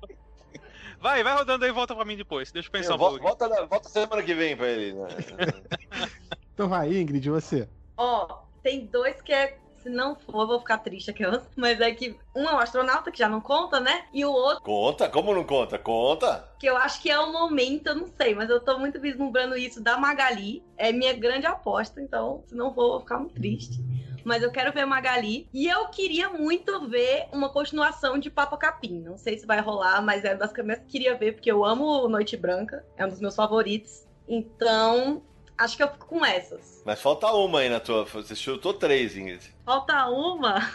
Vai, vai rodando aí e volta pra mim depois. Deixa eu pensar um Vol- pouco. volta, volta semana que vem pra ele. Né? [LAUGHS] Então vai, Ingrid, e você? Ó, tem dois que é. Se não for, eu vou ficar triste aqui. Mas é que um é um astronauta, que já não conta, né? E o outro, Conta? Como não conta? Conta. que eu acho que é o momento, eu não sei, mas eu tô muito vislumbrando isso da Magali. É minha grande aposta, então, se não for, eu vou ficar muito triste. Mas eu quero ver Magali. E eu queria muito ver uma continuação de Papa Capim. Não sei se vai rolar, mas é uma das que eu mais queria ver, porque eu amo Noite Branca. É um dos meus favoritos. Então, acho que eu fico com essas. Mas falta uma aí na tua. Você chutou três, Ingrid. Falta uma.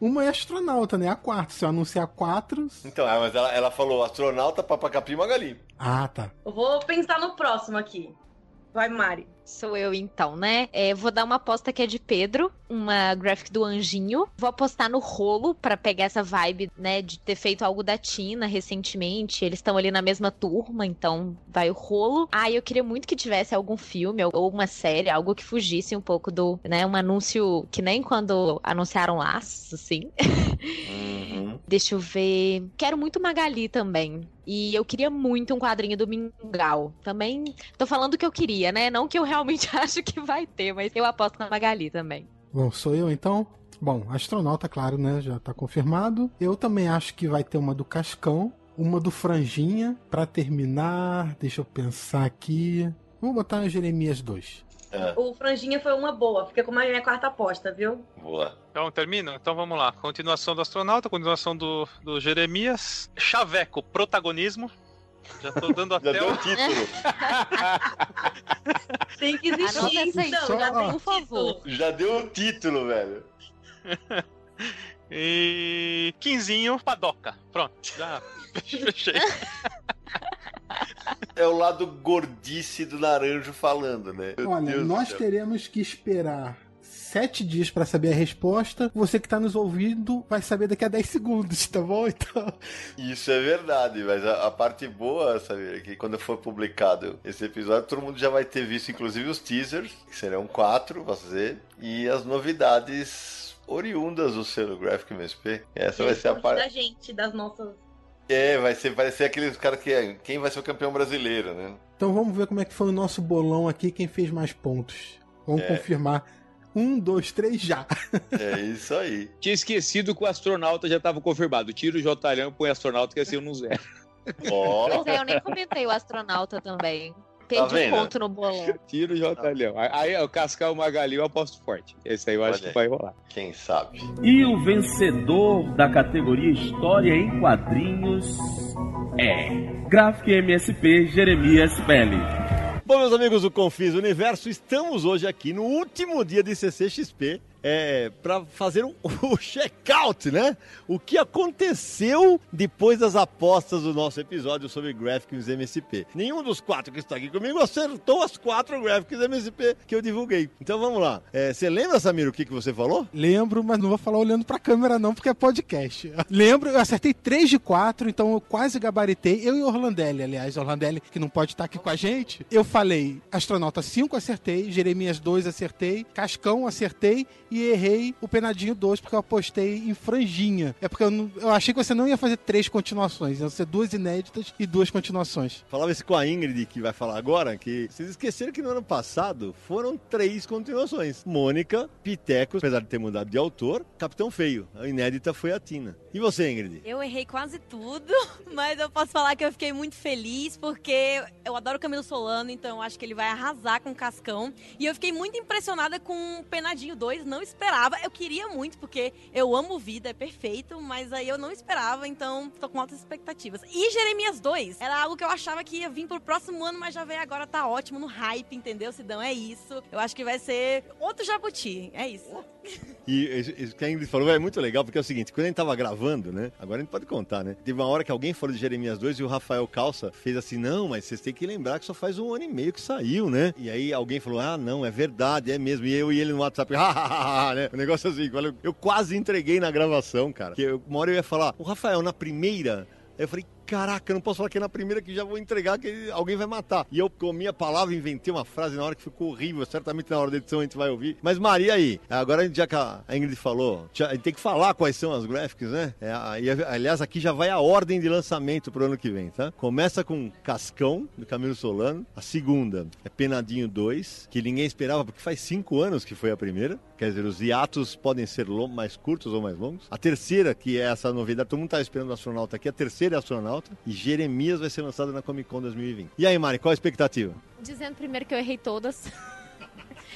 Uma é astronauta, né? A quarta. Se eu anunciar quatro. Então, é, mas ela, ela falou astronauta, papacapim e Magali. Ah, tá. Eu vou pensar no próximo aqui. Vai, Mari. Sou eu então, né? É, vou dar uma aposta que é de Pedro, uma graphic do Anjinho. Vou apostar no rolo pra pegar essa vibe, né, de ter feito algo da Tina recentemente. Eles estão ali na mesma turma, então vai o rolo. Ah, eu queria muito que tivesse algum filme ou uma série, algo que fugisse um pouco do, né, um anúncio que nem quando anunciaram laços, assim. Uhum. Deixa eu ver. Quero muito Magali também. E eu queria muito um quadrinho do Mingau. Também tô falando que eu queria, né? Não que eu realmente [LAUGHS] acho que vai ter, mas eu aposto na Magali também. Bom, sou eu então? Bom, astronauta, claro, né? Já tá confirmado. Eu também acho que vai ter uma do Cascão, uma do Franjinha. Pra terminar, deixa eu pensar aqui. Vou botar Jeremias 2. O Franjinha foi uma boa. Fica como a minha quarta aposta, viu? Boa. Então, termino? Então vamos lá. Continuação do astronauta, continuação do, do Jeremias. Chaveco, protagonismo. Já tô dando [LAUGHS] até deu o título. [LAUGHS] Tem que existir, então. só- Já tem por favor. Já deu o título, velho. [LAUGHS] E. Quinzinho, padoca. Pronto, já fechei. [LAUGHS] É o lado gordice do naranjo falando, né? Meu Olha, Deus nós teremos que esperar sete dias pra saber a resposta. Você que tá nos ouvindo vai saber daqui a 10 segundos, tá bom? Então, Isso é verdade, mas a, a parte boa, sabe, é que quando for publicado esse episódio, todo mundo já vai ter visto, inclusive, os teasers, que serão quatro, vou dizer, e as novidades oriundas do selo Graphic MSP. Essa vai ser a da parte. gente, das nossas. É, vai ser, vai ser aqueles caras que é. Quem vai ser o campeão brasileiro, né? então vamos ver como é que foi o nosso bolão aqui, quem fez mais pontos. Vamos É. confirmar. Um, dois, três, já. [LAUGHS] É isso aí. Tinha esquecido que o astronauta já estava confirmado. Tira o Jotalhão e põe astronauta que ia ser um no zero. Ó, Pois é, eu nem comentei o astronauta também. Perdi vendo? ponto no bolão. [LAUGHS] Tira o Jotalhão. Aí, aí o Cascal o Magali eu aposto forte. Esse aí eu acho Olha que vai rolar. quem sabe. E o vencedor da categoria História em Quadrinhos é Graphic MSP Jeremias Belli. Bom, meus amigos do Confis Universo, estamos hoje aqui no último dia de CCXP é, para fazer um, [LAUGHS] o check-out, né? O que aconteceu depois das apostas do nosso episódio sobre Graphics MSP. Nenhum dos quatro que está aqui comigo acertou as quatro Graphics MSP que eu divulguei. Então vamos lá. É, Você lembra, Samir, o que, que você falou? Lembro, mas não vou falar olhando pra câmera não, porque é podcast. [LAUGHS] Lembro, eu acertei 3 de 4, então eu quase gabaritei. Eu e Orlandelli, aliás, Orlandelli, que não pode estar aqui com a gente. Eu falei, astronauta 5 acertei, Jeremias 2 acertei, Cascão acertei e errei o Penadinho 2, porque eu apostei em franjinha. É porque eu, não- eu achei que você não ia fazer três continuações, iam ser duas inéditas e duas continuações. Falava isso com a Ingrid, que vai falar agora, que vocês esqueceram que no ano passado foram três continuações. Mônica, Pitecos, apesar de ter mudado de autor, Capitão Feio. A inédita foi a Tina. E você, Ingrid? Eu errei quase tudo, [LAUGHS] mas eu posso falar que eu fiquei muito feliz porque eu adoro o Camilo Solano, então eu acho que ele vai arrasar com o Cascão. E eu fiquei muito impressionada com o Penadinho 2, não esperava. Eu queria muito, porque eu amo vida, é perfeito, mas aí eu não esperava, então tô com altas expectativas. E Jeremias 2 era algo que eu achava que ia vir pro próximo ano, mas já veio agora, tá ótimo, no hype, entendeu, Sidão? É isso. Eu acho que vai ser outro Jabuti, é isso. E isso que a Ingrid falou é muito legal, porque é o seguinte, quando a gente tava gravando, né? Agora a gente pode contar, né? Teve uma hora que alguém falou de Jeremias 2 e o Rafael Calça fez assim, não, mas vocês têm que lembrar que só faz um ano e meio que saiu, né? E aí alguém falou, ah, não, é verdade, é mesmo. E eu e ele no WhatsApp, [LAUGHS] né? O negócio assim, eu- quase entreguei na gravação, cara. Que eu- uma hora eu ia falar, o Rafael, na primeira, eu falei, caraca, não posso falar que é na primeira que já vou entregar, que alguém vai matar. E eu comi a palavra, inventei uma frase na hora que ficou horrível, certamente na hora da edição a gente vai ouvir. Mas Maria aí, agora já que a Ingrid falou, a gente tem que falar quais são as graphics, né? É, e, aliás, aqui já vai a ordem de lançamento pro ano que vem, tá? Começa com Cascão, do Camilo Solano. A segunda é Penadinho 2, que ninguém esperava, porque faz cinco anos que foi a primeira. Quer dizer, os hiatos podem ser mais curtos ou mais longos. A terceira, que é essa novidade, todo mundo tá esperando o astronauta aqui, a terceira é astronauta. E Jeremias vai ser lançada na Comic Con 2020. E aí, Mari, qual a expectativa? Dizendo primeiro que eu errei todas.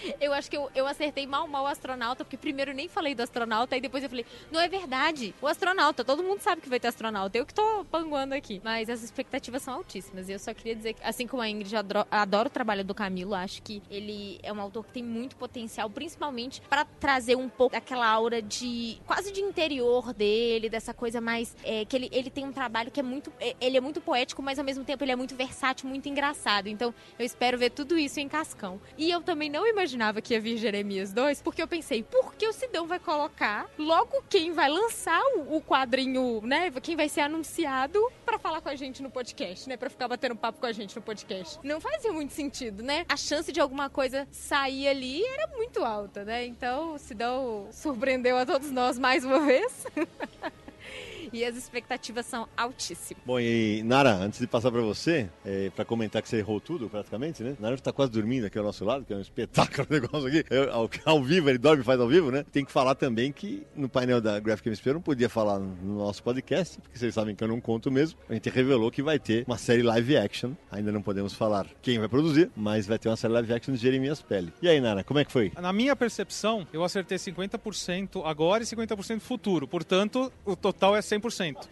[LAUGHS] Eu acho que eu, eu acertei mal, mal o astronauta, porque primeiro eu nem falei do astronauta, aí depois eu falei, não é verdade, o astronauta, todo mundo sabe que vai ter astronauta, eu que tô panguando aqui. Mas as expectativas são altíssimas, e eu só queria dizer que, assim como a Ingrid, adoro, adoro o trabalho do Camilo, acho que ele é um autor que tem muito potencial, principalmente para trazer um pouco daquela aura de, quase de interior dele, dessa coisa mais, é, que ele, ele tem um trabalho que é muito, é, ele é muito poético, mas ao mesmo tempo ele é muito versátil, muito engraçado, então eu espero ver tudo isso em Cascão. E eu também não imaginava que ia vir Jeremias 2, porque eu pensei, por que o Sidão vai colocar logo quem vai lançar o, o quadrinho, né? Quem vai ser anunciado pra falar com a gente no podcast, né? Pra ficar batendo papo com a gente no podcast. Não fazia muito sentido, né? A chance de alguma coisa sair ali era muito alta, né? Então o Sidão surpreendeu a todos nós mais uma vez. [LAUGHS] e as expectativas são altíssimas. Bom, e Nara, antes de passar pra você, é, para comentar que você errou tudo, praticamente, né? Nara tá quase dormindo aqui ao nosso lado, que é um espetáculo o [LAUGHS] negócio aqui. Eu, ao, ao vivo, ele dorme e faz ao vivo, né? Tem que falar também que no painel da Graphic MSP eu não podia falar no nosso podcast, porque vocês sabem que eu não conto mesmo. A gente revelou que vai ter uma série live action. Ainda não podemos falar quem vai produzir, mas vai ter uma série live action de Jeremias Pele. E aí, Nara, como é que foi? Na minha percepção, eu acertei 50% agora e 50% futuro. Portanto, o total é 100%.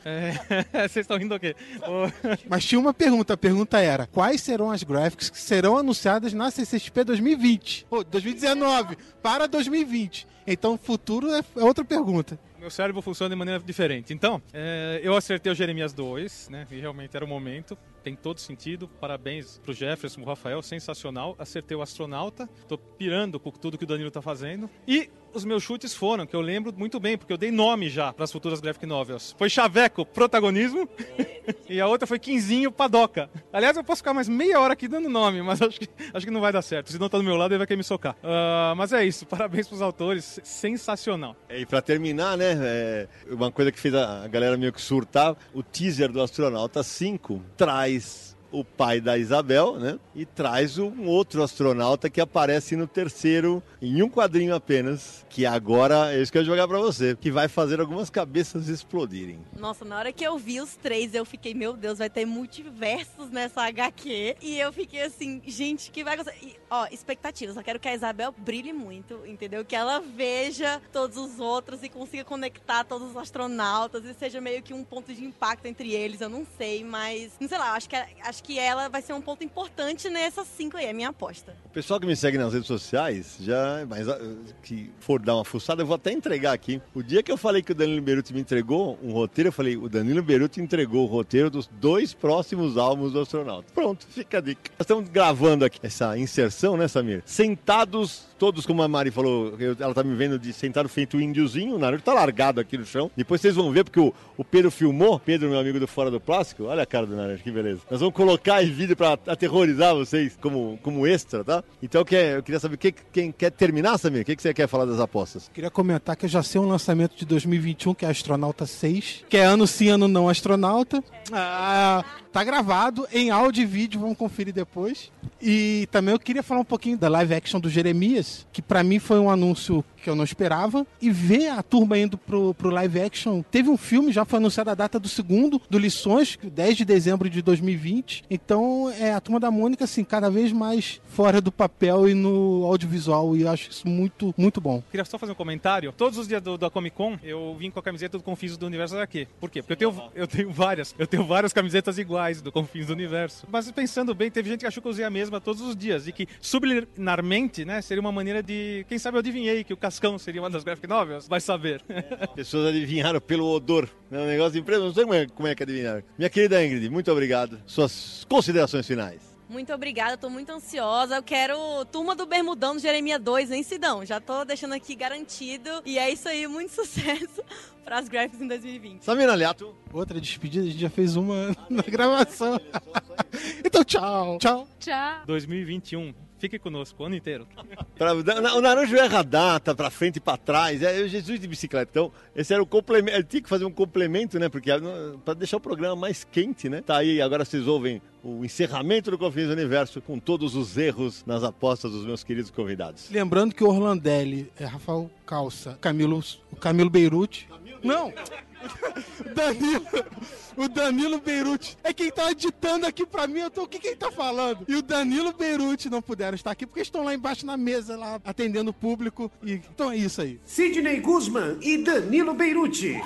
É, [LAUGHS] Vocês estão rindo o quê? [LAUGHS] Mas tinha uma pergunta. A pergunta era: quais serão as graphics que serão anunciadas na CCXP 2020? Ou 2019 para 2020. Então, futuro é é outra pergunta. Meu cérebro funciona de maneira diferente. Então, é, eu acertei o Jeremias 2, né? E realmente era o momento. Tem todo sentido. Parabéns pro Jefferson, pro Rafael, sensacional. Acertei o astronauta. Tô pirando com tudo que o Danilo tá fazendo. E os meus chutes foram, que eu lembro muito bem, porque eu dei nome já para as futuras graphic novels. Foi Chaveco, protagonismo. [LAUGHS] e a outra foi Quinzinho, Padoca. Aliás, eu posso ficar mais meia hora aqui dando nome, mas [LAUGHS] acho que, acho que não vai dar certo. Se não tá do meu lado, ele vai querer me socar. Ah, mas é isso. Parabéns pros autores. Sensacional. E pra terminar, né, é, uma coisa que fez a galera meio que surtar, o teaser do Astronauta 5 traz o pai da Isabel, né, e traz um outro astronauta que aparece no terceiro, em um quadrinho apenas, que agora é isso que eu ia jogar pra você, que vai fazer algumas cabeças explodirem. Nossa, na hora que eu vi os três, eu fiquei, meu Deus, vai ter multiversos nessa HQ. E eu fiquei assim, gente, que vai gostar. E, ó, expectativas. Eu quero que a Isabel brilhe muito, entendeu? Que ela veja todos os outros e consiga conectar todos os astronautas e seja meio que um ponto de impacto entre eles. Eu não sei, mas. Não sei lá, acho que, acho que ela vai ser um ponto importante nessas cinco aí, é minha aposta. O pessoal que me segue nas redes sociais, já, mas ah, que for dar uma fuçada, eu vou até entregar aqui. O dia que eu falei que o Danilo Beruti me entregou um roteiro, eu falei, o Danilo Beruti entregou o roteiro dos dois próximos álbuns do astronauta. Pronto, fica a dica. Nós estamos gravando aqui essa inserção, né, Samir? Sentados, todos como a Mari falou, eu- ela tá me vendo de sentado feito um índiozinho, o Naruto tá largado aqui no chão. Depois vocês vão ver, porque o, o Pedro filmou, Pedro, meu amigo do Fora do Plástico, olha a cara do Naruto, que beleza. Nós vamos colocar em vídeo pra aterrorizar vocês como, como extra, tá? Então eu, quer- eu queria saber, que, quem quer terminar, Samir? O que, que você quer falar das apostas? Queria comentar que eu já sei um lançamento de 2021, que é Astronauta 6, que é ano sim, ano não astronauta. Ah, tá gravado em áudio e vídeo, vamos conferir depois. E também eu queria falar um pouquinho da live action do Jeremias, que pra mim foi um anúncio que eu não esperava, e ver a turma indo pro, pro live action. Teve um filme, já foi anunciada a data do segundo, do Lições, 10 de dezembro de 2020. Então, é a turma da Mônica, assim, cada vez mais fora do papel e no audiovisual, e eu acho isso muito, muito bom. Queria só fazer um comentário. Todos os dias do, da Comic Con, eu vim com a camiseta do Confins do Universo HQ. Por quê? Porque eu tenho, eu tenho várias. Eu tenho várias camisetas iguais do Confins do Universo. Mas pensando bem, teve gente que achou que eu usei a mesma todos os dias. E que, subliminarmente, né, seria uma maneira de. Quem sabe eu adivinhei que o Cascão seria uma das graphic novels? Vai saber. [LAUGHS] Pessoas adivinharam pelo odor. É um negócio de empresa, não sei como é, como é que adivinharam. Minha querida Ingrid, muito obrigado. Suas considerações finais. Muito obrigada, tô muito ansiosa. Eu quero Turma do Bermudão do Jeremias 2, hein, Sidão? Já tô deixando aqui garantido. E é isso aí, muito [LAUGHS] sucesso para as graphics em 2020. Samina Aliato. Outra despedida, a gente já fez uma [LAUGHS] na gravação. então, tchau. Tchau. Tchau. 2021. Fique conosco o ano inteiro. [LAUGHS] Pra- o Naranjo erra a data pra frente e pra trás. É o Jesus de bicicleta. Então, esse era o complemento. Ele tinha que fazer um complemento, né? Porque ah, pra deixar o programa mais quente, né? Tá aí, agora vocês ouvem o encerramento do Confins do Universo com todos os erros nas apostas dos meus queridos convidados. Lembrando que o Orlandelli é Rafael Calça, Camilo, o Camilo Beirute. Não! [LAUGHS] Danilo, o Danilo Beirute é quem tá editando aqui pra mim. Eu tô, o que, que ele tá falando? E o Danilo Beirute não puderam estar aqui porque estão lá embaixo na mesa, lá atendendo o público. E, então é isso aí. Sidney Guzman e Danilo Beirute.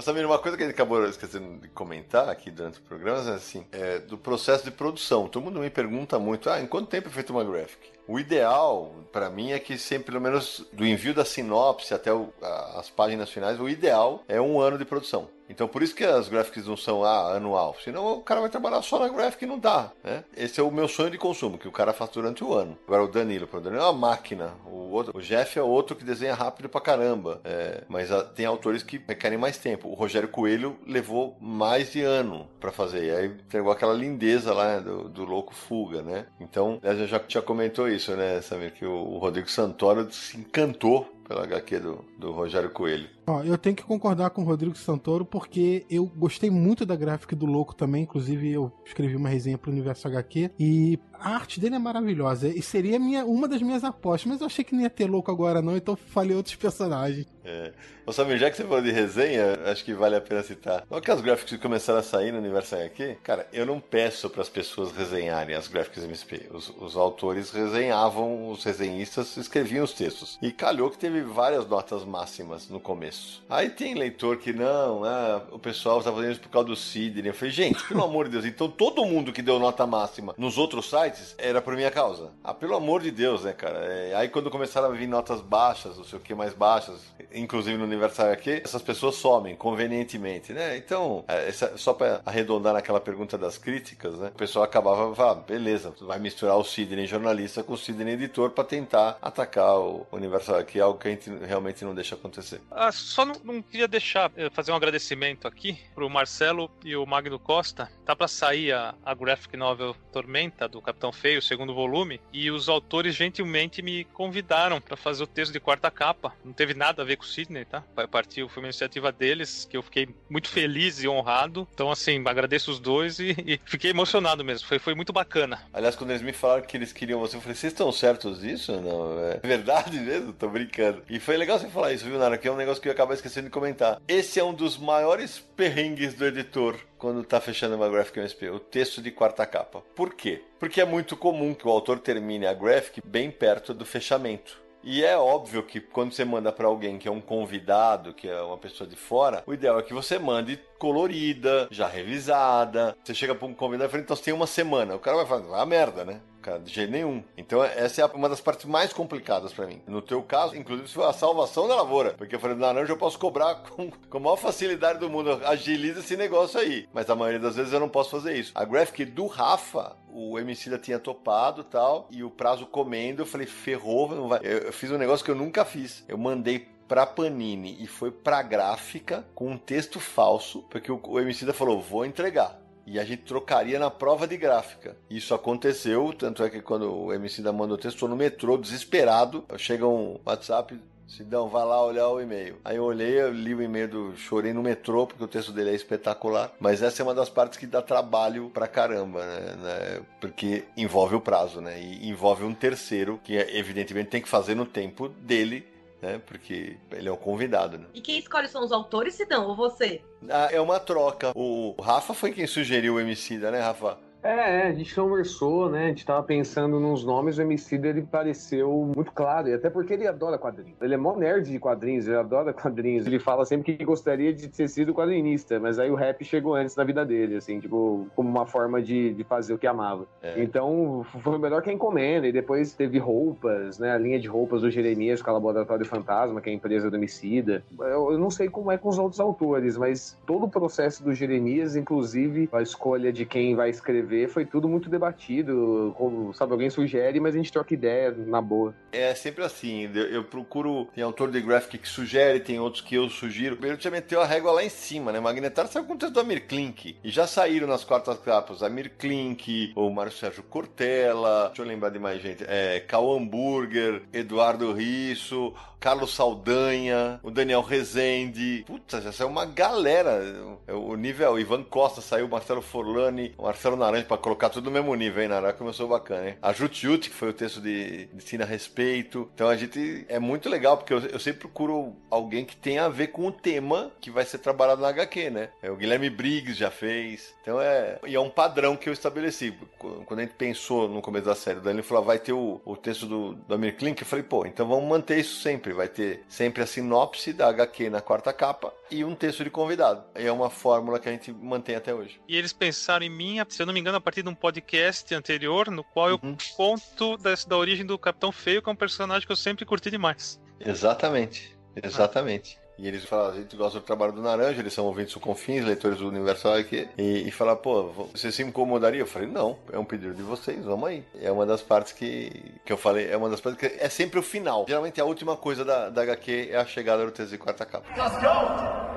Ô Samir, uma coisa que gente acabou esquecendo de comentar aqui durante o programa é assim, é do processo de produção. Todo mundo me pergunta muito, ah, em quanto tempo é feita uma graphic? O ideal, pra mim, é que sempre, pelo menos do envio da sinopse até o- a- as páginas finais, o ideal é um ano de produção. Então, por isso que as graphics não são ah, anual. Senão o cara vai trabalhar só na graphic e não dá, né? Esse é o meu sonho de consumo, que o cara faz durante o ano. Agora, o Danilo, o Danilo é uma máquina. O, outro, o Jeff é outro que desenha rápido pra caramba. É, mas ah, tem autores que requerem mais tempo. O Rogério Coelho levou mais de ano pra fazer. E aí entregou aquela lindeza lá né, do, do Louco Fuga, né? Então, aliás, eu já, já comentou isso, né, Samir? Que o, o Rodrigo Santoro se encantou pela HQ do, do Rogério Coelho. Ó, eu tenho que concordar com o Rodrigo Santoro porque eu gostei muito da gráfica do Louco também. Inclusive, eu escrevi uma resenha pro Universo HQ e a arte dele é maravilhosa. E seria minha, uma das minhas apostas, mas eu achei que não ia ter Louco agora não, então falei outros personagens. É. Ô Samir, já que você falou de resenha, acho que vale a pena citar. Logo que as graphics começaram a sair no Universo HQ, cara, eu não peço para as pessoas resenharem as graphics MSP. Os, os autores resenhavam, os resenhistas escreviam os textos. E calhou que teve várias notas máximas no começo. Aí tem leitor que não, ah, o pessoal tá fazendo isso por causa do Sidney. Eu falei, gente, pelo amor de Deus, então todo mundo que deu nota máxima nos outros sites era por minha causa. Ah, pelo amor de Deus, né, cara? É, aí quando começaram a vir notas baixas, não sei o que mais baixas, inclusive no Universal aqui, essas pessoas somem convenientemente, né? Então, é, essa- só para arredondar naquela pergunta das críticas, né? O pessoal acabava falando, ah, beleza, vai misturar o Sidney jornalista com o Sidney editor para tentar atacar o Universal aqui, algo que a gente realmente não deixa acontecer. Ah, só não, não queria deixar, eh, fazer um agradecimento aqui pro Marcelo e o Magno Costa. Tá pra sair a, a graphic novel Tormenta, do Capitão Feio, segundo volume, e os autores gentilmente me convidaram pra fazer o texto de quarta capa. Não teve nada a ver com o Sidney, tá? Vai partir, foi uma iniciativa deles, que eu fiquei muito feliz e honrado. Então, assim, agradeço os dois e, e fiquei emocionado mesmo. Foi, foi muito bacana. Aliás, quando eles me falaram que eles queriam você, eu falei, vocês estão certos disso? Não, é verdade mesmo? Tô brincando. E foi legal você falar isso, viu, Nara? Que é um negócio que eu ia acabar esquecendo de comentar. Esse é um dos maiores perrengues do editor quando tá fechando uma graphic MSP, o texto de quarta capa. Por quê? Porque é muito comum que o autor termine a graphic bem perto do fechamento. E é óbvio que quando você manda para alguém que é um convidado, que é uma pessoa de fora, o ideal é que você mande colorida, já revisada. Você chega para um convidado e fala, então você tem uma semana. O cara vai falar, ah, merda, né? Cara, de jeito nenhum. Então, essa é uma das partes mais complicadas pra mim. No teu caso, inclusive, foi a salvação da lavoura. Porque eu falei, laranja eu posso cobrar [LAUGHS] com, com a maior facilidade do mundo. Agiliza esse negócio aí. Mas a maioria das vezes eu não posso fazer isso. A graphic do Rafa, o MC da tinha topado tal. E o prazo comendo, eu falei, ferrou, não vai. Eu, eu fiz um negócio que eu nunca fiz. Eu mandei pra Panini e foi pra gráfica com um texto falso, porque o, o MC da falou, vou entregar. E a gente trocaria na prova de gráfica. Isso aconteceu, tanto é que quando o MC da mandou o texto, estou no metrô, desesperado. Chega um WhatsApp, Sidão, vai lá olhar o e-mail. Aí eu olhei, eu li o e-mail do Chorei no metrô, porque o texto dele é espetacular. Mas essa é uma das partes que dá trabalho pra caramba, né? né? Porque envolve o prazo, né? E envolve um terceiro, que evidentemente tem que fazer no tempo dele, né? Porque ele é o convidado, né? E quem escolhe são os autores, Sidão, ou você? Ah, é uma troca. O Rafa foi quem sugeriu o Emicida, né, Rafa? É, a gente conversou, né? A gente tava pensando nos nomes, o MC ele pareceu muito claro, e até porque ele adora quadrinhos. Ele é mó nerd de quadrinhos, ele adora quadrinhos. Ele fala sempre que gostaria de ter sido quadrinista, mas aí o rap chegou antes na vida dele, assim, tipo, como uma forma de, de fazer o que amava. É. Então, foi melhor que a encomenda, e depois teve roupas, né? A linha de roupas do Jeremias com a Laboratório Fantasma, que é a empresa do Homicida. Eu, eu não sei como é com os outros autores, mas todo o processo do Jeremias, inclusive a escolha de quem vai escrever, foi tudo muito debatido. Como, sabe, alguém sugere, mas a gente troca ideia na boa. É sempre assim, eu, eu procuro. Tem autor de graphic que sugere, tem outros que eu sugiro. O já meteu a régua lá em cima, né? Magnetar saiu com o texto do Amir Klink. E já saíram nas quartas capas Amir Klink, o Mário Sérgio Cortella, deixa eu lembrar de mais gente. É, Cal Hamburger, Eduardo Risso, Carlos Saldanha, o Daniel Rezende. Puta, já saiu uma galera. O nível, o Ivan Costa saiu, o Marcelo Forlani, o Marcelo Naranjo, pra colocar tudo no mesmo nível, hein, Nara? Começou bacana, hein? A Jutiuti, que foi o texto de, de Ensina Respeito. Então a gente é muito legal, porque eu, eu sempre procuro alguém que tenha a ver com o tema que vai ser trabalhado na HQ, né? É, o Guilherme Briggs já fez. Então é. E é um padrão que eu estabeleci. Quando a gente pensou no começo da série, o Danilo falou: vai ter o, o texto do, do Amir Klink. Eu falei, pô, então vamos manter isso sempre. Vai ter sempre a sinopse da HQ na quarta capa e um texto de convidado. É uma fórmula que a gente mantém até hoje. E eles pensaram em mim, se eu não me engano, a partir de um podcast anterior, no qual eu conto da, da origem do Capitão Feio, que é um personagem que eu sempre curti demais. Exatamente. Exatamente. E eles falam, a gente gosta do trabalho do Naranja, eles são ouvintes do Confins, leitores do Universal aqui. E, e fala, pô, você se incomodaria? Eu falei, não, é um pedido de vocês, vamos aí. É uma das partes que, que eu falei, é uma das partes que é sempre o final. Geralmente a última coisa da, da HQ é a chegada do de quarta capa. Cascão!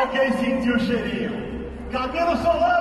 Alguém sentiu o cheirinho? Camilo Solano!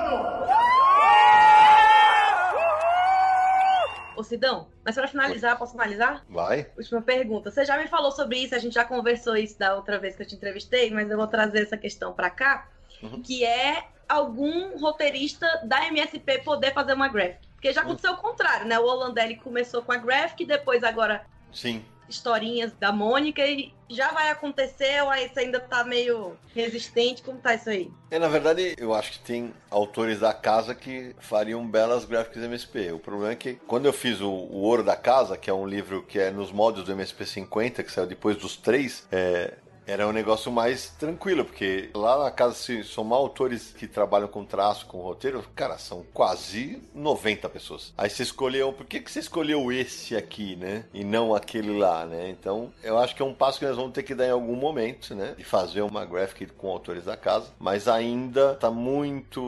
Ô Sidão, mas pra finalizar, posso finalizar? Vai. Última pergunta. Você já me falou sobre isso, a gente já conversou isso da outra vez que eu te entrevistei, mas eu vou trazer essa questão pra cá, Uhum. que é algum roteirista da MSP poder fazer uma graphic. Porque já aconteceu o contrário, né? O Holandelli começou com a graphic, depois agora Sim. Historinhas da Mônica e já vai acontecer ou aí você ainda tá meio resistente? Como tá isso aí? É, na verdade, eu acho que tem autores da casa que fariam belas graphics MSP. O problema é que quando eu fiz o, o Ouro da Casa, que é um livro que é nos moldes do MSP 50, que saiu depois dos três, é, era um negócio mais tranquilo, porque lá na casa, se somar autores que trabalham com traço, com roteiro, cara, são quase 90 pessoas. Aí você escolheu, por que, que você escolheu esse aqui, né? E não aquele lá, né? Então, eu acho que é um passo que nós vamos ter que dar em algum momento, né? De fazer uma graphic com autores da casa, mas ainda tá muito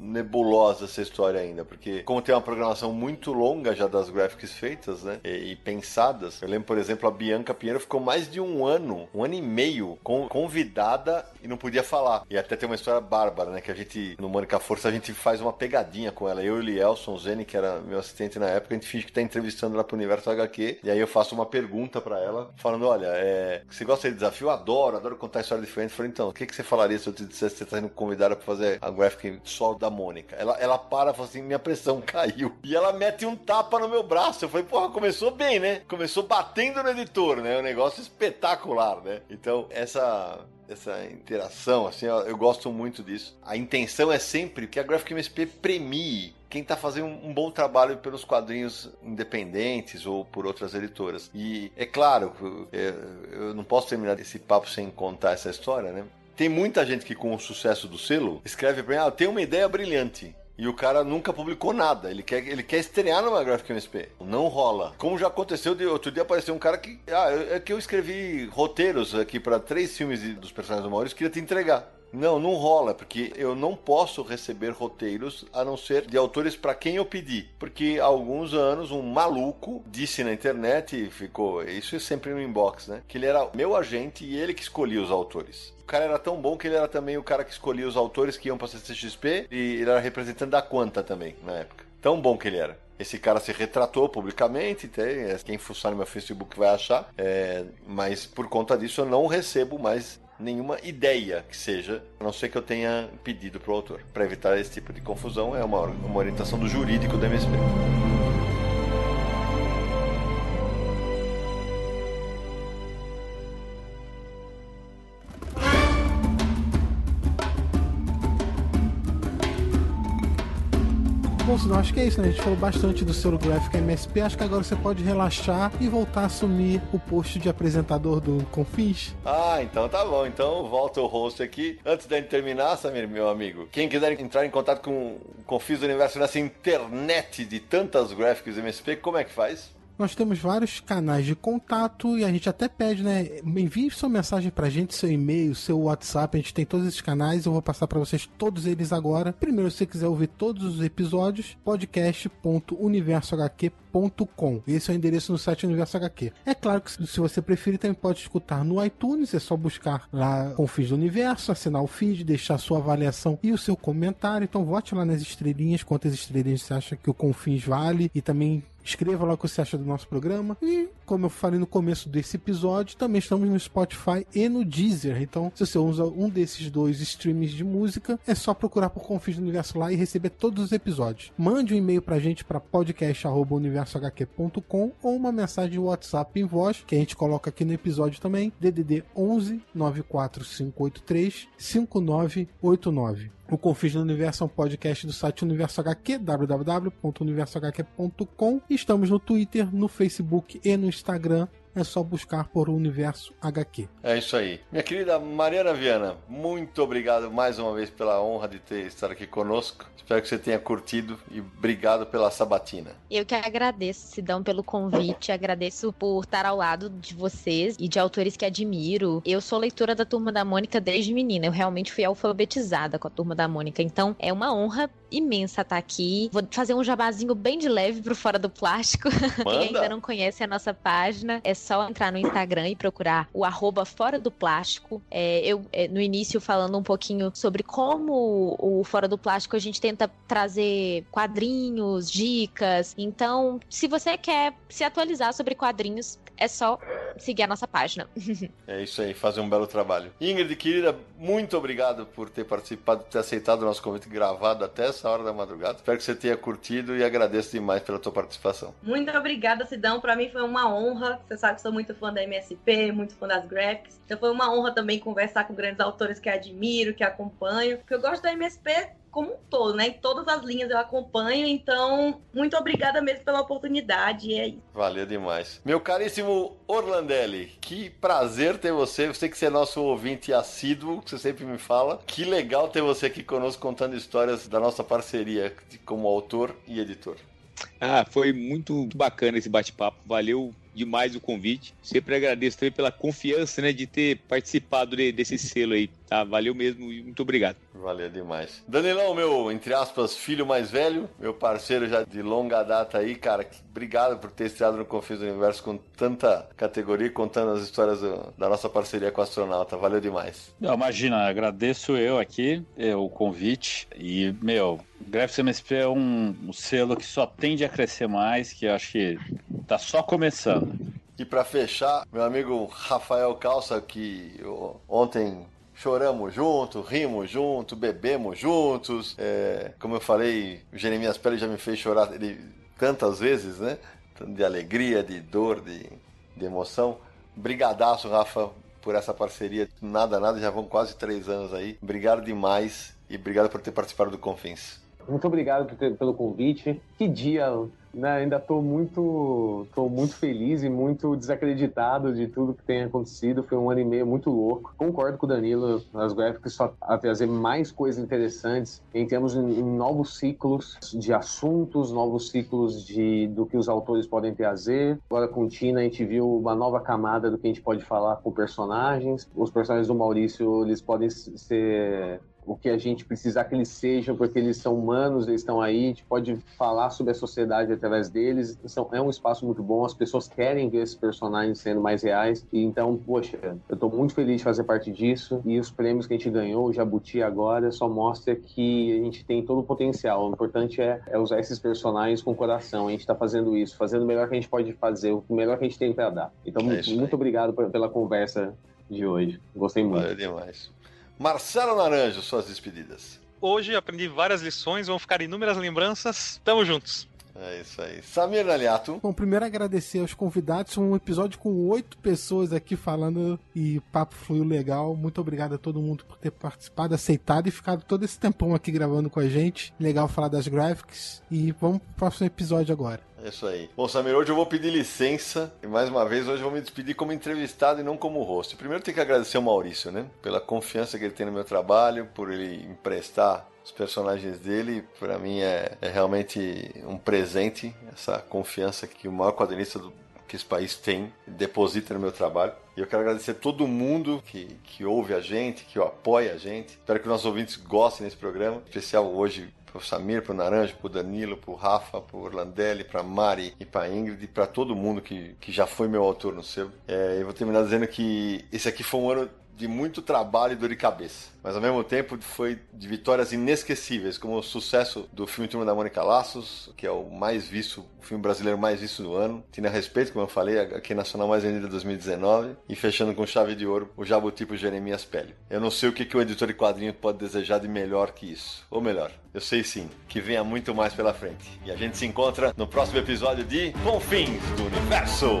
nebulosa essa história ainda, porque como tem uma programação muito longa já das graphics feitas, né? E, e pensadas, eu lembro, por exemplo, a Bianca Pinheiro ficou mais de um ano, um ano e meio con- convidada e não podia falar. E até tem uma história bárbara, né? Que a gente, no Mônica Força, a gente faz uma pegadinha com ela. Eu e o Lielson Zene, que era meu assistente na época, a gente finge que tá entrevistando ela pro Universo HQ. E aí eu faço uma pergunta pra ela, falando: Olha, é, você gosta de desafio? Adoro, adoro contar história diferente. Eu falei, então, o que, que você falaria se eu te dissesse que você tá sendo convidada pra fazer a graphic só da Mônica? Ela, ela para e fala assim: minha pressão caiu. E ela mete um tapa no meu braço. Eu falei, porra, começou bem, né? Começou batendo no editor, né? Um negócio espetacular, né? Então, essa essa interação, assim, eu gosto muito disso. A intenção é sempre que a Graphic MSP premie quem tá fazendo um bom trabalho pelos quadrinhos independentes ou por outras editoras. E é claro, eu, eu não posso terminar esse papo sem contar essa história, né? Tem muita gente que com o sucesso do selo escreve pra mim, ah, tem uma ideia brilhante. E o cara nunca publicou nada. Ele quer, ele quer estrear numa Graphic MSP. Não rola. Como já aconteceu, de outro dia apareceu um cara que. Ah, é que eu escrevi roteiros aqui para três filmes dos personagens do Maurício, queria te entregar. Não, não rola, porque eu não posso receber roteiros a não ser de autores para quem eu pedi. Porque há alguns anos um maluco disse na internet, e ficou. Isso é sempre no inbox, né? Que ele era meu agente e ele que escolhia os autores. O cara era tão bom que ele era também o cara que escolhia os autores que iam pra CCXP e ele era representante da Quanta também, na época. Tão bom que ele era. esse cara se retratou publicamente, é, quem fuçar no meu Facebook vai achar, é, mas por conta disso eu não recebo mais nenhuma ideia que seja, a não ser que eu tenha pedido para o autor. Para evitar esse tipo de confusão, é uma, uma orientação do jurídico do MSP. Senão acho que é isso, né? A gente falou bastante do selo gráfico MSP. Acho que agora você pode relaxar e voltar a assumir o posto de apresentador do Confins. Ah, então tá bom. Então volta o host aqui. Antes da gente terminar, Samir, meu amigo, quem quiser entrar em contato com o Confins do Universo nessa internet de tantas gráficos MSP, como é que faz? Nós temos vários canais de contato e a gente até pede, né? Envie sua mensagem pra gente, seu e-mail, seu WhatsApp. A gente tem todos esses canais. Eu vou passar para vocês todos eles agora. Primeiro, se você quiser ouvir todos os episódios, podcast.universohq.com. Esse é o endereço no site Universo HQ. É claro que se você preferir, também pode escutar no iTunes. É só buscar lá Confins do Universo, assinar o feed, deixar sua avaliação e o seu comentário. Então, vote lá nas estrelinhas, quantas estrelinhas você acha que o Confins vale e também Escreva lá o que você acha do nosso programa. E, como eu falei no começo desse episódio, também estamos no Spotify e no Deezer. Então, se você usa um desses dois streams de música, é só procurar por Confins do Universo lá e receber todos os episódios. Mande um e-mail pra gente para podcast.universohq.com ou uma mensagem de WhatsApp em voz, que a gente coloca aqui no episódio também, DDD 11 94583 5989. O Confins do Universo é um podcast do site Universo HQ, www.universohq.com. Estamos no Twitter, no Facebook e no Instagram. É só buscar por Universo HQ. É isso aí. Minha querida Mariana Viana, muito obrigado mais uma vez pela honra de ter estar aqui conosco. Espero que você tenha curtido e obrigado pela sabatina. Eu que agradeço, Sidão, pelo convite. Agradeço por estar ao lado de vocês e de autores que admiro. Eu sou leitora da Turma da Mônica desde menina. Eu realmente fui alfabetizada com a Turma da Mônica. Então, é uma honra imensa estar aqui. Vou fazer um jabazinho bem de leve pro Fora do Plástico. [LAUGHS] Quem ainda não conhece a nossa página, é só entrar no Instagram e procurar o arroba Fora do Plástico. É, eu, é, no início, falando um pouquinho sobre como o Fora do Plástico a gente tenta trazer quadrinhos, dicas. Então, se você quer se atualizar sobre quadrinhos, é só seguir a nossa página. [LAUGHS] é isso aí, fazer um belo trabalho. Ingrid, querida, muito obrigado por ter participado, ter aceitado o nosso convite gravado até essa hora da madrugada. Espero que você tenha curtido e agradeço demais pela tua participação. Muito obrigada, Sidão. Para mim foi uma honra. Você sabe que sou muito fã da MSP, muito fã das graphics. Então foi uma honra também conversar com grandes autores que admiro, que acompanho. Porque eu gosto da MSP como um todo, né? Em todas as linhas eu acompanho, então muito obrigada mesmo pela oportunidade. É isso. Valeu demais. Meu caríssimo Orlandelli, que prazer ter você. Você que você é nosso ouvinte assíduo, que você sempre me fala. Que legal ter você aqui conosco contando histórias da nossa parceria como autor e editor. Ah, foi muito bacana esse bate-papo. Valeu demais o convite. Sempre agradeço também pela confiança, né, de ter participado de, desse selo aí, tá? Valeu mesmo e muito obrigado. Valeu demais. Danilão, meu, entre aspas, filho mais velho, meu parceiro já de longa data aí, cara, obrigado por ter estreado no Confins do Universo com tanta categoria, contando as histórias do, da nossa parceria com o astronauta. Valeu demais. Não, imagina, agradeço eu aqui é, o convite e, meu, Graphics MSP é um, um selo que só tende a crescer mais, que eu acho que tá só começando. E para fechar, meu amigo Rafael Calça, que ontem choramos junto, rimos junto, bebemos juntos. É, como eu falei, o Jeremias Pérez já me fez chorar ele, tantas vezes, né? De alegria, de dor, de, de emoção. Brigadaço, Rafa, por essa parceria. Nada, nada, já vão quase três anos aí. Obrigado demais e obrigado por ter participado do Confins. Muito obrigado pelo convite. Que dia né, ainda estou muito, tô muito feliz e muito desacreditado de tudo que tem acontecido. Foi um ano e meio muito louco. Concordo com o Danilo, as gráficas só a trazer mais coisas interessantes em termos de novos ciclos de assuntos, novos ciclos de do que os autores podem trazer. Agora com Tina a gente viu uma nova camada do que a gente pode falar com personagens. Os personagens do Maurício eles podem ser o que a gente precisar que eles sejam, porque eles são humanos, eles estão aí, a gente pode falar sobre a sociedade através deles. Então, é um espaço muito bom, as pessoas querem ver esses personagens sendo mais reais. E então, poxa, eu tô muito feliz de fazer parte disso. E os prêmios que a gente ganhou, o Jabuti agora, só mostra que a gente tem todo o potencial. O importante é, é usar esses personagens com coração. A gente tá fazendo isso, fazendo o melhor que a gente pode fazer, o melhor que a gente tem para dar. Então, É muito, muito obrigado pela conversa de hoje. Gostei muito. Valeu demais. Marcelo Naranjo, suas despedidas. Hoje aprendi várias lições, vão ficar inúmeras lembranças. Tamo juntos. É isso aí. Samir Naliato. Bom, primeiro agradecer aos convidados. Foi um episódio com oito pessoas aqui falando e o papo fluiu legal. Muito obrigado a todo mundo por ter participado, aceitado e ficado todo esse tempão aqui gravando com a gente. Legal falar das graphics. E vamos pro próximo episódio agora. É isso aí. Bom, Samir, hoje eu vou pedir licença e mais uma vez hoje eu vou me despedir como entrevistado e não como host. Primeiro tem que agradecer ao Maurício, né? Pela confiança que ele tem no meu trabalho, por ele emprestar os personagens dele. Para mim é, é, realmente um presente essa confiança que o maior quadrinista do, que esse país tem, deposita no meu trabalho. E eu quero agradecer todo mundo que, que ouve a gente, que apoia a gente. Espero que nossos ouvintes gostem desse programa, especial hoje pro Samir, pro Naranjo, pro Danilo, pro Rafa, pro Orlandelli, pra Mari e pra Ingrid, e pra todo mundo que, que já foi meu autor no sebo. É, eu vou terminar dizendo que esse aqui foi um ano de muito trabalho e dor de cabeça. Mas ao mesmo tempo foi de vitórias inesquecíveis, como o sucesso do filme Turma da Mônica Laços, que é o mais visto, o filme brasileiro mais visto do ano. Tina Respeito, como eu falei, aqui nacional mais vendida 2019. E fechando com chave de ouro, o Jabuti pro Jeremias Pélio. Eu não sei o que, que o editor de quadrinho pode desejar de melhor que isso. Ou melhor, eu sei sim, que venha muito mais pela frente. E a gente se encontra no próximo episódio de Confins do Universo.